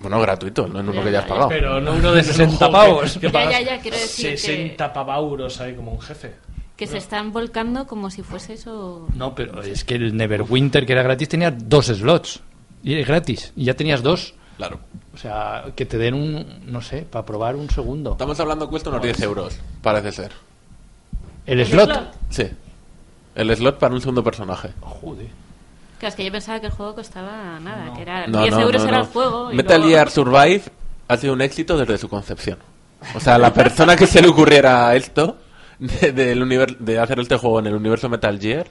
Bueno, gratuito, no en uno que ya has pagado. Pero no Uno de no es un 60 juego pavos. que- que Ya, pagas ya, ya, quiero decir que- 60 pavauros ahí como un jefe. Que se están volcando como si fuese eso. No, pero es que el Neverwinter, que era gratis, tenía dos slots. Y es gratis. Y ya tenías dos. Claro. O sea, que te den un, no sé, para probar un segundo. Estamos hablando que cuesta unos 10 euros, parece ser. El slot. Sí. El slot para un segundo personaje. Joder. Claro, es que yo pensaba que el juego costaba nada, que era No, 10 no, euros no, era el juego. y Metal luego- Gear Survive ha sido un éxito desde su concepción. O sea, la persona que se le ocurriera esto, de, del univer- de hacer este juego en el universo Metal Gear,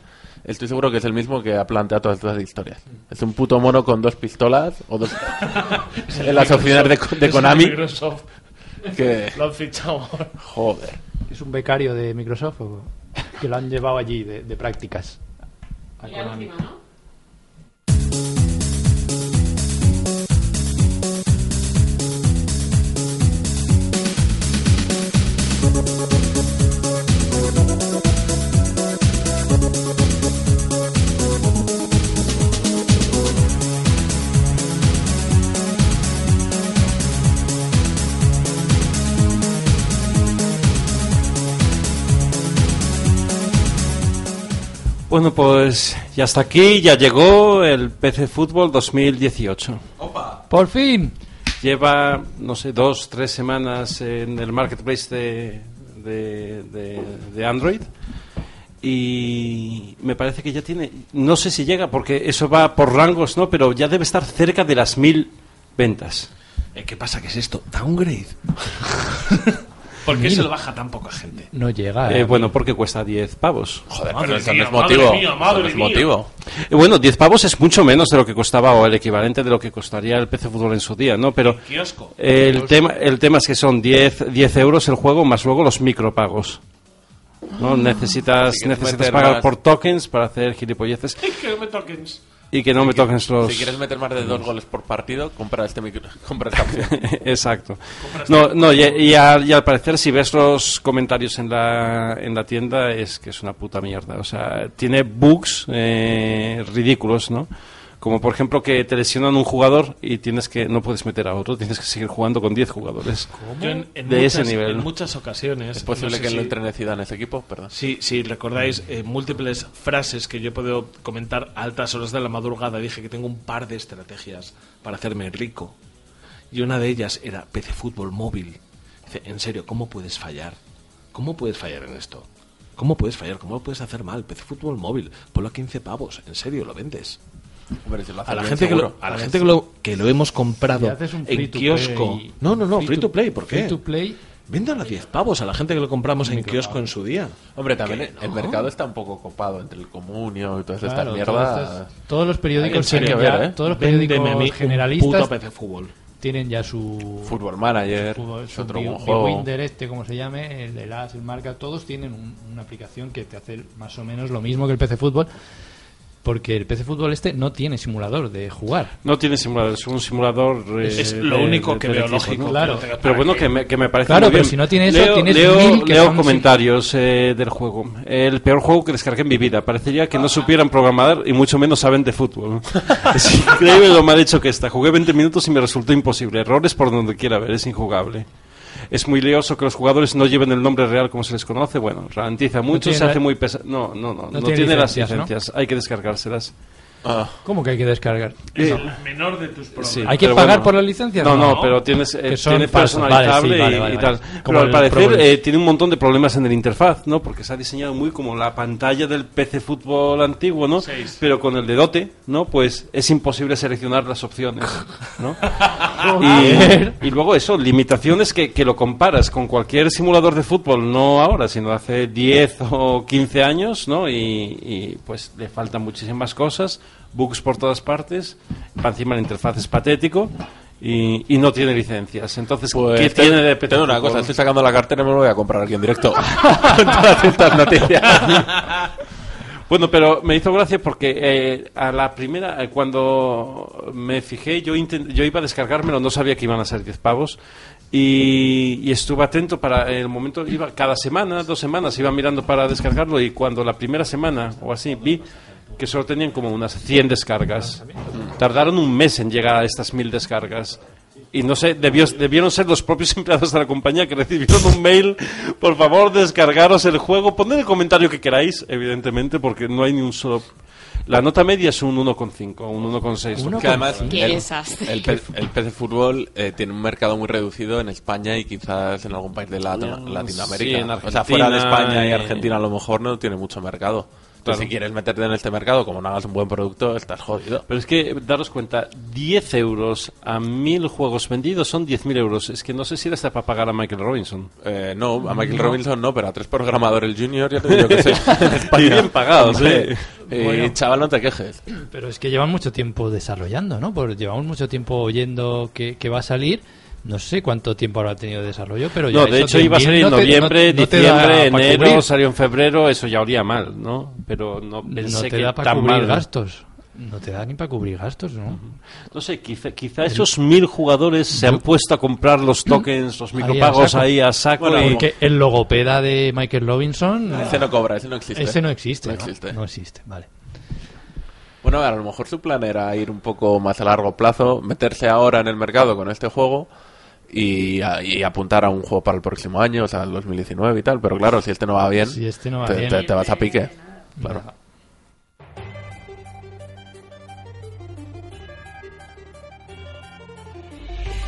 estoy seguro que es el mismo que ha planteado todas estas historias. Es un puto mono con dos pistolas o dos... en las oficinas de, de Konami. Microsoft. Que... Lo han fichado. Joder. ¿Es un becario de Microsoft o que lo han llevado allí de, de prácticas? A Konami. Bueno, pues ya hasta aquí, ya llegó el PC Fútbol 2018. ¡Por fin! Lleva, no sé, dos, tres semanas en el marketplace de, de, de- de Android. Y me parece que ya tiene, no sé si llega, porque eso va por rangos, ¿no? Pero ya debe estar cerca de las mil ventas. Eh, ¿Qué pasa? ¿Qué es esto? ¿Downgrade? <laughs> ¿Por qué se lo baja tan poca gente? No llega. Eh, bueno, porque cuesta 10 pavos. Joder, Madre pero eso mía, no es madre motivo. mía, madre no es motivo. Eh, Bueno, 10 pavos es mucho menos de lo que costaba o el equivalente de lo que costaría el PC Fútbol en su día, ¿no? Pero Kiosco. el tema, el tema es que son 10, 10 euros el juego más luego los micropagos. ¿no? Necesitas, quieres necesitas meter pagar más- por tokens para hacer gilipolleces Ay, que no me toques. Y que no me toquen los... Si quieres meter más de dos goles por partido, compra, este micro, <laughs> compra esta opción. <laughs> Exacto. No, no y, y a- y al parecer si ves los comentarios en la, en la tienda es que es una puta mierda. O sea, tiene bugs eh, ridículos, ¿no? Como por ejemplo que te lesionan un jugador y tienes que no puedes meter a otro, tienes que seguir jugando con 10 jugadores. Yo en, en de muchas, ese nivel. en muchas ocasiones. ¿Es posible no sé que si- lo entrene Zidane ese equipo? Perdón. Sí, sí, recordáis eh, múltiples frases que yo he podido comentar a altas horas de la madrugada. Dije que tengo un par de estrategias para hacerme rico. Y una de ellas era PC Fútbol móvil. Dice, en serio, ¿cómo puedes fallar? ¿Cómo puedes fallar en esto? ¿Cómo puedes fallar? ¿Cómo lo puedes hacer mal? PC Fútbol móvil, ponlo a 15 pavos. En serio, lo vendes. Hombre, si lo haces A la bien, gente, que lo, a la gente que lo, que lo hemos comprado en free to kiosco. No, no, no, free, to play, ¿por qué? Free to play. Véndalo a 10 pavos a la gente que lo compramos en kiosco en su día. Hombre, también ¿Qué? el No. mercado está un poco copado entre el comunio y todas estas Claro, mierdas. todas estas- todos los periódicos tienen ver, ya- ¿eh? todos los periódicos generalistas puto PC Fútbol. tienen ya su Football Manager, fútbol- es su otro juego. Biwinder este, como se llame, el, el AS, el Marca, todos tienen un- una aplicación que te hace más o menos lo mismo que el PC Fútbol, porque el PC Fútbol este no tiene simulador de jugar. No tiene simulador, es un simulador. eh, Es lo único que veo lógico. ¿no? Claro. Pero bueno, que- me, que me parece Claro, muy pero bien. si no tienes eso, leo, tienes leo- mil que leo son- comentarios eh, del juego. El peor juego que descargué en mi vida. Parecería que no supieran programar y mucho menos saben de fútbol. <laughs> es increíble lo mal hecho que está. Jugué 20 minutos y me resultó imposible. Errores por donde quiera ver, es injugable. Es muy lioso que los jugadores no lleven el nombre real como se les conoce. Bueno, ralentiza mucho, se la- hace muy pesado. No, no, no, no, tiene tiene, las licencias. Hay que descargárselas. ¿Cómo que hay que descargar? Eh, menor de tus problemas. Sí, ¿Hay que pagar bueno. por las licencias? No, no, No. pero tienes, eh, tiene personalizable Vale, sí, vale, y, vale, y vale. tal. Como Pero al el parecer eh, tiene un montón de problemas en el interfaz, ¿no? Porque se ha diseñado muy como la pantalla del PC fútbol antiguo, ¿no? Seis. Pero con el dedote, ¿no? Pues es imposible seleccionar las opciones, ¿no? <laughs> Y, y luego eso, limitaciones que, que lo comparas con cualquier simulador de fútbol, no ahora, sino hace 10 o 15 años, ¿no? Y, y, pues le faltan muchísimas cosas, bugs por todas partes, para encima la interfaz es patético y, y no tiene licencias. Entonces, Pues ¿qué te- tiene de tengo una cosa, estoy sacando la cartera y me lo voy a comprar aquí en directo. <laughs> Con todas estas noticias. Bueno, pero me hizo gracia porque eh, a la primera, eh, cuando me fijé, yo, intent- yo iba a descargármelo, no sabía que iban a ser 10 pavos. Y, y estuve atento para el momento, iba cada semana, dos semanas, iba mirando para descargarlo. Y cuando la primera semana o así vi que solo tenían como unas 100 descargas, tardaron un mes en llegar a estas 1000 descargas. Y no sé, debió- debieron ser los propios <laughs> empleados de la compañía que recibieron un mail. Por favor, descargaros el juego. Poned el comentario que queráis, evidentemente, porque no hay ni un solo. La nota media es un 1,5, un 1,6. Que además Qué el, el, P- el PC Fútbol eh, tiene un mercado muy reducido en España y quizás en algún país de Latino- Latinoamérica. sí, en o sea, fuera de Argentina España y y- Argentina a lo mejor no tiene mucho mercado. Claro. si quieres meterte en este mercado, como no hagas un buen producto, estás jodido. Pero es que, daros cuenta, 10 euros a 1000 juegos vendidos son 10.000 euros. Es que no sé si está para pagar a Michael Robinson. Eh, no, a Michael Robinson no, pero a tres programadores junior ya te digo <laughs> que España. Y bien pagados, Hombre, ¿eh? Y Bueno. chaval, no te quejes. Pero es que llevan mucho tiempo desarrollando, ¿no? Pues llevamos mucho tiempo oyendo que, que va a salir. No sé cuánto tiempo habrá tenido de desarrollo, pero ya No, de eso hecho iba a salir en noviembre, no- te diciembre, enero, cubrir. salió en febrero, eso ya olía mal, ¿no? Pero no pensé te que da para tan cubrir mal. gastos. No te da ni para cubrir gastos, ¿no? No sé, quizá, quizá esos mil jugadores se han puesto a comprar los tokens, los Ahí a micropagos saco. ahí a saco. Bueno, y- Porque el logopeda de Michael Robinson... Ese no cobra, ese no existe. Ese no existe, No ¿no? existe. No existe, vale. Bueno, a lo mejor su plan era ir un poco más a largo plazo, meterse ahora en el mercado con este juego y, a- y apuntar a un juego para el próximo año, o sea, el 2019 y tal. Pero claro, si este no va bien, Si este no va te, bien. te- te vas a pique. Claro.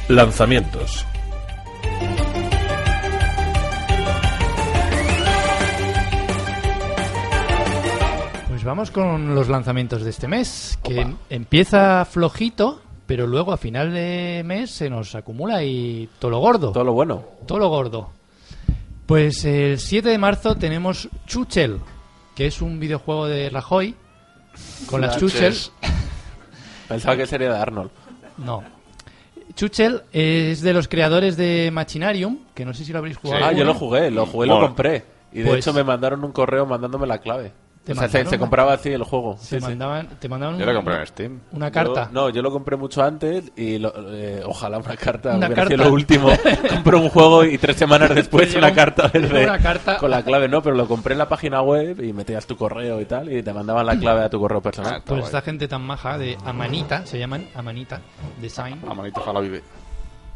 Lanzamientos. Pues vamos con los lanzamientos de este mes, que empieza flojito, pero luego a final de mes se nos acumula y todo lo gordo. Todo lo bueno. Todo lo gordo. Pues el 7 de marzo tenemos Chuchel, que es un videojuego de Rajoy con las Chuchel. <laughs> Pensaba que sería de Arnold. No. Chuchel es de los creadores de Machinarium, que no sé si lo habréis jugado. Ah, yo lo jugué, lo jugué lo Mola. compré. Y de Pues- hecho me mandaron un correo mandándome la clave. ¿Te O sea, se, compraba así el juego. Te Sí, sí. mandaban, te mandaban Yo lo compré en Steam. una carta. Yo- no, yo lo compré mucho antes y lo- eh, ojalá una carta. Una hubiera sido carta. lo último. <laughs> compré un juego y tres semanas después una llegó- carta, verde una carta. con la clave. No, pero lo compré en la página web y metías tu correo y tal y te mandaban la clave a tu correo personal. Ah, Pues guay. esta gente tan maja de Amanita, se llaman Amanita Design. La manita ojalá vive.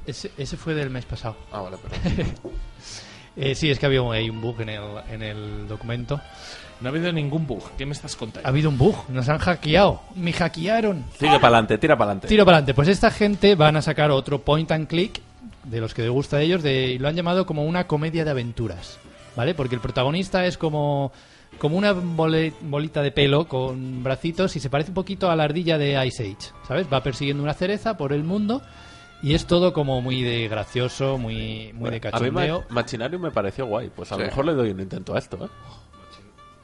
Ese, ese fue del mes pasado. Ah, vale, pero... <laughs> Eh, sí, es que había un, hay un bug en el, en el documento. No ha habido ningún bug. ¿Qué me estás Ha contando? habido un bug, nos han hackeado. Me hackearon. Sigue para adelante, tira para adelante. Tiro para adelante. Pues esta gente van a sacar otro point and click, de los que les gusta a ellos, de, y lo han llamado como una comedia de aventuras. ¿Vale? Porque el protagonista es como, como una bole- bolita de pelo con bracitos y se parece un poquito a la ardilla de Ice Age. ¿Sabes? Va persiguiendo una cereza por el mundo y es todo como muy de gracioso, muy, muy de a mí cachondeo. Ma- Machinarium me pareció guay. Pues a lo Sí. mejor le doy un intento a esto, ¿eh?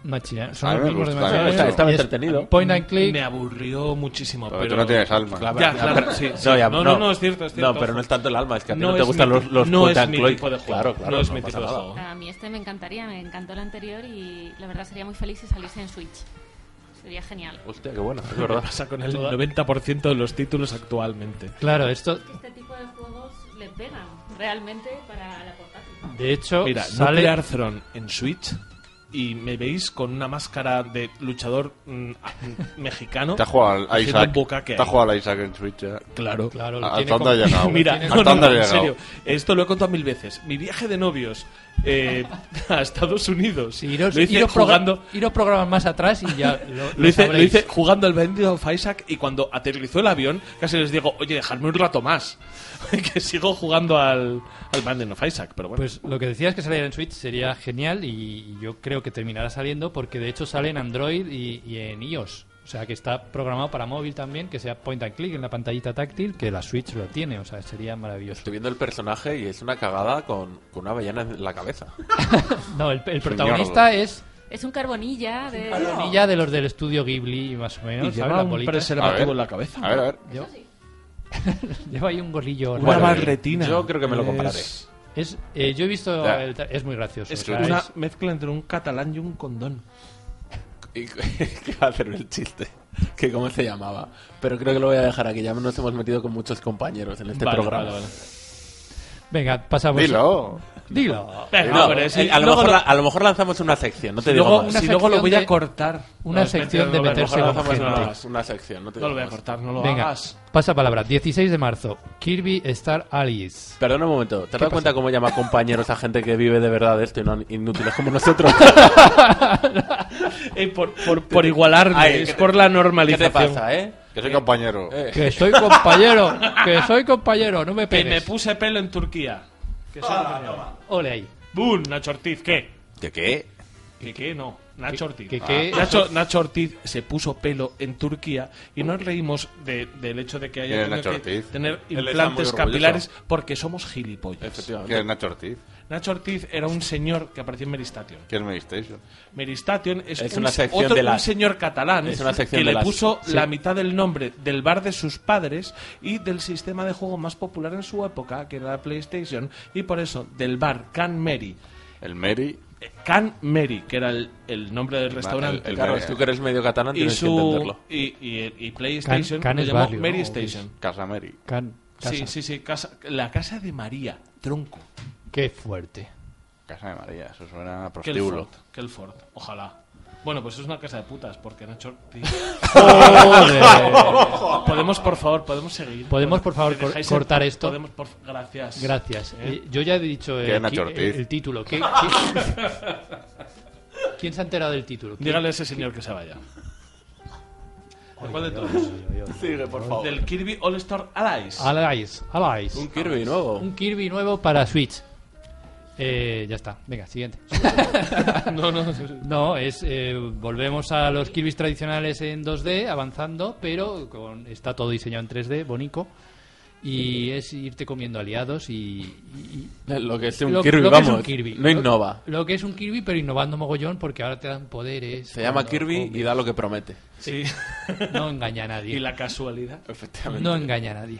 Machina- Son A mí los me mismos de gusta, a mí me Machinarium gusta, estaba entretenido. Point and click. Me aburrió muchísimo. Pero Pero, tú no tienes alma. Claro, Ya, ya, claro, pero- sí, sí. No, ya, No, no, no, es cierto, es cierto. No, pero no es tanto el alma, es que a ti No no, te gustan los, los no point es and mi click. tipo de juego. Claro, claro, No es mi tipo de juego. A mí este me encantaría, me encantó el anterior y la verdad sería muy feliz si saliese en Switch. Sería genial. Hostia, qué bueno, es ¿Qué verdad. pasa con el 90% de los títulos actualmente? Claro, esto, Este tipo de juegos le pegan realmente para la portátil. de hecho, Mira, sale... Nuclear Throne en Switch y me veis con una máscara de luchador mm, <laughs> mexicano. Te has jugado al Isaac. Te ahí. jugado al Isaac en Switch ya. Claro. Claro, lo ¿Hasta tiene dónde ha como- llegado? <laughs> Mira, ¿Hasta no, no, ha en serio, esto lo he contado mil veces. Mi viaje de novios eh, <laughs> a Estados Unidos Sí, iros, lo hice iros jugando. iros programas más atrás y ya <laughs> lo, Lo hice, lo sabréis. hice jugando al Binding of Isaac y cuando aterrizó el avión casi les digo, oye, dejadme un rato más. <laughs> que sigo jugando al, al Binding of Isaac, pero bueno. Pues lo que decías que saliera en Switch sería genial y yo creo que terminará saliendo porque de hecho sale en Android y, y en iOS. O sea que está programado para móvil también, que sea point and click en la pantallita táctil, que la Switch lo tiene. O sea, sería maravilloso. Estoy viendo el personaje y es una cagada con, con una avellana en la cabeza. <laughs> No, el, el protagonista es Es un carbonilla de... Carbonilla de los del estudio Ghibli, más o menos. Y ¿sabes? lleva Las un preservativo ver. en la cabeza. A ver, a ver. Lleva, <laughs> lleva ahí un gorrillo. Una raro. barretina. Yo creo que me lo compraré. Es Es, eh, yo he visto. El es muy gracioso. es o sea, una es- mezcla entre un catalán y un condón. Y <laughs> que va a hacer el chiste. Que cómo se llamaba. Pero creo que lo voy a dejar aquí. Ya nos hemos metido con muchos compañeros en este Vale, programa. vale, vale. Venga, pasamos. Dilo. Dilo. Venga, No, hombre, eh, si a, lo mejor, lo- a lo mejor lanzamos una sección, no te digo luego, más. una si luego lo voy a cortar. una sección de meterse no lo con hagamos, no lo gente. hagas. Una sección, no te No lo voy a cortar, no lo Venga, hagas. pasa palabra. 16 de marzo. Kirby Star Allies. Perdona un momento, ¿te has dado pasa? cuenta cómo llama compañeros a gente que vive de verdad de esto y no inútiles como nosotros? <laughs> Eh, por, por, por igualarme, Ay, es ¿qué te- por la ¿Qué normalización. te pasa, eh? Que soy compañero. Eh, Que soy compañero. que soy compañero. No me Que me pegues. puse pelo en Turquía. Que soy español. Ole ahí. ¡Bum! Nacho Ortiz, ¿qué? ¿De qué? ¿Qué qué? No, Nacho Ortiz. que qué? Nacho, Nacho Ortiz se puso pelo en Turquía y nos reímos de- del hecho de que haya ¿Quién es tenido Nacho que Ortiz? tener Él está muy implantes orgulloso. capilares porque somos gilipollas. Efectivamente. ¿Quién es Nacho Ortiz? Nacho Ortiz era un señor que apareció en Meristation. ¿Quién es Medistation? Meristation es, Es un, una sección otro- de un señor catalán Es una sección que de le las- puso sí. la mitad del nombre del bar de sus padres y del sistema de juego más popular en su época, que era la PlayStation, y por eso del bar Can Mary. El Mary. eh, Can Mary, que era el, el nombre del restaurante. el- el- Carlos, tú que eres medio catalán y tienes que su entenderlo. y, y, y PlayStation Can- Can lo llamó barrio. Station. Casa Mary. Can- Sí, casa. sí, sí, casa, la casa de María, tronco. Qué fuerte. Casa de María. Eso suena a prostíbulo. Ford, que el Ford, ojalá. Bueno, pues es una casa de putas, porque Nacho Ortiz- podemos, por favor, podemos seguir. Podemos, por favor, ¿Me dejáis cor- cortar esto? Podemos, por- Gracias. Gracias. ¿Eh? Eh, yo ya he dicho ¿Qué eh, el título. ¿Qué- qué- <laughs> ¿Quién se ha enterado del título? ¿Quién- Dígale a ese señor que se vaya. ¿De cuál de todos? Sigue, por favor. Del Kirby All Star Allies. Allies. Allies. Un Kirby nuevo. Un Kirby nuevo para Switch. Eh, ya está. Venga, siguiente. <laughs> no, no, No, es eh, volvemos a los Kirby's tradicionales en 2D, avanzando, pero con, está todo diseñado en 3D, bonito. Y es irte comiendo aliados y, y- Lo que es un lo- Kirby, lo vamos. un Kirby. No Lo- innova. Lo que es un Kirby, pero innovando mogollón porque ahora te dan poderes. Se llama Kirby comes. y da lo que promete. Sí. No engaña a nadie. <laughs> y la casualidad. Efectivamente. No engaña a nadie.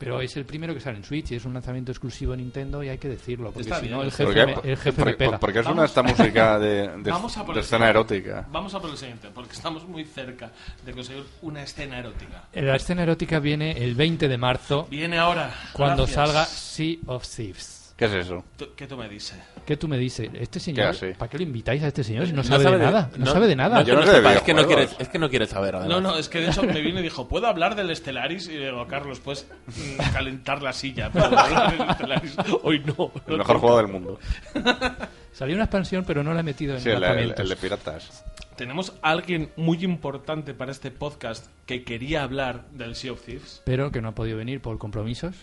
Pero es el primero que sale en Switch y es un lanzamiento exclusivo de Nintendo y hay que decirlo, porque Está si no el ¿Por jefe, qué? me, el jefe ¿Por- me pega. por- ¿Por qué suena Vamos- esta música de, de, <laughs> Vamos a por de escena siguiente. erótica? Vamos a por el siguiente, porque estamos muy cerca de conseguir una escena erótica. La escena erótica viene el 20 de marzo, Viene ahora. cuando Gracias. salga Sea of Thieves. ¿Qué es eso? ¿Qué tú me dices? ¿Qué tú me dices? Este señor? ¿para qué lo invitáis a este señor si no No sabe, sabe de de- nada? No, no- sabe de nada. No, Yo no no sé es que no quiere, es que no quiere saber. No, además. no, es que de hecho me vino y dijo, ¿puedo hablar del Stellaris? Y digo, Carlos, puedes mm, calentar la silla. Pero hablar del Stellaris <laughs> hoy no. El mejor juego del mundo. <laughs> Salió una expansión, pero no la he metido en Sí, el, el- el de piratas. Tenemos a alguien muy importante para este podcast que quería hablar del Sea of Thieves, Pero que no ha podido venir por compromisos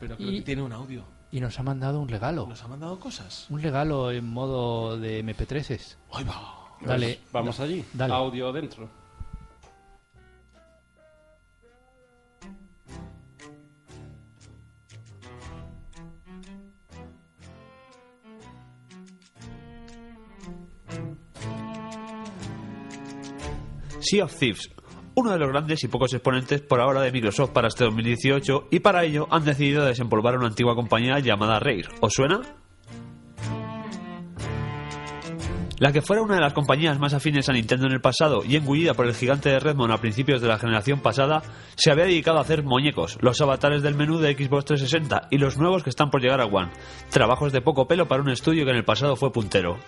pero creo Y- que tiene un audio. Y nos ha mandado un regalo. Nos ha mandado cosas. Un regalo en modo de MP3s. Ahí va. Dale, Vamos allí. Dale. Audio dentro. Sea of Thieves, uno de los grandes y pocos exponentes por ahora de Microsoft para este 2018 y para ello han decidido desempolvar una antigua compañía llamada Rare. ¿Os suena? La que fuera una de las compañías más afines a Nintendo en el pasado y engullida por el gigante de Redmond a principios de la generación pasada, se había dedicado a hacer muñecos, los avatares del menú de Xbox 360 y los nuevos que están por llegar a One. Trabajos de poco pelo para un estudio que en el pasado fue puntero.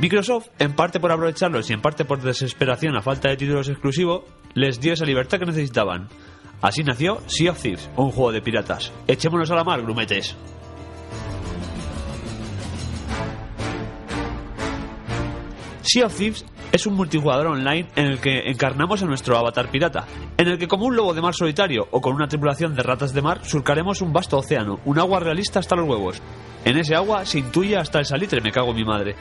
Microsoft, en parte por aprovecharlos y en parte por desesperación a falta de títulos exclusivos, les dio esa libertad que necesitaban. Así nació Sea of Thieves, un juego de piratas. Echémonos a la mar, grumetes. Sea of Thieves es un multijugador online en el que encarnamos a nuestro avatar pirata, en el que como un lobo de mar solitario o con una tripulación de ratas de mar surcaremos un vasto océano, un agua realista hasta los huevos. En ese agua se intuye hasta el salitre, me cago en mi madre.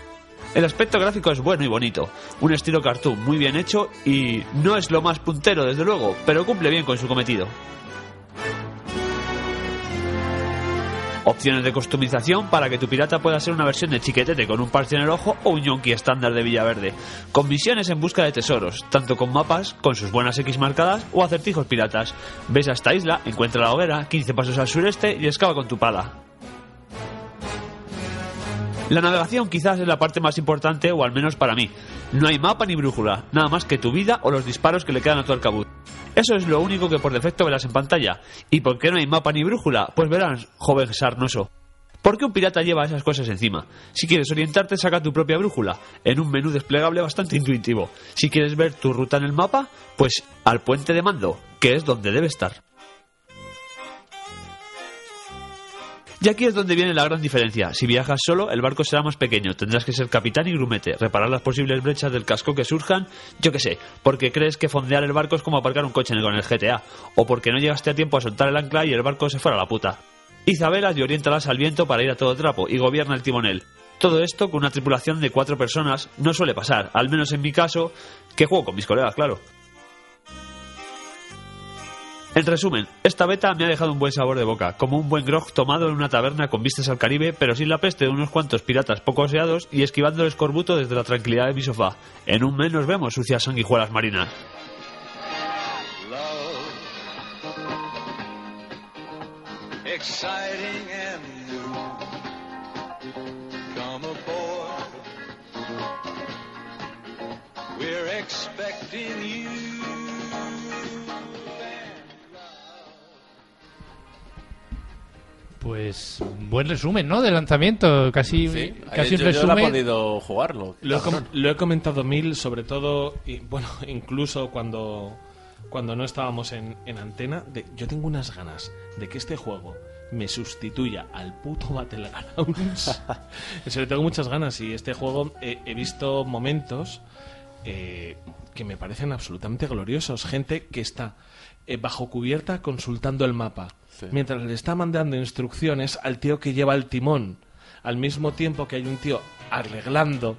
El aspecto gráfico es bueno y bonito, un estilo cartoon muy bien hecho y no es lo más puntero desde luego, pero cumple bien con su cometido. Opciones de customización para que tu pirata pueda ser una versión de chiquetete con un parche en el ojo o un yonki estándar de Villaverde. Con misiones en busca de tesoros, tanto con mapas, con sus buenas X marcadas o acertijos piratas. Ves a esta isla, encuentra la hoguera, 15 pasos al sureste y excava con tu pala. La navegación quizás es la parte más importante, o al menos para mí. No hay mapa ni brújula, nada más que tu vida o los disparos que le quedan a tu arcabuz. Eso es lo único que por defecto verás en pantalla. ¿Y por qué no hay mapa ni brújula? Pues verás, joven sarnoso. ¿Por qué un pirata lleva esas cosas encima? Si quieres orientarte, saca tu propia brújula, en un menú desplegable bastante intuitivo. Si quieres ver tu ruta en el mapa, pues al puente de mando, que es donde debe estar. Y aquí es donde viene la gran diferencia. Si viajas solo, el barco será más pequeño. Tendrás que ser capitán y grumete, reparar las posibles brechas del casco que surjan, yo qué sé, porque crees que fondear el barco es como aparcar un coche con el GTA, o porque no llegaste a tiempo a soltar el ancla y el barco se fuera a la puta. Izabelas y oriéntalas al viento para ir a todo trapo y gobierna el timonel. Todo esto con una tripulación de cuatro personas no suele pasar, al menos en mi caso, que juego con mis colegas, claro. En resumen, esta beta me ha dejado un buen sabor de boca, como un buen grog tomado en una taberna con vistas al Caribe, pero sin la peste de unos cuantos piratas poco aseados y esquivando el escorbuto desde la tranquilidad de mi sofá. En un mes nos vemos, sucias sanguijuelas marinas. We're expecting you. Pues buen resumen, ¿no? Del lanzamiento, casi, Sí, casi un yo, yo no he resumen. podido jugarlo. Lo he, com- lo he comentado mil, sobre todo, y, bueno, <laughs> incluso cuando, cuando no estábamos en, en antena, de, yo tengo unas ganas de que este juego me sustituya al puto Battlegrounds. <laughs> en serio, tengo muchas ganas y este juego eh, he visto momentos eh, que me parecen absolutamente gloriosos. Gente que está eh, bajo cubierta consultando el mapa, mientras le está mandando instrucciones al tío que lleva el timón, al mismo tiempo que hay un tío arreglando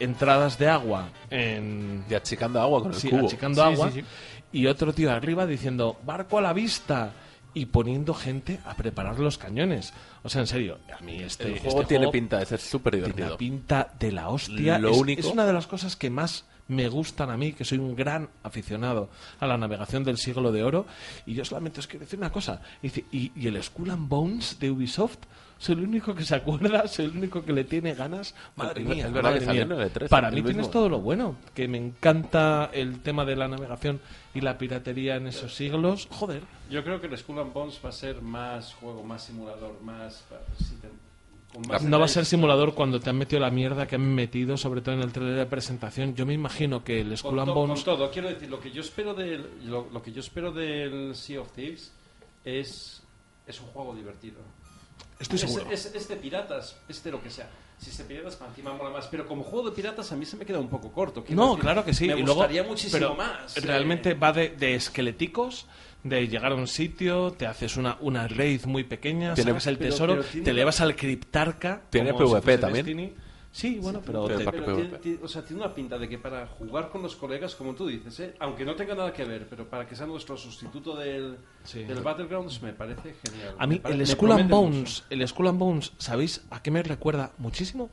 entradas de agua en... Y achicando agua con el Sí, cubo. achicando Sí, agua. sí, sí. Y otro tío arriba diciendo, barco a la vista. Y poniendo gente a preparar los cañones. O sea, en serio, a mí este, El este juego tiene pinta de ser súper Tiene divertido. una pinta de la hostia. Lo es, único- es una de las cosas que más me gustan a mí, que soy un gran aficionado a la navegación del siglo de oro. Y yo solamente os quiero decir una cosa. Dice, y, y el Skull and Bones de Ubisoft, soy el único que se acuerda, soy el único que le tiene ganas. Madre Es mía, verdad madre que salió mía. en el E3, Para mí mismo. tienes todo lo bueno, que me encanta el tema de la navegación y la piratería en esos siglos. Joder. Yo creo que el Skull and Bones va a ser más juego, más simulador, más... si te- No va a ser simulador cuando te han metido la mierda que han metido, sobre todo en el trailer de presentación. Yo me imagino que el Skull Con, and Bones... con todo, quiero decir, lo que yo espero del, lo, lo que yo espero del Sea of Thieves es, es un juego divertido. Estoy es, seguro. Es, es de piratas, es de lo que sea. Si es de piratas, para encima mola más. Pero como juego de piratas a mí se me queda un poco corto. No, decir, claro que sí. Me y luego, gustaría muchísimo pero más. eh. Realmente va de, de esqueléticos, de llegar a un sitio, te haces una, una raid muy pequeña, Tiene- sacas el pero- tesoro, pero tiene te elevas al Criptarca. Tiene como PvP fuese también. Destiny. Sí, bueno, pero... Pero te- tiene- tiene- o sea, tiene una pinta de que para jugar con los colegas, como tú dices, ¿eh? aunque no tenga nada que ver, pero para que sea nuestro sustituto del, del Battlegrounds, me parece genial. A mí Me pare- el me Skull and promete Bones, el Skull and Bones, ¿sabéis a qué me recuerda muchísimo?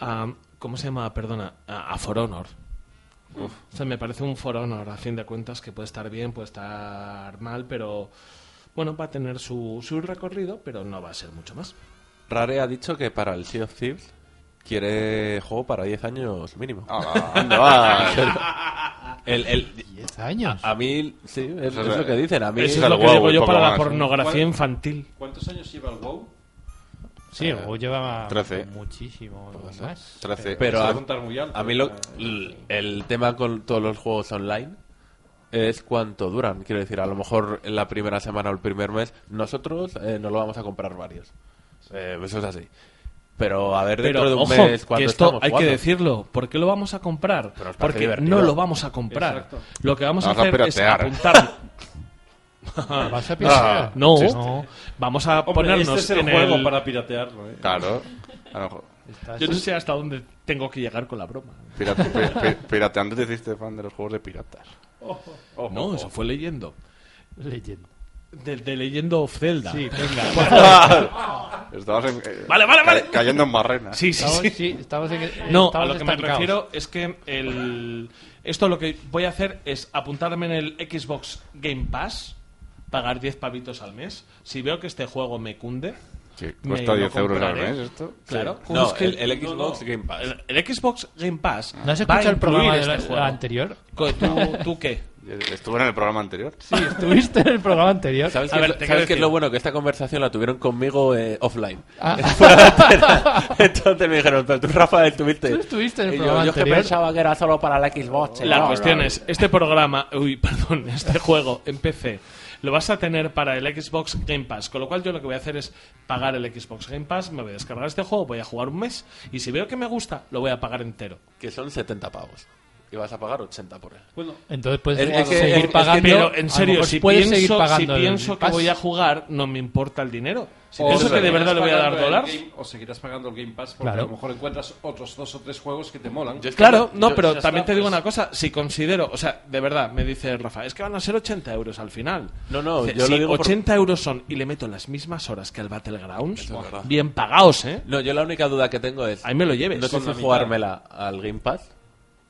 A, ¿Cómo se llama? Perdona, a, a For Honor. O sea, me parece un For Honor, a fin de cuentas, que puede estar bien, puede estar mal, pero bueno, va a tener su, su recorrido, pero no va a ser mucho más. Rare ha dicho que para el Sea of Thieves quiere juego para 10 años mínimo. Ah, ¿Dónde va? <laughs> <laughs> El, el, 10 años. A, a mí, sí, es, Eso es es- lo que dicen. A mí Eso es lo que digo yo para la pornografía infantil. ¿Cuántos años lleva el WoW? Sí, el juego lleva 13. muchísimo más. 13. Pero va a, muy alto, a mí lo- eh. l- el tema con todos los juegos online es cuánto duran. Quiero decir, a lo mejor en la primera semana o el primer mes, nosotros eh, nos lo vamos a comprar varios. Eh, eso es así. Pero a ver dentro Pero de un ojo, mes cuando esto estamos hay que decirlo. ¿Por qué lo vamos a comprar? Pero Porque divertido. no lo vamos a comprar. Exacto. Lo que vamos, Vamos a a hacer es apuntar. <laughs> ¿Vas a piratear? No. Vamos a Hombre, ponernos este es el en juego el- para piratearlo, ¿eh? Claro. A lo Yo no sé hasta dónde tengo que llegar con la broma. Pirate- pi- pi- pirateando te hiciste fan de los juegos de piratas. no, eso fue leyendo. Leyendo. De, de Leyendo of Zelda. Sí, venga. <laughs> <laughs> Estabas en- eh, Vale, vale, vale. ca- cayendo en barrena. Sí, sí, sí. sí, estamos en- No, a lo que me refiero es que el... esto lo que voy a hacer es apuntarme en el Xbox Game Pass, pagar 10 pavitos al mes. Si veo que este juego me cunde, Sí, cuesta lo 10 euros al mes esto. Claro. No, Es que el, el Xbox Game Pass. el- el Xbox Game Pass. ¿No has escuchado el programa incluir de la- este anterior? ¿Tú, ¿Tú qué? Estuve en el programa anterior. Sí, estuviste en el programa anterior. ¿Sabes, A qué, ver, es, ¿sabes qué es lo bueno? Que esta conversación la tuvieron conmigo eh, offline. Ah. <laughs> <laughs> Entonces me dijeron, pero tú, Rafa, estuviste. Tú estuviste en el Y yo, programa yo que anterior. pensaba que era solo para la Xbox. La No, cuestión no. es, este programa, uy, <laughs> perdón, este juego en PC lo vas a tener para el Xbox Game Pass, con lo cual yo lo que voy a hacer es pagar el Xbox Game Pass, me voy a descargar este juego, voy a jugar un mes y si veo que me gusta, lo voy a pagar entero. Que son 70 pavos. Y vas a pagar 80 por él. Bueno, Entonces puedes Es- es que- seguir es que- pagando. Pero en serio, si pienso, seguir si pagando pienso que Pass. voy a jugar, no me importa el dinero. Si pienso que de verdad le voy a dar dólares. Game- o seguirás pagando el Game Pass porque Claro. a lo mejor encuentras otros dos o tres juegos que te molan. Yo es que Claro, no, yo- pero también está, te digo pues. una cosa, si considero, o sea, de verdad, me dice Rafa, es que van a ser 80 euros al final. No, no, yo si lo digo por- 80 euros son y le meto las mismas horas que al Battlegrounds, bien pagados, ¿eh? No, yo la única duda que tengo es. Ahí me lo lleves. No sé si jugármela al Game Pass.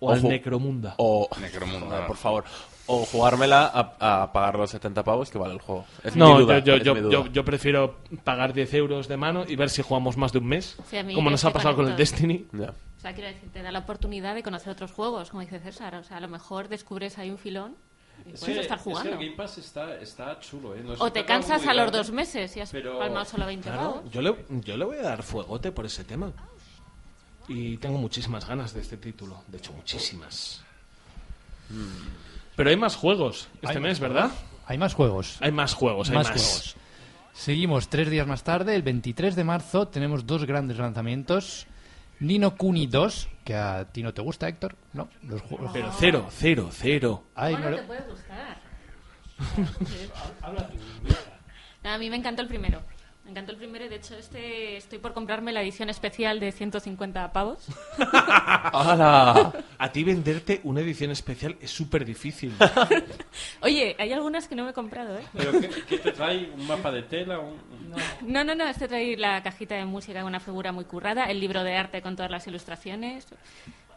O al Necromunda. O. Necromunda. Por favor. O jugármela a, a pagar los 70 pavos que vale el juego. Es mi No, duda, yo, es yo, mi yo, duda. yo, yo prefiero pagar 10 euros de mano y ver si jugamos más de un mes. Sí, a mí como nos ha pasado con el. Destiny. O sea, quiero decir, te da la oportunidad de conocer otros juegos, como dice César. O sea, a lo mejor descubres ahí un filón y Es puedes que- estar es que jugando. el Game Pass está, está chulo, ¿eh? No O te cansas a los dos meses y has pero- palmado solo 20 Claro, pavos. yo le, yo le voy a dar fuegote por ese tema. Y tengo muchísimas ganas de este título. De hecho, muchísimas. Pero hay más juegos este Hay mes, más ¿verdad? Hay más juegos. Hay más juegos, hay más más. juegos. Seguimos tres días más tarde, el 23 de marzo, tenemos dos grandes lanzamientos. Nino Kuni 2, que a ti no te gusta, Héctor. No, los juegos. Pero cero, cero, cero. Ay, no te puede gustar. <laughs> No, a mí me encantó el primero. Me encantó el primero y de hecho este estoy por comprarme la edición especial de 150 pavos. <laughs> ¡Hala! A ti venderte una edición especial es súper difícil. <laughs> Oye, hay algunas que no me he comprado, ¿eh? ¿Pero qué, qué te trae? ¿Un mapa de tela? Un- No, no, no, este trae la cajita de música con una figura muy currada, el libro de arte con todas las ilustraciones,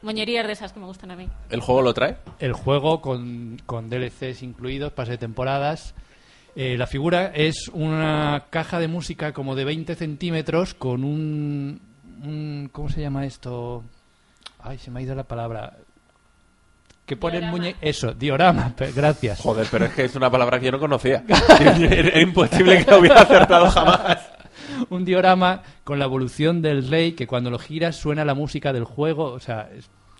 moñerías de esas que me gustan a mí. ¿El juego lo trae? El juego con, con DLCs incluidos, pase de temporadas. Eh, la figura es una caja de música como de 20 centímetros con un, un- ¿Cómo se llama esto? Ay, se me ha ido la palabra. Que pone el Diorama. muñe... Eso, diorama, gracias. Joder, pero es que es una palabra que yo no conocía. <laughs> Era imposible que lo hubiera acertado jamás. un diorama con la evolución del rey que cuando lo giras suena la música del juego. O sea,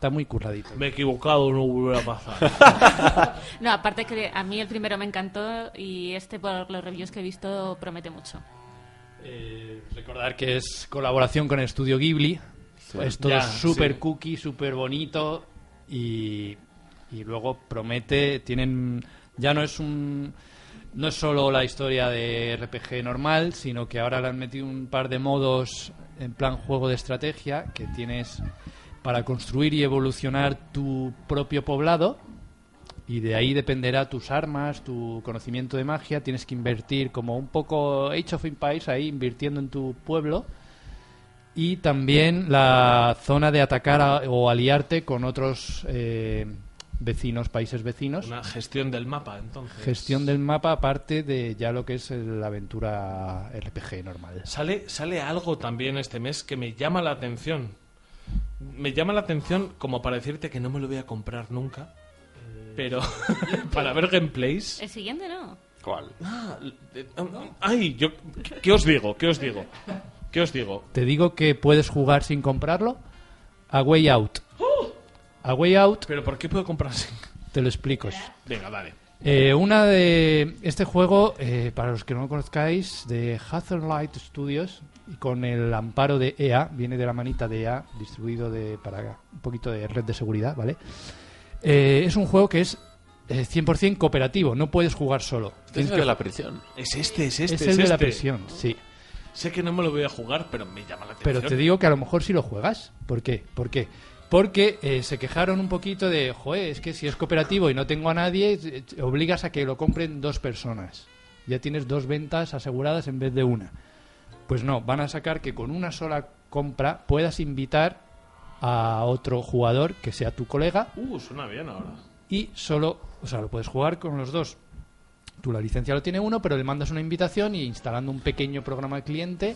está muy curradito. Me he equivocado, no volverá a pasar. <laughs> No, aparte que a mí el primero me encantó y este por los reviews que he visto promete mucho. Eh, recordar que es colaboración con el estudio Ghibli. Es todo súper sí. cookie, súper bonito y, y luego promete, tienen ya no es un no es solo la historia de RPG normal, sino que ahora le han metido un par de modos en plan juego de estrategia que tienes para construir y evolucionar tu propio poblado y de ahí dependerá tus armas, tu conocimiento de magia. Tienes que invertir como un poco Age of Empires ahí, invirtiendo en tu pueblo. Y también la zona de atacar a- o aliarte con otros eh, vecinos, países vecinos. Una gestión del mapa, entonces. Gestión del mapa aparte de ya lo que es la aventura RPG normal. Sale, sale algo también este mes que me llama la atención. Me llama la atención como para decirte que no me lo voy a comprar nunca. Pero <laughs> para ver gameplays. El siguiente no. ¿Cuál? Ah, eh, ay, yo, ¿qué os digo? ¿Qué os digo? ¿Qué os digo? Te digo que puedes jugar sin comprarlo. A Way Out. A Way Out. ¿Pero por qué puedo comprar sin? Te lo explico. Venga, dale. Eh, una de este juego, eh, para los que no lo conozcáis, de Light Studios y con el amparo de EA, viene de la manita de EA, distribuido de, para un poquito de red de seguridad, ¿vale? Eh, es un juego que es eh, 100% cooperativo, no puedes jugar solo. Este es el que- de la prisión. Es este, es este. Es es el de la este. prisión, sí. Sé que no me lo voy a jugar, pero me llama la atención. Pero te digo que a lo mejor sí lo juegas. ¿Por qué? ¿Por qué? Porque eh, se quejaron un poquito de, joder, es que si es cooperativo y no tengo a nadie, eh, obligas a que lo compren dos personas. Ya tienes dos ventas aseguradas en vez de una. Pues no, van a sacar que con una sola compra puedas invitar a otro jugador que sea tu colega Uh, suena bien ahora. y solo, o sea, lo puedes jugar con los dos. Tú la licencia lo tiene uno, pero le mandas una invitación y instalando un pequeño programa de cliente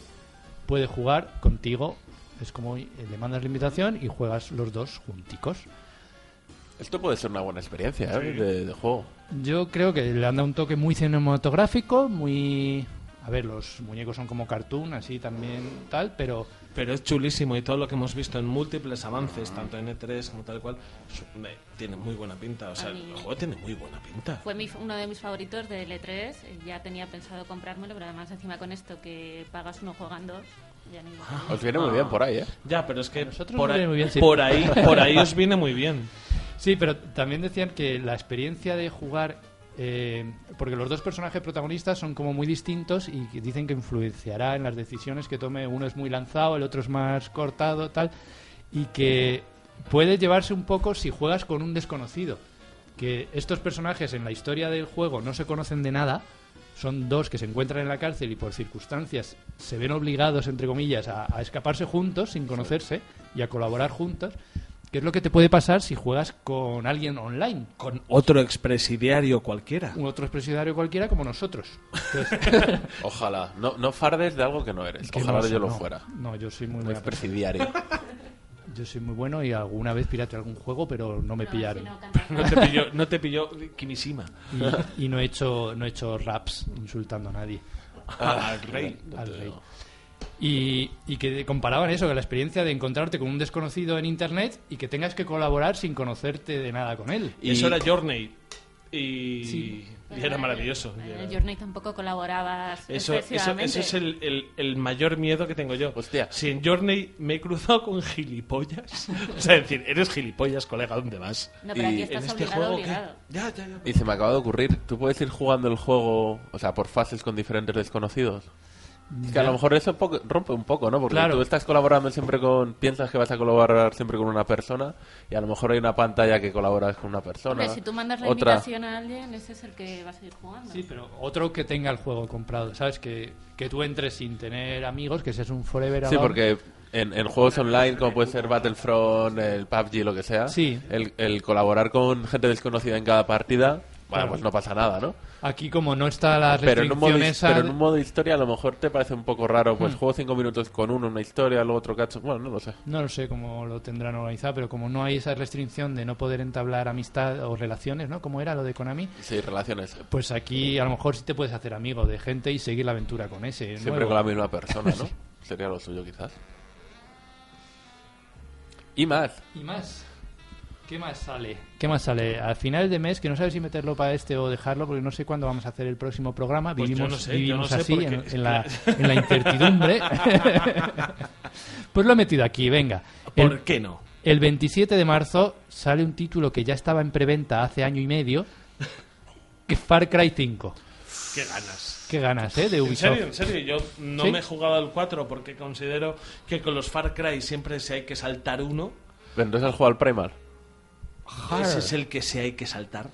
puede jugar contigo. Es como eh, le mandas la invitación y juegas los dos junticos. Esto puede ser una buena experiencia ¿eh? Sí. de, de juego. Yo creo que le han dado un toque muy cinematográfico, muy... A ver, los muñecos son como cartoon, así también tal, pero... Pero es chulísimo y todo lo que hemos visto en múltiples avances, tanto en E3 como tal cual, tiene muy buena pinta. O sea, mí- el juego tiene muy buena pinta. Fue mi- uno de mis favoritos de L3. eh, Ya tenía pensado comprármelo, pero además encima con esto que pagas uno juegan dos. Ya ni Os viene muy bien por ahí, ¿eh? Ya, pero es que nosotros por nos ahí, viene muy bien, sí. por ahí, por ahí os viene muy bien. Sí, pero también decían que la experiencia de jugar, eh, porque los dos personajes protagonistas son como muy distintos y dicen que influenciará en las decisiones que tome. Uno es muy lanzado, el otro es más cortado, tal, y que puede llevarse un poco si juegas con un desconocido. Que estos personajes en la historia del juego no se conocen de nada. Son dos que se encuentran en la cárcel y por circunstancias se ven obligados, entre comillas, a escaparse juntos sin conocerse y a colaborar juntos. ¿Qué es lo que te puede pasar si juegas con alguien online? Con otro expresidiario cualquiera. Un otro expresidario cualquiera como nosotros. Entonces, <laughs> Ojalá. No, no fardes de algo que no eres. que Ojalá no, yo lo no. fuera. No, yo soy muy Un buena expresidiario. Yo soy muy bueno y alguna vez pirate algún juego, pero no me pillaron. No <laughs> te pilló, no te pilló Kimishima. Y, y no he hecho no he hecho raps insultando a nadie. Ah, al rey. Al rey. Y, y que comparaban eso, que la experiencia de encontrarte con un desconocido en internet y que tengas que colaborar sin conocerte de nada con él. Y eso era Journey. Y, Sí. y era maravilloso. En el Journey tampoco colaborabas Eso, eso, es el, el- el mayor miedo que tengo yo. Hostia. Si en Journey me he cruzado con gilipollas. <laughs> o sea, decir, eres gilipollas, colega, ¿dónde vas? No, pero aquí estás en este obligado, juego. Ya, ya, ya. Y se me acaba de ocurrir, ¿tú puedes ir jugando el juego, o sea, por fases con diferentes desconocidos? Es que a lo mejor eso poco- rompe un poco, ¿no? Porque Claro. tú estás colaborando siempre con... Piensas que vas a colaborar siempre con una persona y a lo mejor hay una pantalla que colaboras con una persona. Hombre, si tú mandas la otra... invitación a alguien, ese es el que va a seguir jugando. Sí, pero otro que tenga el juego comprado, ¿sabes? Que, que tú entres sin tener amigos, que seas un forever Sí, porque en, en juegos online, como puede ser Battlefront, el PUBG, lo que sea, Sí. el, el colaborar con gente desconocida en cada partida, bueno, pues no pasa nada, ¿no? Aquí como no está la Pero en, un modo, pero en un modo historia a lo mejor te parece un poco raro, pues Hmm. juego cinco minutos con uno, una historia, luego otro cacho, bueno, no lo sé. No lo sé cómo lo tendrán organizado, pero como no hay esa restricción de no poder entablar amistad o relaciones, ¿no? Como era lo de Konami, Sí, relaciones. pues aquí a lo mejor sí te puedes hacer amigo de gente y seguir la aventura con ese. Siempre nuevo. con la misma persona, ¿no? <laughs> Sería lo suyo quizás. Y más. Y más. ¿Qué más sale? ¿Qué más sale? Al final de mes, que no sabes si meterlo para este o dejarlo, porque no sé cuándo vamos a hacer el próximo programa. Pues yo vivimos no sé, yo vivimos no así, en, en la, en la incertidumbre. <laughs> pues lo he metido aquí, venga. ¿Por El- qué no? El 27 de marzo sale un título que ya estaba en preventa hace año y medio, que es Far Cry 5. Qué ganas. Qué ganas, ¿eh? De En Ubisoft. serio, en serio, yo no ¿Sí? me he jugado al 4 porque considero que con los Far Cry siempre se hay que saltar uno. Entonces has jugado al Primal. Ese es el que se hay que saltar.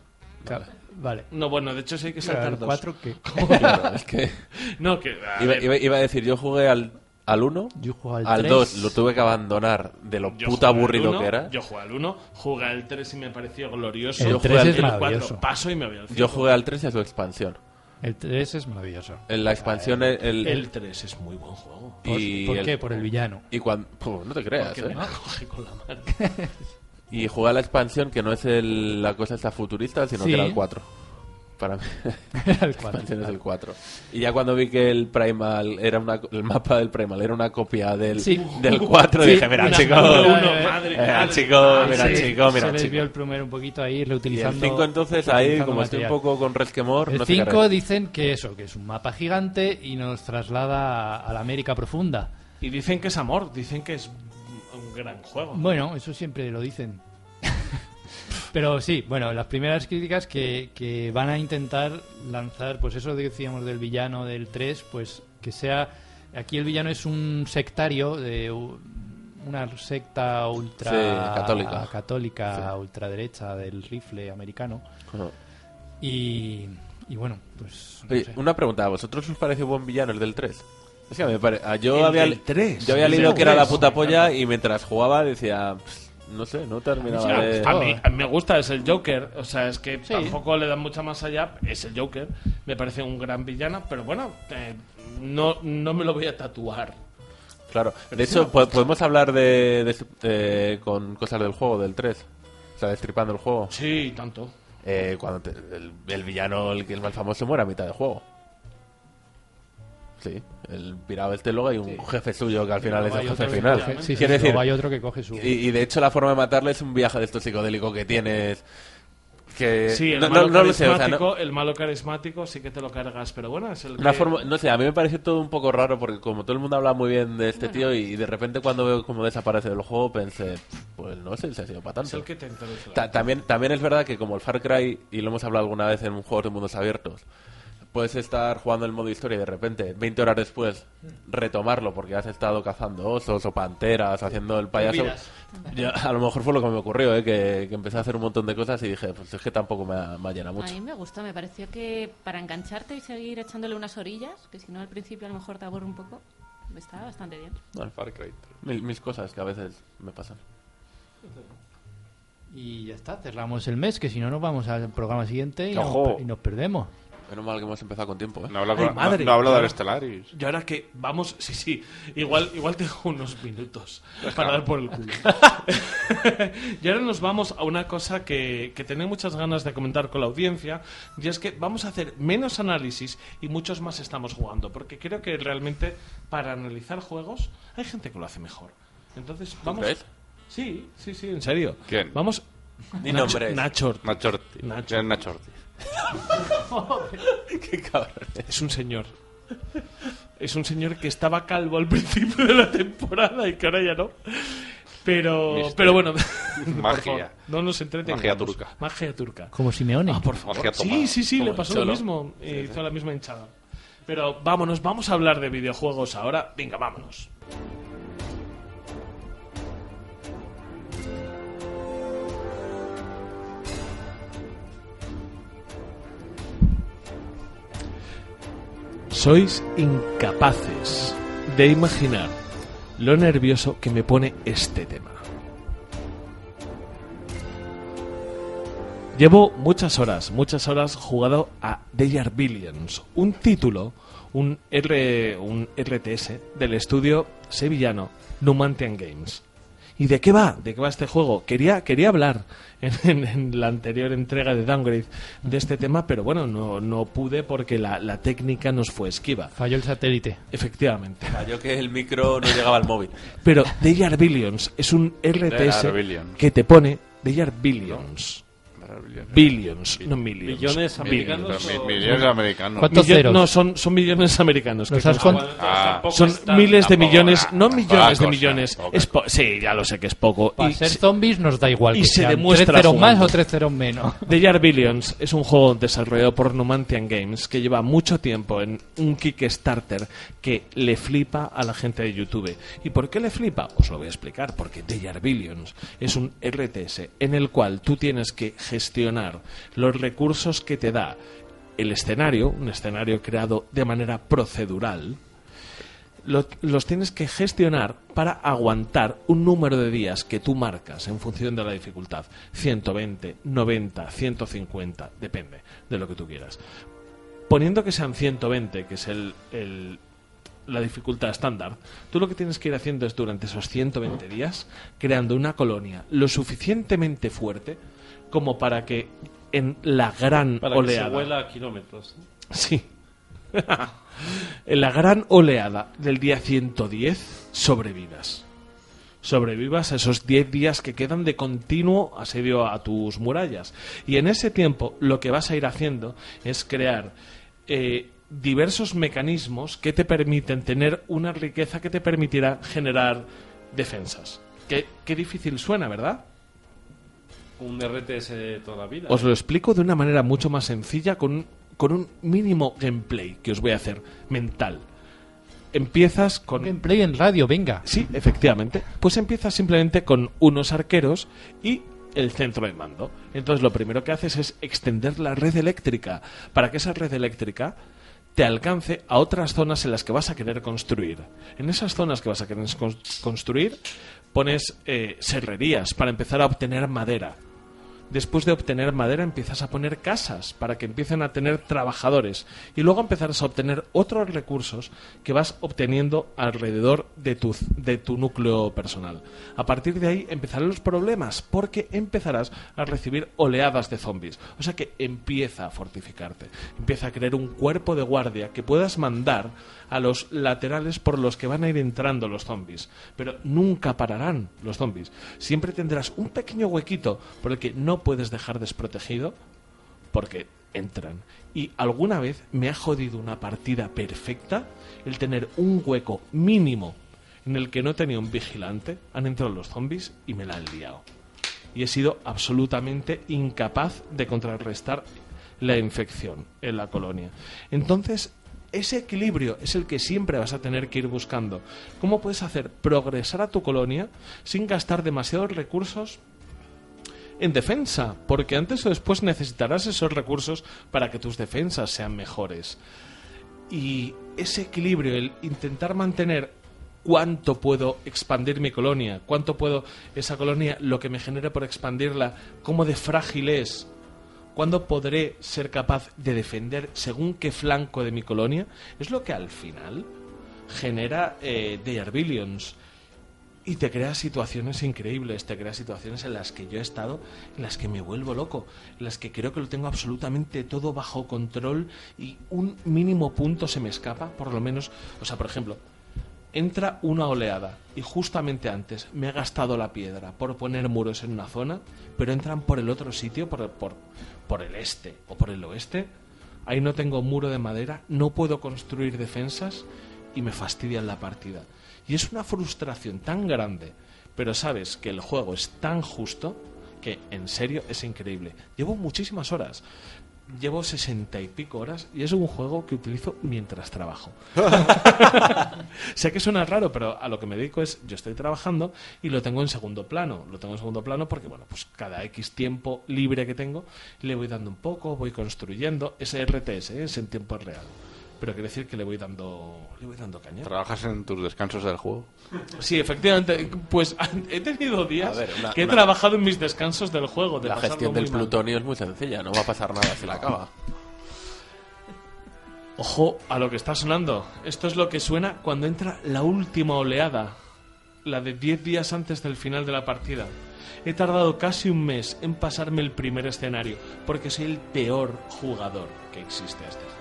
Vale. Vale. No, bueno, de hecho sí hay que Claro, saltar dos. cuatro, ¿qué? <laughs> Claro, es que... No, que... a Iba, ver, iba- iba a decir, yo jugué al, al 1, Yo juego al al tres. 2 lo tuve que abandonar de lo yo puta aburrido uno, que era. Yo jugué al 1, jugué al 3 y me pareció glorioso. El Yo jugué tres al es el maravilloso. 4 paso y me voy al 5. Yo jugué al 3 y a su expansión. El 3 es maravilloso. En la expansión, el... el- El 3 es muy buen juego. ¿Por, y por el- qué? Por el villano. Y cuando... No te creas, Porque ¿eh? me la <laughs> coge con la mano. <laughs> Y jugué a la expansión que no es el- la cosa esta futurista, sino Sí. que era el 4. Para mí, Era el cuatro. expansión es el 4. Y ya cuando vi que el Primal era una, el mapa del Primal era una copia del, Sí. del 4, Sí, dije, mira, una- chico, uno, mira, madre, mira, madre. chico, Ah, mira, sí, chico, Se mira, les chico. vio el primero un poquito ahí Y el reutilizando. 5 entonces ahí, reutilizando como estoy un material. poco con Resquemor, El no sé qué 5 haré. dicen que eso, que es un mapa gigante y nos traslada a, a la América profunda. Y dicen que es amor, dicen que es un gran juego. Bueno, eso siempre lo dicen. <laughs> Pero sí, bueno, las primeras críticas que, que van a intentar lanzar, pues eso decíamos del villano del 3, pues que sea... Aquí el villano es un sectario de una secta ultra... Sí, católica. católica, ultraderecha del rifle americano. Ajá. Y, y bueno, pues... no Oye, sé. una pregunta, ¿a vosotros os pareció buen villano el del 3? Me pare- yo El había, del 3, yo había el leído que era la 3, puta polla y mientras jugaba decía, "Pff, no sé, no terminaba Sí, de... a, mí, a mí me gusta, es el Joker. O sea, es que Sí. tampoco le dan mucha más allá. Es el Joker. Me parece un gran villano, pero bueno, eh, no, no me lo voy a tatuar. Claro, Pero de hecho, po- podemos hablar de, de- eh, con cosas del juego, del 3. O sea, destripando el juego. Sí, tanto. Eh, cuando te- el, el villano, el que es más famoso, muere a mitad del juego. Sí, el pirado este luego hay un jefe suyo que al final es el jefe que final. sí, sí, Quiere decir, hay otro que coge su- Y, y de hecho la forma de matarle es un viaje de esto psicodélico que tienes... Que Sí, el no, malo no- no sé, o sea, el malo carismático sí que te lo cargas, pero bueno, es el Una que- forma, no sé, a mí me parece todo un poco raro porque como todo el mundo habla muy bien de este tío y, y de repente cuando veo cómo desaparece del juego pensé, pues no sé si ha sido para tanto. Es el que te. Ta- también, también es verdad que como el Far Cry, y lo hemos hablado alguna vez en un juego de mundos abiertos, puedes estar jugando el modo historia y de repente, 20 horas después, retomarlo porque has estado cazando osos o panteras, haciendo el payaso. a lo mejor fue lo que me ocurrió, ¿eh? que, que empecé a hacer un montón de cosas y dije, pues es que tampoco me, me ha llenado A mucho. mí me gustó, me pareció que para engancharte y seguir echándole unas orillas, que si no al principio a lo mejor te aburre un poco, estaba bastante bien. Bueno, Far Cry. Mil, mis cosas que a veces me pasan. Y ya está, cerramos el mes, que si no nos vamos al programa siguiente y, nos, y nos perdemos. Menos mal que hemos empezado con tiempo, ¿eh? No habla, Ay, no- madre, no habla de claro. Stellaris. Y ahora que vamos, sí, sí, igual, igual tengo unos minutos para dar por el culo. <laughs> y ahora nos vamos a una cosa que, que tenía muchas ganas de comentar con la audiencia, y es que vamos a hacer menos análisis y muchos más estamos jugando, porque creo que realmente para analizar juegos hay gente que lo hace mejor. Entonces, vamos... Sí, sí, sí, en serio. ¿Quién? Vamos... Ni Nacho- nombres. Nacho. Nachorti. Nacho. ¿Quién es Nachorti? <laughs> Qué cabrón. Es un señor. Es un señor que estaba calvo al principio de la temporada y que ahora ya no. Pero, Mister. pero bueno, <laughs> Magia. no nos. Magia turca. Magia turca. Como Simeone. Ah, por favor. Magia Sí, sí, sí, Como le pasó lo mismo. eh, Hizo la misma hinchada. Pero vámonos, vamos a hablar de videojuegos ahora. Venga, vámonos. Sois incapaces de imaginar lo nervioso que me pone este tema. Llevo muchas horas, muchas horas jugado a They Are Billions, un título, un, R, un RTS del estudio sevillano Numantian Games. ¿Y de qué va? ¿De qué va este juego? Quería, quería hablar en, en- en la anterior entrega de Downgrade de este tema, pero bueno, no, no pude porque la, la técnica nos fue esquiva. Falló el satélite. Efectivamente. Falló que el micro no llegaba al móvil. Pero Are Billions es un RTS que te pone Are Billions. Billions, no millions. ¿Millones Billions. americanos o- Millones americanos. ¿Cuántos Millo- ceros? No, son, son millones americanos. que ¿Los has son- cont- Ah, son está- miles de tampoco, millones, ah, no poca millones de cosa, millones. poca Es po- sí, ya lo sé que es poco. Para Y ser se- zombies nos da igual y que se sean demuestra tres ceros más jugando. o tres ceros menos. <laughs> The Jar Billions es un juego desarrollado por Numantian Games que lleva mucho tiempo en un Kickstarter que le flipa a la gente de YouTube. ¿Y por qué le flipa? Os lo voy a explicar. Porque The Jar Billions es un RTS en el cual tú tienes que gestionar los recursos que te da el escenario, un escenario creado de manera procedural, lo- los tienes que gestionar para aguantar un número de días que tú marcas en función de la dificultad. 120, 90, 150, depende de lo que tú quieras. Poniendo que sean 120, que es el- la dificultad estándar, tú lo que tienes que ir haciendo es durante esos 120 días creando una colonia lo suficientemente fuerte como para que en la gran Para que oleada. se vuela a kilómetros. Sí. <laughs> en la gran oleada del día 110, sobrevivas. Sobrevivas a esos 10 días que quedan de continuo asedio a tus murallas. Y en ese tiempo lo que vas a ir haciendo es crear eh, diversos mecanismos que te permiten tener una riqueza que te permitirá generar defensas. Qué, qué difícil suena, ¿verdad? Un RTS de toda la vida. Os lo explico de una manera mucho más sencilla con, un- con un mínimo gameplay que os voy a hacer mental. Empiezas con... Gameplay en radio, venga. Sí, efectivamente. Pues empiezas simplemente con unos arqueros y el centro de mando. Entonces lo primero que haces es extender la red eléctrica para que esa red eléctrica te alcance a otras zonas en las que vas a querer construir. En esas zonas que vas a querer cons- construir pones eh, serrerías para empezar a obtener madera. Después de obtener madera empiezas a poner casas para que empiecen a tener trabajadores y luego empezarás a obtener otros recursos que vas obteniendo alrededor de tu, de tu núcleo personal. A partir de ahí empezarán los problemas porque empezarás a recibir oleadas de zombies. O sea que empieza a fortificarte, empieza a crear un cuerpo de guardia que puedas mandar a los laterales por los que van a ir entrando los zombies. Pero nunca pararán los zombies. Siempre tendrás un pequeño huequito por el que no puedes dejar desprotegido porque entran. Y alguna vez me ha jodido una partida perfecta el tener un hueco mínimo en el que no tenía un vigilante, han entrado los zombies y me la han liado. Y he sido absolutamente incapaz de contrarrestar la infección en la colonia. Entonces, ese equilibrio es el que siempre vas a tener que ir buscando. ¿Cómo puedes hacer progresar a tu colonia sin gastar demasiados recursos en defensa? Porque antes o después necesitarás esos recursos para que tus defensas sean mejores. Y ese equilibrio, el intentar mantener cuánto puedo expandir mi colonia, cuánto puedo esa colonia, lo que me genere por expandirla, cómo de frágil es, cuándo podré ser capaz de defender según qué flanco de mi colonia, es lo que al final genera eh, They Are Billions. Y te crea situaciones increíbles, te crea situaciones en las que yo he estado, en las que me vuelvo loco, en las que creo que lo tengo absolutamente todo bajo control y un mínimo punto se me escapa, por lo menos, o sea, por ejemplo, entra una oleada y justamente antes me he gastado la piedra por poner muros en una zona, pero entran por el otro sitio, por, por, por el este o por el oeste, ahí no tengo muro de madera, no puedo construir defensas y me fastidian la partida. Y es una frustración tan grande, pero sabes que el juego es tan justo que en serio es increíble. Llevo muchísimas horas. Llevo sesenta y pico horas y es un juego que utilizo mientras trabajo. <laughs> sé que suena raro, pero a lo que me dedico es, yo estoy trabajando y lo tengo en segundo plano. Lo tengo en segundo plano porque, bueno, pues cada X tiempo libre que tengo, le voy dando un poco, voy construyendo. Ese RTS ¿eh? es en tiempo real. Pero quiere decir que le voy dando, le voy dando caña. ¿Trabajas en tus descansos del juego? Sí, efectivamente. Pues he tenido días A ver, una- que he una- trabajado en mis descansos del juego. De La gestión del mal. plutonio es muy sencilla, no va a pasar nada si la acaba. Ojo a lo que está sonando. Esto es lo que suena cuando entra la última oleada. La de 10 días antes del final de la partida. He tardado casi un mes en pasarme el primer escenario, porque soy el peor jugador que existe a este juego.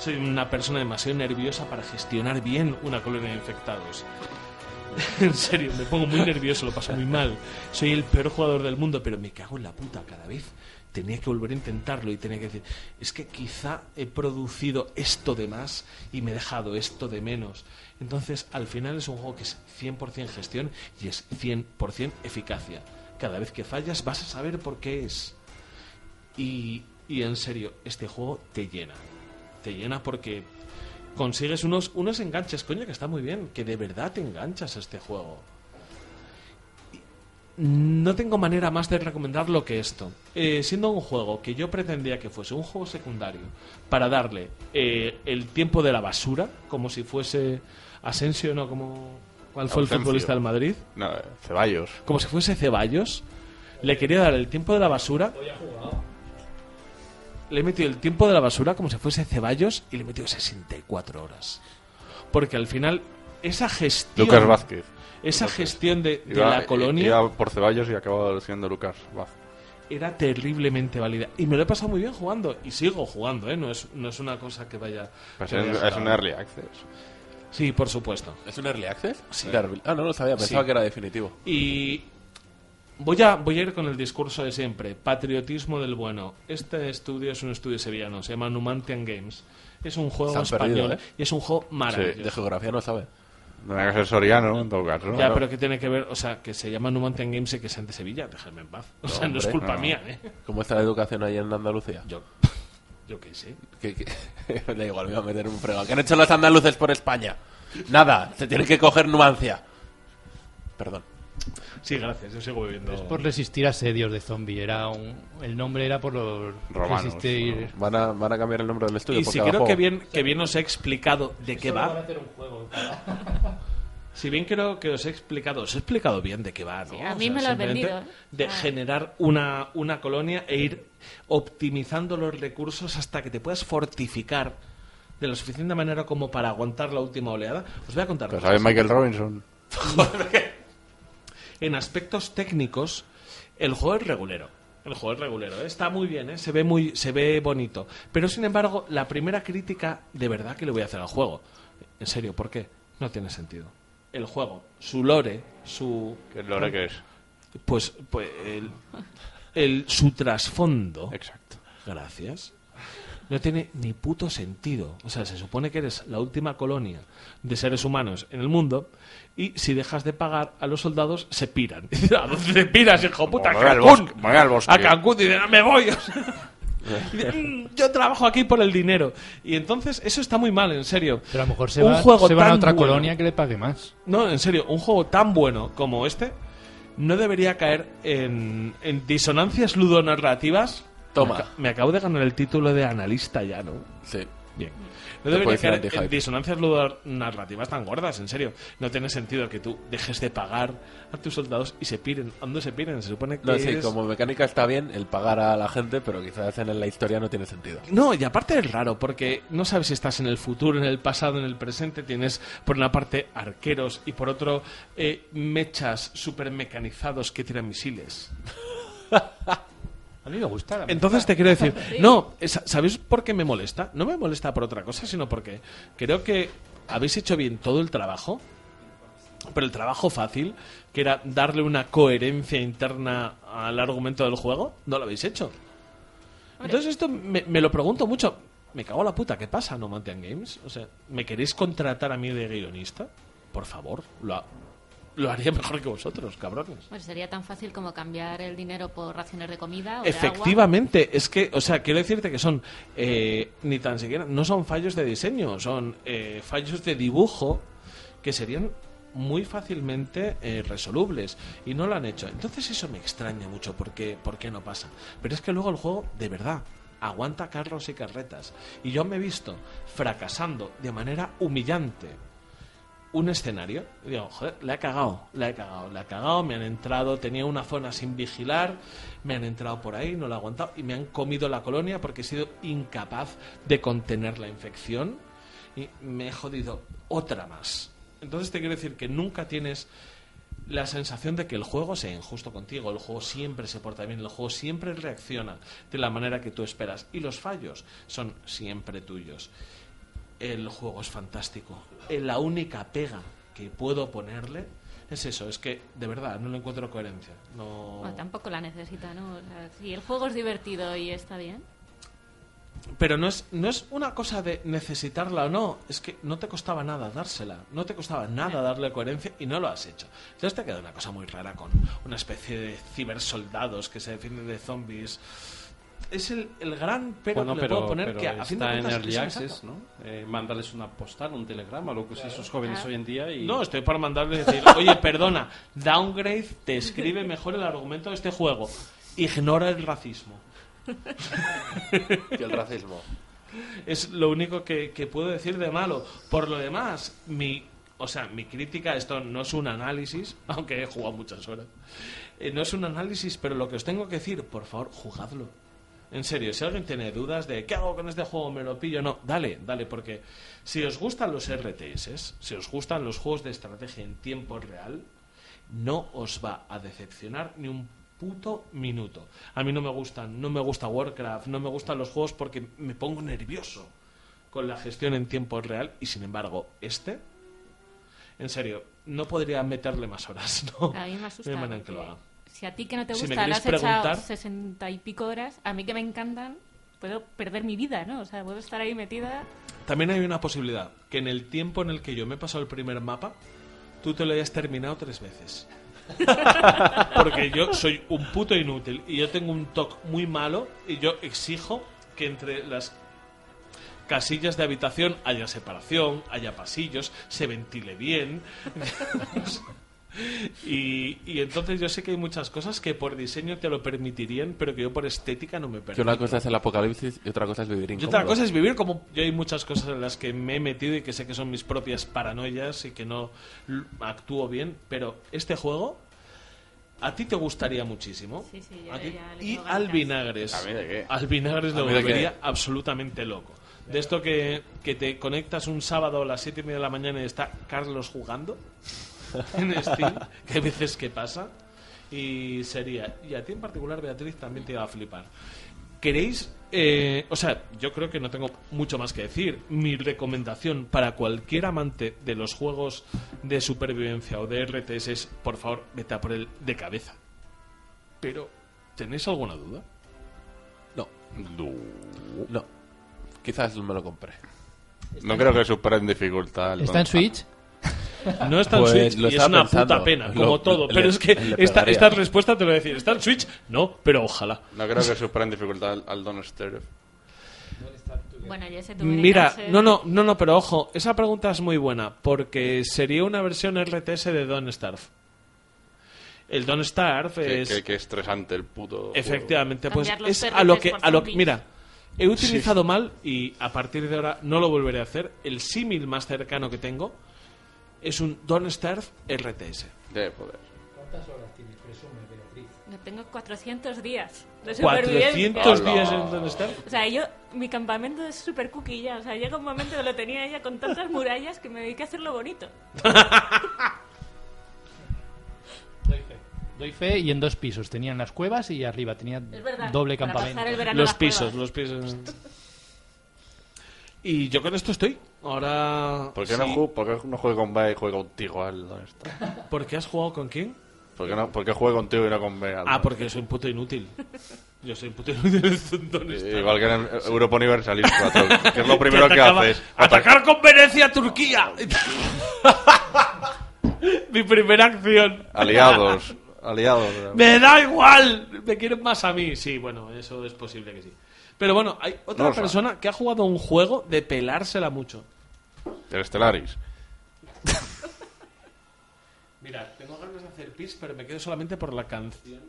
Soy una persona demasiado nerviosa para gestionar bien una colonia de infectados. <laughs> en serio, me pongo muy nervioso, lo paso muy mal. Soy el peor jugador del mundo, pero me cago en la puta cada vez. Tenía que volver a intentarlo y tenía que decir, es que quizá he producido esto de más y me he dejado esto de menos. Entonces, al final es un juego que es 100% gestión y es 100% eficacia. Cada vez que fallas vas a saber por qué es. Y, y en serio, este juego te llena. Te llena porque consigues unos, unos enganches, coño, que está muy bien, que de verdad te enganchas a este juego. No tengo manera más de recomendarlo que esto. Eh, siendo un juego que yo pretendía que fuese un juego secundario para darle eh, el tiempo de la basura, como si fuese Asensio, ¿no? Como, ¿Cuál fue el futbolista del Madrid? No, eh, Ceballos. Como si fuese Ceballos. Le quería dar el tiempo de la basura. Le he metido el tiempo de la basura como si fuese Ceballos y le he metido 64 horas. Porque al final, esa gestión. Lucas Vázquez. Esa gestión de, de Iba- la colonia. Iba por Ceballos y acabó siendo Lucas Vázquez. era terriblemente válida. Y me lo he pasado muy bien jugando. Y sigo jugando, ¿eh? No es, no es una cosa que vaya... Pues que es, vaya a es un early access. Sí, por supuesto. ¿Es un early access? Sí. Ah, no lo sabía, pensaba Sí. que era definitivo. Y voy a, voy a ir con el discurso de siempre. Patriotismo del bueno. Este estudio es un estudio sevillano, se llama Numantian Games. Es un juego han español perdido, ¿eh? y es un juego maravilloso. De geografía no sabe. Tendría que ser Soriano, en todo caso. Ya, pero que tiene que ver, o sea, que se llama Numantian Games y que sean de Sevilla, déjame en paz. O sea, no es culpa no. mía, ¿eh? ¿Cómo está la educación ahí en Andalucía? Yo, yo qué sé. Que, que- <laughs> da igual, me iba a meter un fregado. ¿Qué han hecho los andaluces por España? Nada, se tiene que coger nuancia. Perdón. Sí, gracias, yo sigo bebiendo. Es por resistir asedios de zombie. Era un- el nombre era por los Romanos. resistir. Van a, van a cambiar el nombre del estudio Y por si cada creo que bien, que bien os he explicado de qué va. van a hacer un juego. <laughs> Si bien creo que os he explicado, os he explicado bien de qué va, ¿no? Sí, a mí me lo has vendido, ¿eh? De Ah. generar una, una colonia e ir optimizando los recursos hasta que te puedas fortificar de la suficiente manera como para aguantar la última oleada. Os voy a contar. Pero cosas. ¿sabes Michael Robinson? <laughs> <laughs> En aspectos técnicos, el juego es regulero. El juego es regulero. ¿eh? Está muy bien, ¿eh? se ve muy, se ve bonito. Pero sin embargo, la primera crítica de verdad que le voy a hacer al juego. En serio, ¿por qué? No tiene sentido. El juego, su lore, su. ¿Qué lore qué es? Pues, pues el, el- su trasfondo. Exacto. Gracias. No tiene ni puto sentido. O sea, se supone que eres la última colonia de seres humanos en el mundo y si dejas de pagar a los soldados se piran. <laughs> ¿A dónde te piras, hijo puta? A voy al Cancún. voy al bosque. A Cancún. Y dicen, "Ah, me voy. <laughs> "Mm, yo trabajo aquí por el dinero. Y entonces eso está muy mal, en serio. Pero a lo mejor se, Un va, juego se van a otra bueno- colonia que le pague más. no, en serio, un juego tan bueno como este no debería caer en, en disonancias ludonarrativas. Toma. Me, aca- me acabo de ganar el título de analista ya, ¿no? Sí. Bien. No debería en disonancias ludonarrativas tan gordas, en serio. No tiene sentido que tú dejes de pagar a tus soldados y se piren. ¿A dónde se piren? Se supone que No, sí, como mecánica está bien el pagar a la gente, pero quizás en la historia no tiene sentido. No, y aparte es raro, porque no sabes si estás en el futuro, en el pasado, en el presente. Tienes por una parte arqueros y por otro eh, mechas super mecanizados que tiran misiles. <laughs> A mí me gusta. la Entonces te quiero decir, <laughs> no, ¿sabéis por qué me molesta? No me molesta por otra cosa, sino porque creo que habéis hecho bien todo el trabajo, pero el trabajo fácil, que era darle una coherencia interna al argumento del juego, no lo habéis hecho. Entonces esto me, me lo pregunto mucho. Me cago en la puta, ¿qué pasa, No Mantian Games? O sea, ¿me queréis contratar a mí de guionista? Por favor, lo, ha- lo haría mejor que vosotros, cabrones. Pues sería tan fácil como cambiar el dinero por raciones de comida o de agua. Efectivamente, es que, o sea, quiero decirte que son eh, ni tan siquiera, no son fallos de diseño, son eh, fallos de dibujo que serían muy fácilmente eh, resolubles y no lo han hecho. Entonces eso me extraña mucho porque por qué no pasa. Pero es que luego el juego de verdad aguanta carros y carretas y yo me he visto fracasando de manera humillante un escenario digo, joder, la he cagado, la he cagado, la he cagado, me han entrado, tenía una zona sin vigilar, me han entrado por ahí, no lo he aguantado y me han comido la colonia porque he sido incapaz de contener la infección y me he jodido otra más. Entonces te quiero decir que nunca tienes la sensación de que el juego sea injusto contigo, el juego siempre se porta bien, el juego siempre reacciona de la manera que tú esperas y los fallos son siempre tuyos. El juego es fantástico. La única pega que puedo ponerle es eso, es que de verdad no le encuentro coherencia. No... Bueno, tampoco la necesita, ¿no? O sea, si el juego es divertido y está bien. Pero no es, no es una cosa de necesitarla o no, es que no te costaba nada dársela, no te costaba nada darle coherencia y no lo has hecho. Entonces te queda una cosa muy rara con una especie de cibersoldados que se defienden de zombies. Es el, el gran pero bueno, que le pero, puedo poner pero que a fin de está en cuentas Early Access. ¿no? Eh, mándales una postal, un telegrama, lo que usan esos jóvenes Ah. hoy en día y... No, estoy para mandarle y decir, oye, perdona, Downgrade te escribe mejor el argumento de este juego. Ignora el racismo. Que el racismo. Es lo único que, que puedo decir de malo. Por lo demás, mi, o sea, mi crítica, esto no es un análisis, aunque he jugado muchas horas. Eh, no es un análisis, pero lo que os tengo que decir, por favor, jugadlo. En serio, si alguien tiene dudas de qué hago con este juego, me lo pillo, no, dale, dale, porque si os gustan los RTS, si os gustan los juegos de estrategia en tiempo real, no os va a decepcionar ni un puto minuto. A mí no me gustan, no me gusta Warcraft, no me gustan los juegos porque me pongo nervioso con la gestión en tiempo real y sin embargo este, en serio, no podría meterle más horas, <laughs> ¿no? A mí me asusta. No hay manera que lo haga. Si a ti que no te Si gusta has echado sesenta y pico horas, a mí que me encantan, puedo perder mi vida, ¿no? O sea, puedo estar ahí metida. También hay una posibilidad, que en el tiempo en el que yo me he pasado el primer mapa, tú te lo hayas terminado tres veces. <laughs> Porque yo soy un puto inútil y yo tengo un toque muy malo y yo exijo que entre las casillas de habitación haya separación, haya pasillos, se ventile bien. <laughs> y, y entonces yo sé que hay muchas cosas que por diseño te lo permitirían, pero que yo por estética no me Que permito. una cosa es el apocalipsis y otra cosa es vivir Y incómodo. otra cosa es vivir como yo hay muchas cosas en las que me he metido y que sé que son mis propias paranoias y que no actúo bien, pero este juego a ti te gustaría muchísimo. Sí, sí, yo A ti- ya le y al vinagres. ¿A mí de qué? Al vinagres ¿A lo volvería absolutamente loco. De esto que, que te conectas un sábado a las 7 y media de la mañana y está Carlos jugando <laughs> en Steam, que hay veces que pasa, y sería. Y a ti en particular, Beatriz, también te iba a flipar. ¿Queréis? eh, o sea, yo creo que no tengo mucho más que decir. Mi recomendación para cualquier amante de los juegos de supervivencia o de RTS es, por favor, vete a por él de cabeza. Pero, ¿tenéis alguna duda? No. No. Quizás me lo compré. No creo que superen dificultad. ¿Está en Don't Switch? No está en Pues Switch lo y es una pensando. puta pena, Lo- como todo. le- pero es que esta, esta respuesta te lo voy a decir. ¿Está en Switch? No, pero ojalá. No creo que superen dificultad al, al Don't Starve. Bueno, ya tú. Mira, Erika, no, no, no, no, pero ojo, esa pregunta es muy buena, porque sería una versión RTS de Don't Starve. El Don't Starve Qué, es... estresante el puto. Efectivamente, pues es a lo que... A lo que mira, he utilizado mal y a partir de ahora no lo volveré a hacer. El símil más cercano que tengo es un Don't Starve RTS. Debe poder. ¿Cuántas horas tienes? Presume, Beatriz. Yo tengo 400 días de 400 supervivencia. días en Don't Starve. O sea, yo, mi campamento es super cookie ya. O sea, llega un momento que lo tenía ya con tantas murallas que me dediqué a hacerlo bonito. <laughs> Doy fe. Doy fe y en dos pisos. Tenían las cuevas y arriba tenía verdad, doble campamento. Los pisos, los pisos. <laughs> Y yo con esto estoy. Ahora... ¿Por qué, sí. no, juego, ¿Por qué no juego con B y juego contigo al Don't Starve? <laughs> ¿Por qué has jugado con quién? ¿Por qué, no, ¿Por qué juego contigo y no con B? al Ah, porque soy un puto inútil. Yo soy un puto inútil <laughs> en. Igual que en el Europa Universalis 4, que es lo <laughs> primero que, atacaba- haces. ¡Atacar con Venecia, Turquía! Mi primera acción. Aliados. Aliados. ¡Me da igual! Me quieren más a mí. Sí, bueno, eso es posible que sí. Pero bueno, hay otra persona que ha jugado un juego de pelársela mucho. El Stellaris. <laughs> Mira, tengo ganas de hacer pis, pero me quedo solamente por la canción.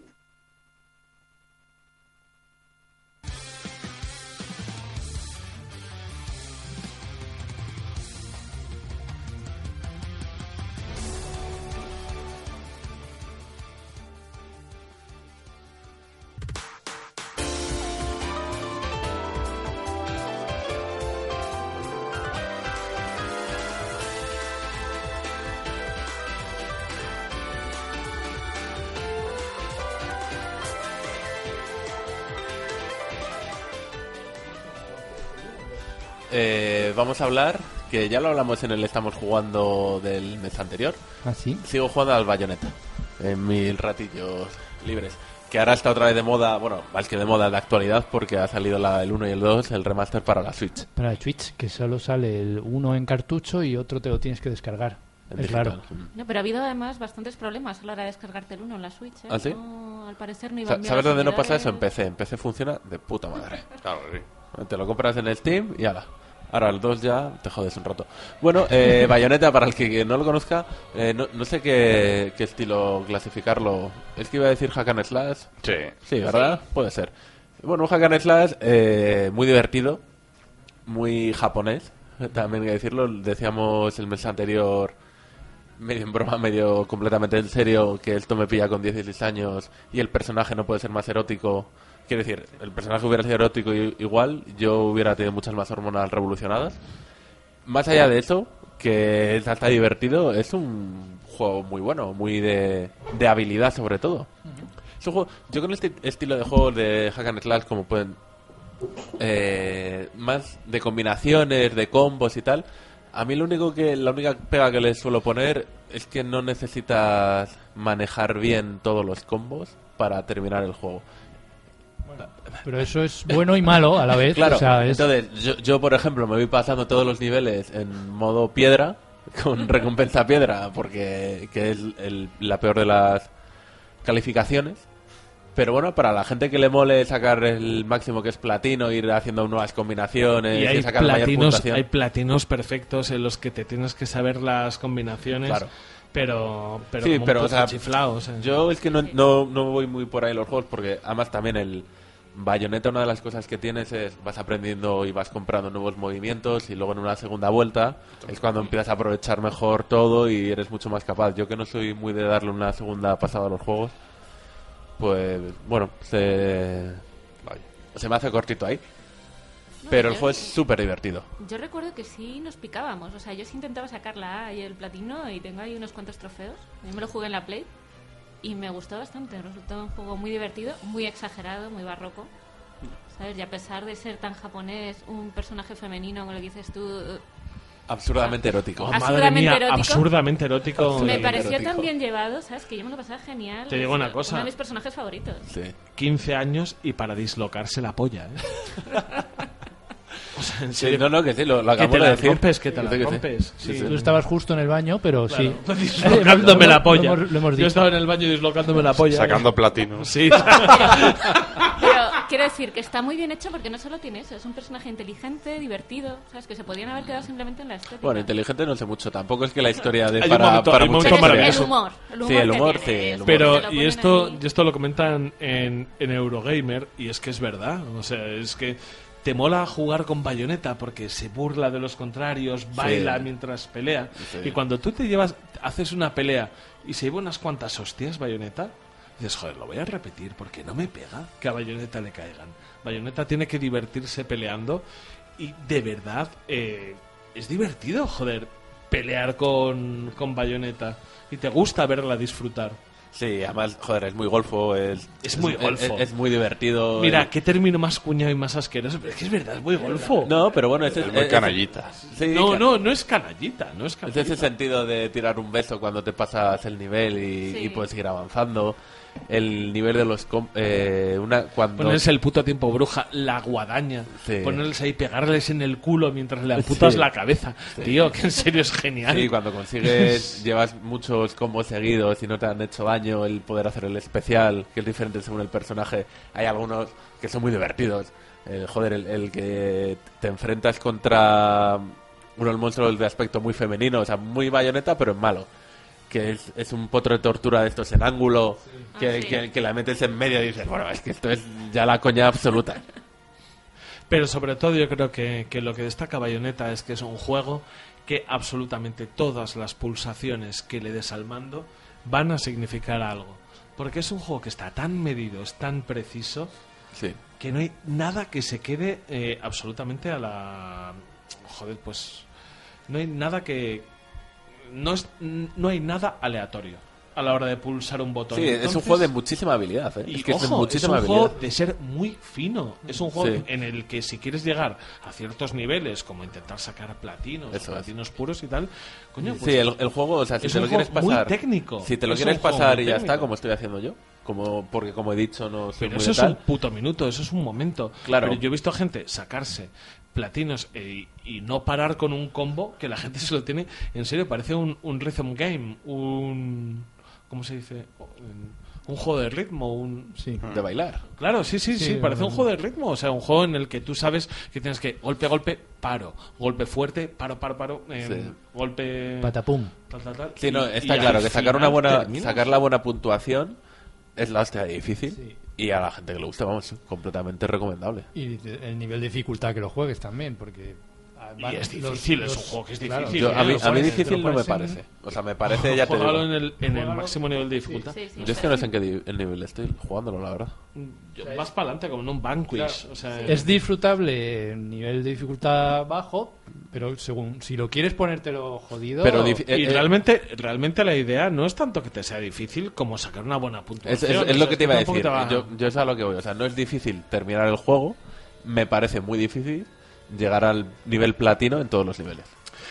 Vamos a hablar, que ya lo hablamos en el Estamos Jugando del mes anterior. ¿Ah, sí? Sigo jugando al Bayonetta en mis ratillos libres. Que ahora está otra vez de moda, bueno, más que de moda, de actualidad, porque ha salido la- el 1 y el 2, el remaster para la Switch. Para Twitch, que solo sale el uno en cartucho y otro te lo tienes que descargar. En es digital. raro. No, pero ha habido además bastantes problemas a la hora de descargarte el uno en la Switch. ¿eh? ¿Ah, sí? No, al parecer no iba Sa- bien ¿Sabes dónde no pasa eso? En. PC. En PC funciona de puta madre. Claro, sí. Te lo compras en el Steam y ala. Ahora el 2 ya te jodes un rato. Bueno, eh, <laughs> Bayonetta, para el que no lo conozca, eh, no, no sé qué, qué estilo clasificarlo. Es que iba a decir hack and slash. Sí. Sí, ¿verdad? Puede ser. Bueno, un hack and slash eh, muy divertido, muy japonés, también hay que decirlo. Decíamos el mes anterior, medio en broma, medio completamente en serio, que esto me pilla con 16 años y el personaje no puede ser más erótico. Quiero decir, el personaje hubiera sido erótico igual, yo hubiera tenido muchas más hormonas revolucionadas. Más allá de eso, que es hasta divertido, es un juego muy bueno, muy de, de habilidad sobre todo. Juego- yo con este estilo de juegos de hack and slash como pueden eh, más de combinaciones, de combos y tal. A mí lo único que la única pega que les suelo poner es que no necesitas manejar bien todos los combos para terminar el juego. Pero eso es bueno y malo a la vez. Claro, o sea, es- entonces yo, yo, por ejemplo me voy pasando todos los niveles en modo piedra, con recompensa piedra, porque que es el- la peor de las calificaciones. Pero bueno, para la gente que le mole sacar el máximo que es platino, ir haciendo nuevas combinaciones Y hay sacar la mayor platinos, puntuación. hay platinos perfectos en los que te tienes que saber las combinaciones. Claro. Pero, pero sí, como un pero o puto sea, chiflao, o sea. yo es que no, no, no voy muy por ahí en los juegos porque además también el Bayonetta una de las cosas que tienes es vas aprendiendo y vas comprando nuevos movimientos y luego en una segunda vuelta es cuando empiezas a aprovechar mejor todo y eres mucho más capaz. Yo que no soy muy de darle una segunda pasada a los juegos, pues bueno, se, se me hace cortito ahí. Pero el juego es súper divertido. Yo recuerdo que sí nos picábamos. O sea, yo sí intentaba sacar la A y el platino y tengo ahí unos cuantos trofeos. Yo me lo jugué en la Play y me gustó bastante. Resultó un juego muy divertido, muy exagerado, muy barroco. ¿Sabes? Y a pesar de ser tan japonés, un personaje femenino, como lo dices tú, eh, Absurdamente erótico. Oh, madre absurdamente mía, erótico. absurdamente erótico. me pareció erótico. tan bien llevado, ¿sabes? Que yo me lo pasaba genial. Te digo una cosa. Uno de mis personajes favoritos. 15 años y para dislocarse la polla, ¿eh? <laughs> o sea, en Sí, serio. no, no, que sí, lo, lo que acabo te de la decir. rompes, que te la sí, que sí. rompes. Sí, Sí. sí. Tú estabas justo en el baño, pero sí. <laughs> Claro, dislocándome la polla. Lo hemos, lo hemos Yo estaba en el baño dislocándome la polla. Sacando platino. Sí. <laughs> Pero quiero decir que está muy bien hecho porque no solo tiene eso, es un personaje inteligente, divertido, ¿sabes? Que se podían haber quedado simplemente en la estética. Bueno, inteligente no sé mucho. Tampoco es que la historia de para, momento- para mucha maravilloso. El humor, el humor sí, el humor, sí, es- el humor. Pero, Te y esto, y esto lo comentan en, en Eurogamer, y es que es verdad. O sea, es que te mola jugar con bayoneta porque se burla de los contrarios, baila mientras pelea. Sí. Y cuando tú te llevas, haces una pelea y se lleva unas cuantas hostias, bayoneta, dices, joder, lo voy a repetir porque no me pega que a bayoneta le caigan. Bayoneta tiene que divertirse peleando y de verdad eh, es divertido, joder, pelear con, con bayoneta. Y te gusta verla disfrutar. Sí, además, joder, es muy golfo. Es, Es muy golfo. Es, es muy divertido. Mira, qué término más cuñado y más asqueroso. Pero es que es verdad, es muy golfo. No, pero bueno, es, Es muy canallita. Sí, no, no, no es canallita, no es Es canallita. ese sentido de tirar un beso cuando te pasas el nivel y, Sí. y puedes ir avanzando. El nivel de los... com- Eh, una, cuando... Ponerles el puto tiempo bruja, la guadaña. Sí. Ponerles ahí, pegarles en el culo mientras le amputas Sí. la cabeza. Tío, que en serio es genial. Sí, cuando consigues, llevas muchos combos seguidos y no te han hecho daño, el poder hacer el especial, que es diferente según el personaje. Hay algunos que son muy divertidos. El, joder, el, el que te enfrentas contra uno de los monstruos de aspecto muy femenino, o sea, muy bayoneta, pero en malo. Que es, es un potro de tortura de estos en ángulo, que, Ah, sí. que, que la metes en medio y dices, bueno, es que esto es ya la coña absoluta. <laughs> Pero sobre todo yo creo que, que lo que destaca Bayonetta es que es un juego que absolutamente todas las pulsaciones que le des al mando van a significar algo. Porque es un juego que está tan medido, es tan preciso, Sí. que no hay nada que se quede eh, absolutamente a la... Joder, pues... No hay nada que... No, es, no hay nada aleatorio a la hora de pulsar un botón. Sí, es un Entonces- juego de muchísima habilidad. ¿eh? y es que es de ojo, muchísima es un habilidad. juego de ser muy fino. Es un juego Sí. en el que si quieres llegar a ciertos niveles, como intentar sacar platinos, Eso es. platinos puros y tal, coño, pues sí, el, el juego, o sea, si es te lo quieres pasar. técnico. Si te lo Es quieres pasar y ya está, como estoy haciendo yo. como Porque, como he dicho, no soy Pero muy eso es un puto minuto, eso es un momento. Claro. Pero yo he visto gente sacarse platinos eh, y, no parar con un combo que la gente <laughs> se lo tiene. En serio, parece un, un rhythm game, un. ¿Cómo se dice? Un juego de ritmo, un. De bailar. Claro, sí, sí, sí, Sí, parece un juego de ritmo. O sea, un juego en el que tú sabes que tienes que golpe, golpe, paro. Golpe fuerte, paro, paro, paro. eh, Sí. Golpe. Patapum. tal, tal, tal. Sí, no, está y claro que sacar una buena terminas. sacar la buena puntuación es la hostia difícil y a la gente que le gusta, vamos, completamente recomendable. Y el nivel de dificultad que lo juegues también, porque Y es difícil, es un juego que es claro, difícil. Yo- a mí, a mí difícil no me parece. O sea, me parece, ya te digo. En el, en el máximo nivel de dificultad. Yo es que no sé en qué el nivel estoy jugándolo, la verdad. Yo- Vas para adelante como en un Vanquish. O sea, Es disfrutable en nivel de dificultad bajo, pero según si lo quieres ponértelo jodido. Pero dif- y eh, eh, realmente, realmente la idea no es tanto que te sea difícil como sacar una buena Es, puntuación. es- es O sea, lo que te iba a decir. Yo, yo es a lo que voy. O sea, no es difícil terminar el juego. Me parece muy difícil llegar al nivel platino en todos los niveles.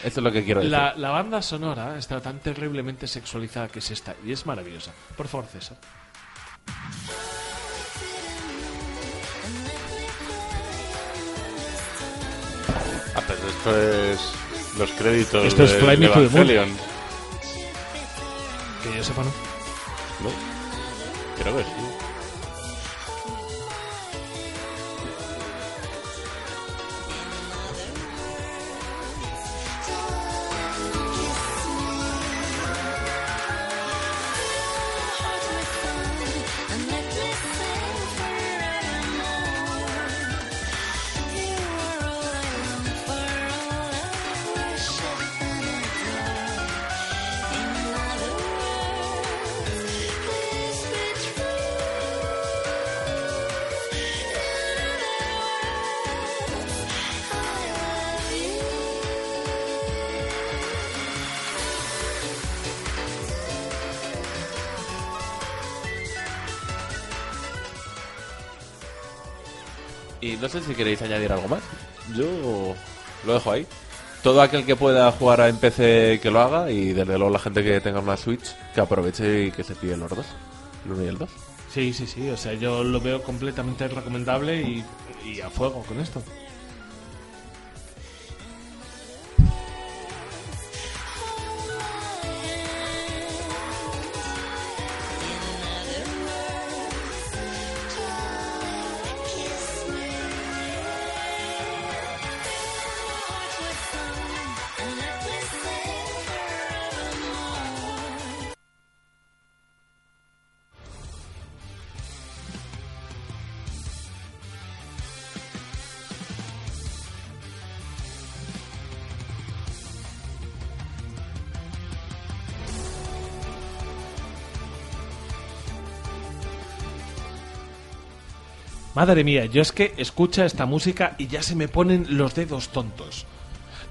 Eso es lo que quiero decir. La, la banda sonora está tan terriblemente sexualizada que es esta y es maravillosa. Por favor, César. Ah, pero esto es los créditos Esto es de Fly Me to the Moon. Evangelion. Que yo sepa, ¿no? No, creo que sí. No sé si queréis añadir algo más. Yo lo dejo ahí. Todo aquel que pueda jugar en PC que lo haga y desde luego la gente que tenga una Switch que aproveche y que se pille los dos, el 1 y el 2. Sí, sí, sí. O sea, yo lo veo completamente recomendable y, y a fuego con esto. Madre mía, yo es que escucha esta música y ya se me ponen los dedos tontos.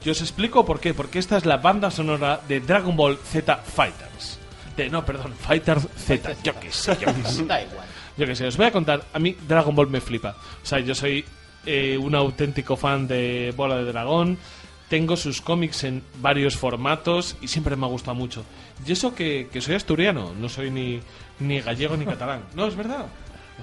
Yo os explico por qué. Porque esta es la banda sonora de Dragon Ball Z Fighters. De, no, perdón, Fighters Z. Yo qué sé, yo qué sé. <laughs> Da igual. Yo qué sé, os voy a contar. A mí Dragon Ball me flipa. O sea, yo soy eh, un auténtico fan de Bola de Dragón. Tengo sus cómics en varios formatos y siempre me ha gustado mucho. Y eso que, que soy asturiano, no soy ni, ni gallego ni catalán. No, es verdad.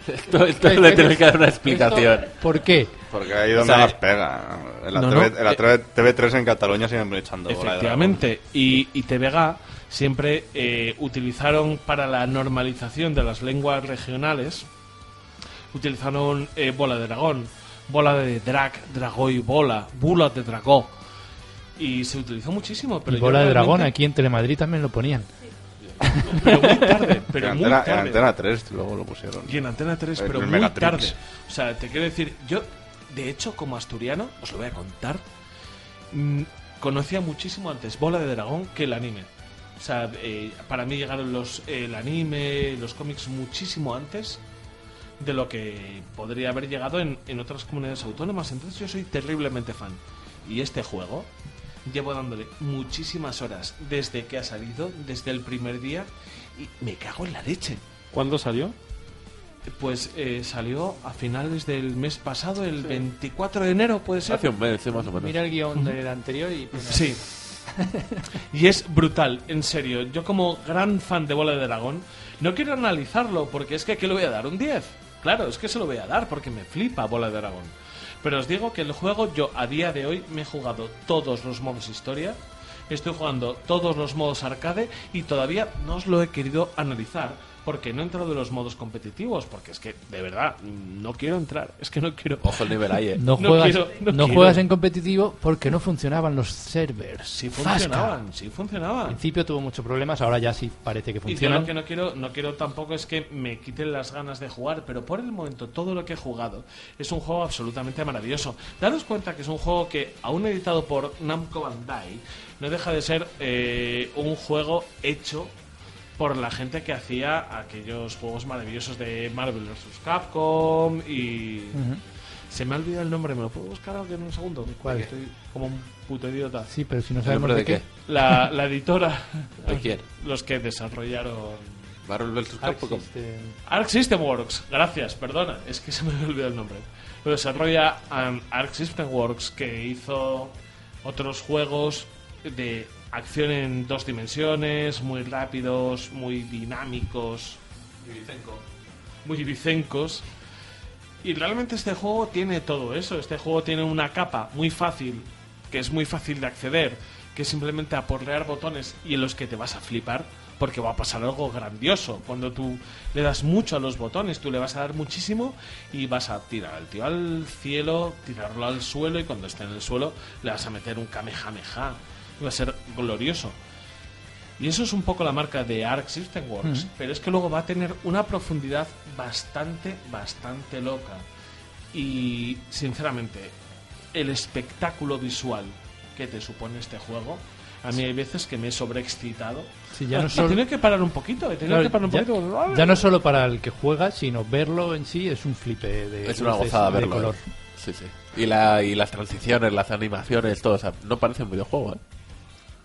<laughs> Esto, esto le tienes que dar una explicación. ¿por qué? Porque ahí donde O sea, las pega. En la, No, TV, no, en la eh, TV TV3 en Cataluña siguen echando bola de dragón. Efectivamente. Y, y TVG siempre eh, utilizaron para la normalización de las lenguas regionales, utilizaron eh, bola de dragón, bola de drag, dragó y bola, bula de dragó. Y se utilizó muchísimo. Pero y bola de dragón aquí en Telemadrid también lo ponían. Pero muy tarde, pero en, muy antena, en tarde. Antena 3 luego lo pusieron. Y en Antena 3, En pero muy Megatrix. tarde. O sea, te quiero decir, yo, de hecho, como asturiano, os lo voy a contar, mm, conocía muchísimo antes Bola de Dragón que el anime. O sea, eh, para mí llegaron los, el anime, los cómics muchísimo antes de lo que podría haber llegado en, en otras comunidades autónomas. Entonces yo soy terriblemente fan. Y este juego llevo dándole muchísimas horas desde que ha salido, desde el primer día, y me cago en la leche. ¿Cuándo salió? Pues eh, salió a finales del mes pasado, el 24 de enero, puede ser. Hace un mes, sí, más o menos. Mira el guion del anterior y... Sí. Y es brutal, en serio. Yo como gran fan de Bola de Dragón, no quiero analizarlo porque es que ¿qué le voy a dar? ¿Un 10? Claro, es que se lo voy a dar porque me flipa Bola de Dragón. Pero os digo que el juego yo a día de hoy me he jugado todos los modos historia. Estoy jugando todos los modos arcade y todavía no os lo he querido analizar porque no he entrado en los modos competitivos, porque es que, de verdad, no quiero entrar. Es que no quiero. Ojo el nivel ahí, eh. No, No juegas, quiero, no juegas en competitivo porque no funcionaban los servers. Sí funcionaban, sí Al funcionaban. principio tuvo muchos problemas, ahora ya sí parece que Y yo lo que no quiero, no quiero tampoco es que me quiten las ganas de jugar, pero por el momento todo lo que he jugado es un juego absolutamente maravilloso. Daros cuenta que es un juego que, aún editado por Namco Bandai, no deja de ser eh, un juego hecho por la gente que hacía aquellos juegos maravillosos de Marvel vs. Capcom y... Se me ha olvidado el nombre, ¿me lo puedo buscar ahora en un segundo? cuál? Estoy como un puto idiota. Sí, pero si no ¿El sabemos nombre de de qué. La, la editora. ¿De quién? Los que desarrollaron Marvel vs. Capcom. System. Arc System Works, gracias, perdona, es que se me olvidado el nombre. Lo desarrolla um, Arc System Works, que hizo otros juegos de acción en dos dimensiones, muy rápidos, muy dinámicos, muy vicencos. Y realmente este juego tiene todo eso. Este juego tiene una capa muy fácil, que es muy fácil de acceder, que es simplemente aporrear botones y en los que te vas a flipar, porque va a pasar algo grandioso. Cuando tú le das mucho a los botones, tú le vas a dar muchísimo y vas a tirar al tío al cielo, tirarlo al suelo y cuando esté en el suelo le vas a meter un kamehameha. Va a ser glorioso. Y eso es un poco la marca de Arc System Works, Mm. pero es que luego va a tener una profundidad bastante, bastante loca. Y sinceramente, el espectáculo visual que te supone este juego, a mí hay veces que me he sobreexcitado. Sí, ya no he solo- tenido que parar un poquito, he tenido Claro, que parar un ya, poquito. ya no solo para el que juega, sino verlo en sí es un flipe de Es una gozada de verlo. color. eh. Sí, sí. Y, la, y las transiciones, las animaciones, todo. O sea, no parece un videojuego, ¿eh?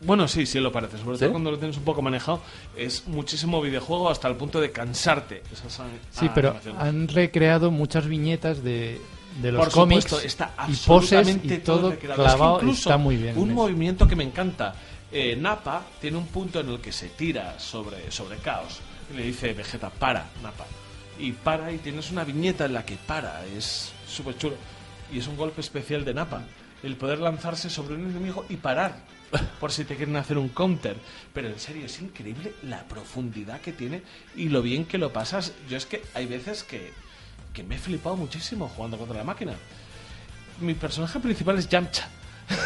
Bueno, sí, sí lo parece. Sobre ¿Sí? todo cuando lo tienes un poco manejado. Es muchísimo videojuego hasta el punto de cansarte. Esas Sí, pero han recreado muchas viñetas de, de los Por cómics supuesto, está y poses absolutamente y todo recreado. Es que clavado incluso está muy bien. Un movimiento que me encanta. Eh, Napa tiene un punto en el que se tira sobre, sobre Caos. Y le dice Vegeta, para, Napa. Y para y tienes una viñeta en la que para. Es súper chulo. Y es un golpe especial de Napa. El poder lanzarse sobre un enemigo y parar. Por si te quieren hacer un counter. Pero en serio, es increíble la profundidad que tiene y lo bien que lo pasas. Yo es que hay veces que, que me he flipado muchísimo jugando contra la máquina. Mi personaje principal es Yamcha.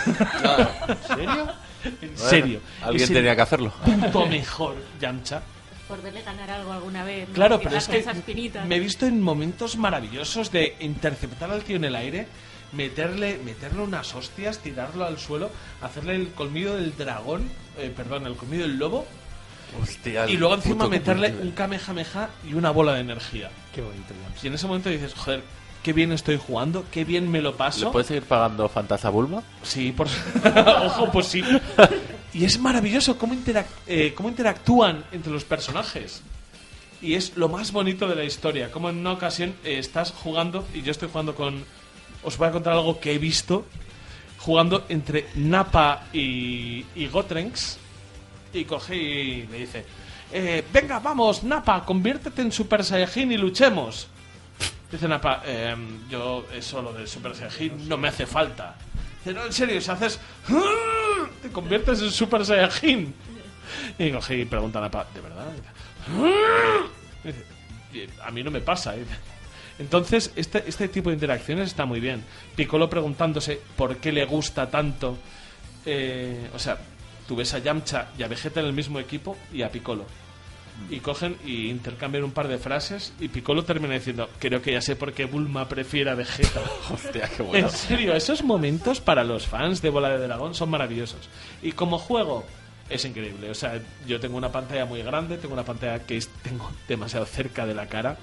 ¿En serio? <laughs> En serio. alguien tenía que hacerlo. Puto mejor Yamcha. Por verle ganar algo alguna vez. Claro, pero es que me he visto en momentos maravillosos de interceptar al tío en el aire, meterle, meterle unas hostias, tirarlo al suelo, hacerle el colmillo del dragón, eh, perdón, el colmillo del lobo, Hostia, y luego encima meterle un kamehameha y una bola de energía. Qué bonito. Y en ese momento dices, joder, qué bien estoy jugando, qué bien me lo paso. ¿Le puedes seguir pagando Fantasma Bulma? Sí, por <laughs> Ojo, pues sí. Y es maravilloso cómo, interac- eh, cómo interactúan entre los personajes. Y es lo más bonito de la historia. Como en una ocasión eh, estás jugando, y yo estoy jugando con... Os voy a contar algo que he visto. Jugando entre Napa y, y Gotrenks. Y coge y le dice... eh, venga, vamos, Napa, conviértete en Super Saiyajin y luchemos. Dice Napa, "Em, yo eso lo de Super Saiyajin no me hace falta. Dice, no, en serio, si haces... Te conviertes en Super Saiyajin. Y coge y pregunta a Napa, ¿de verdad? Dice, "Y a mí no me pasa. Dice. Entonces, este, este tipo de interacciones está muy bien. Piccolo preguntándose por qué le gusta tanto. eh, o sea, tú ves a Yamcha y a Vegeta en el mismo equipo y a Piccolo. Y cogen y intercambian un par de frases y Piccolo termina diciendo, creo que ya sé por qué Bulma prefiere a Vegeta. <laughs> Hostia, qué bueno. En serio, esos momentos para los fans de Bola de Dragón son maravillosos. Y como juego es increíble. O sea, yo tengo una pantalla muy grande, tengo una pantalla que tengo demasiado cerca de la cara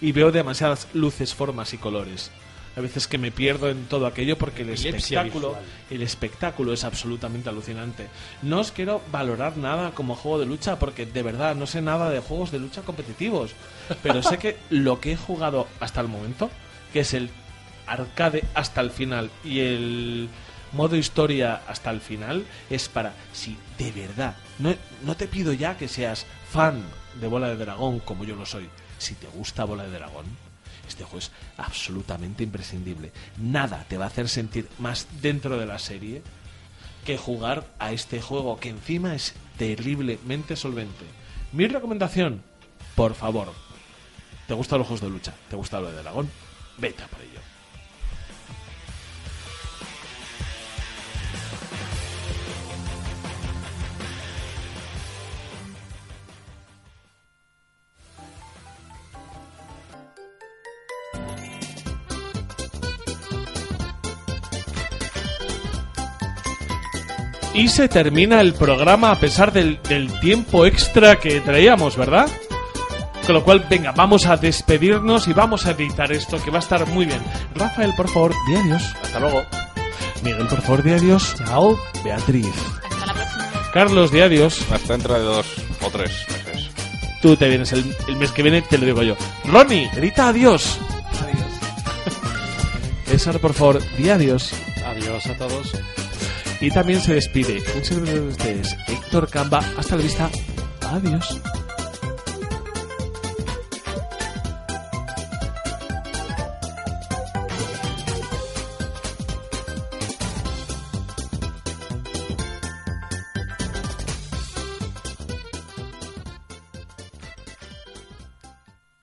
y veo demasiadas luces, formas y colores. A veces que me pierdo en todo aquello porque el Epilepsia espectáculo, visual. el espectáculo es absolutamente alucinante. No os quiero valorar nada como juego de lucha porque de verdad no sé nada de juegos de lucha competitivos, pero sé que <laughs> lo que he jugado hasta el momento, que es el arcade hasta el final y el modo historia hasta el final, es para si de verdad no, no te pido ya que seas fan de Bola de Dragón como yo lo soy. Si te gusta Bola de Dragón, este juego es absolutamente imprescindible. Nada te va a hacer sentir más dentro de la serie que jugar a este juego, que encima es terriblemente solvente. Mi recomendación, por favor, ¿te gustan los juegos de lucha? ¿Te gusta lo de dragón? Vete a por ello. Y se termina el programa a pesar del, del tiempo extra que traíamos, ¿verdad? Con lo cual, venga, vamos a despedirnos y vamos a editar esto que va a estar muy bien. Rafael, por favor, di adiós. Hasta luego. Miguel, por favor, di adiós. Chao. Beatriz. Carlos, di adiós. Hasta dentro de dos o tres meses. Tú te vienes el, el mes que viene, te lo digo yo. Ronnie, grita adiós. Adiós. <laughs> César, por favor, di adiós. Adiós a todos. Y también se despide un servidor de ustedes, Héctor Camba. Hasta la vista. Adiós.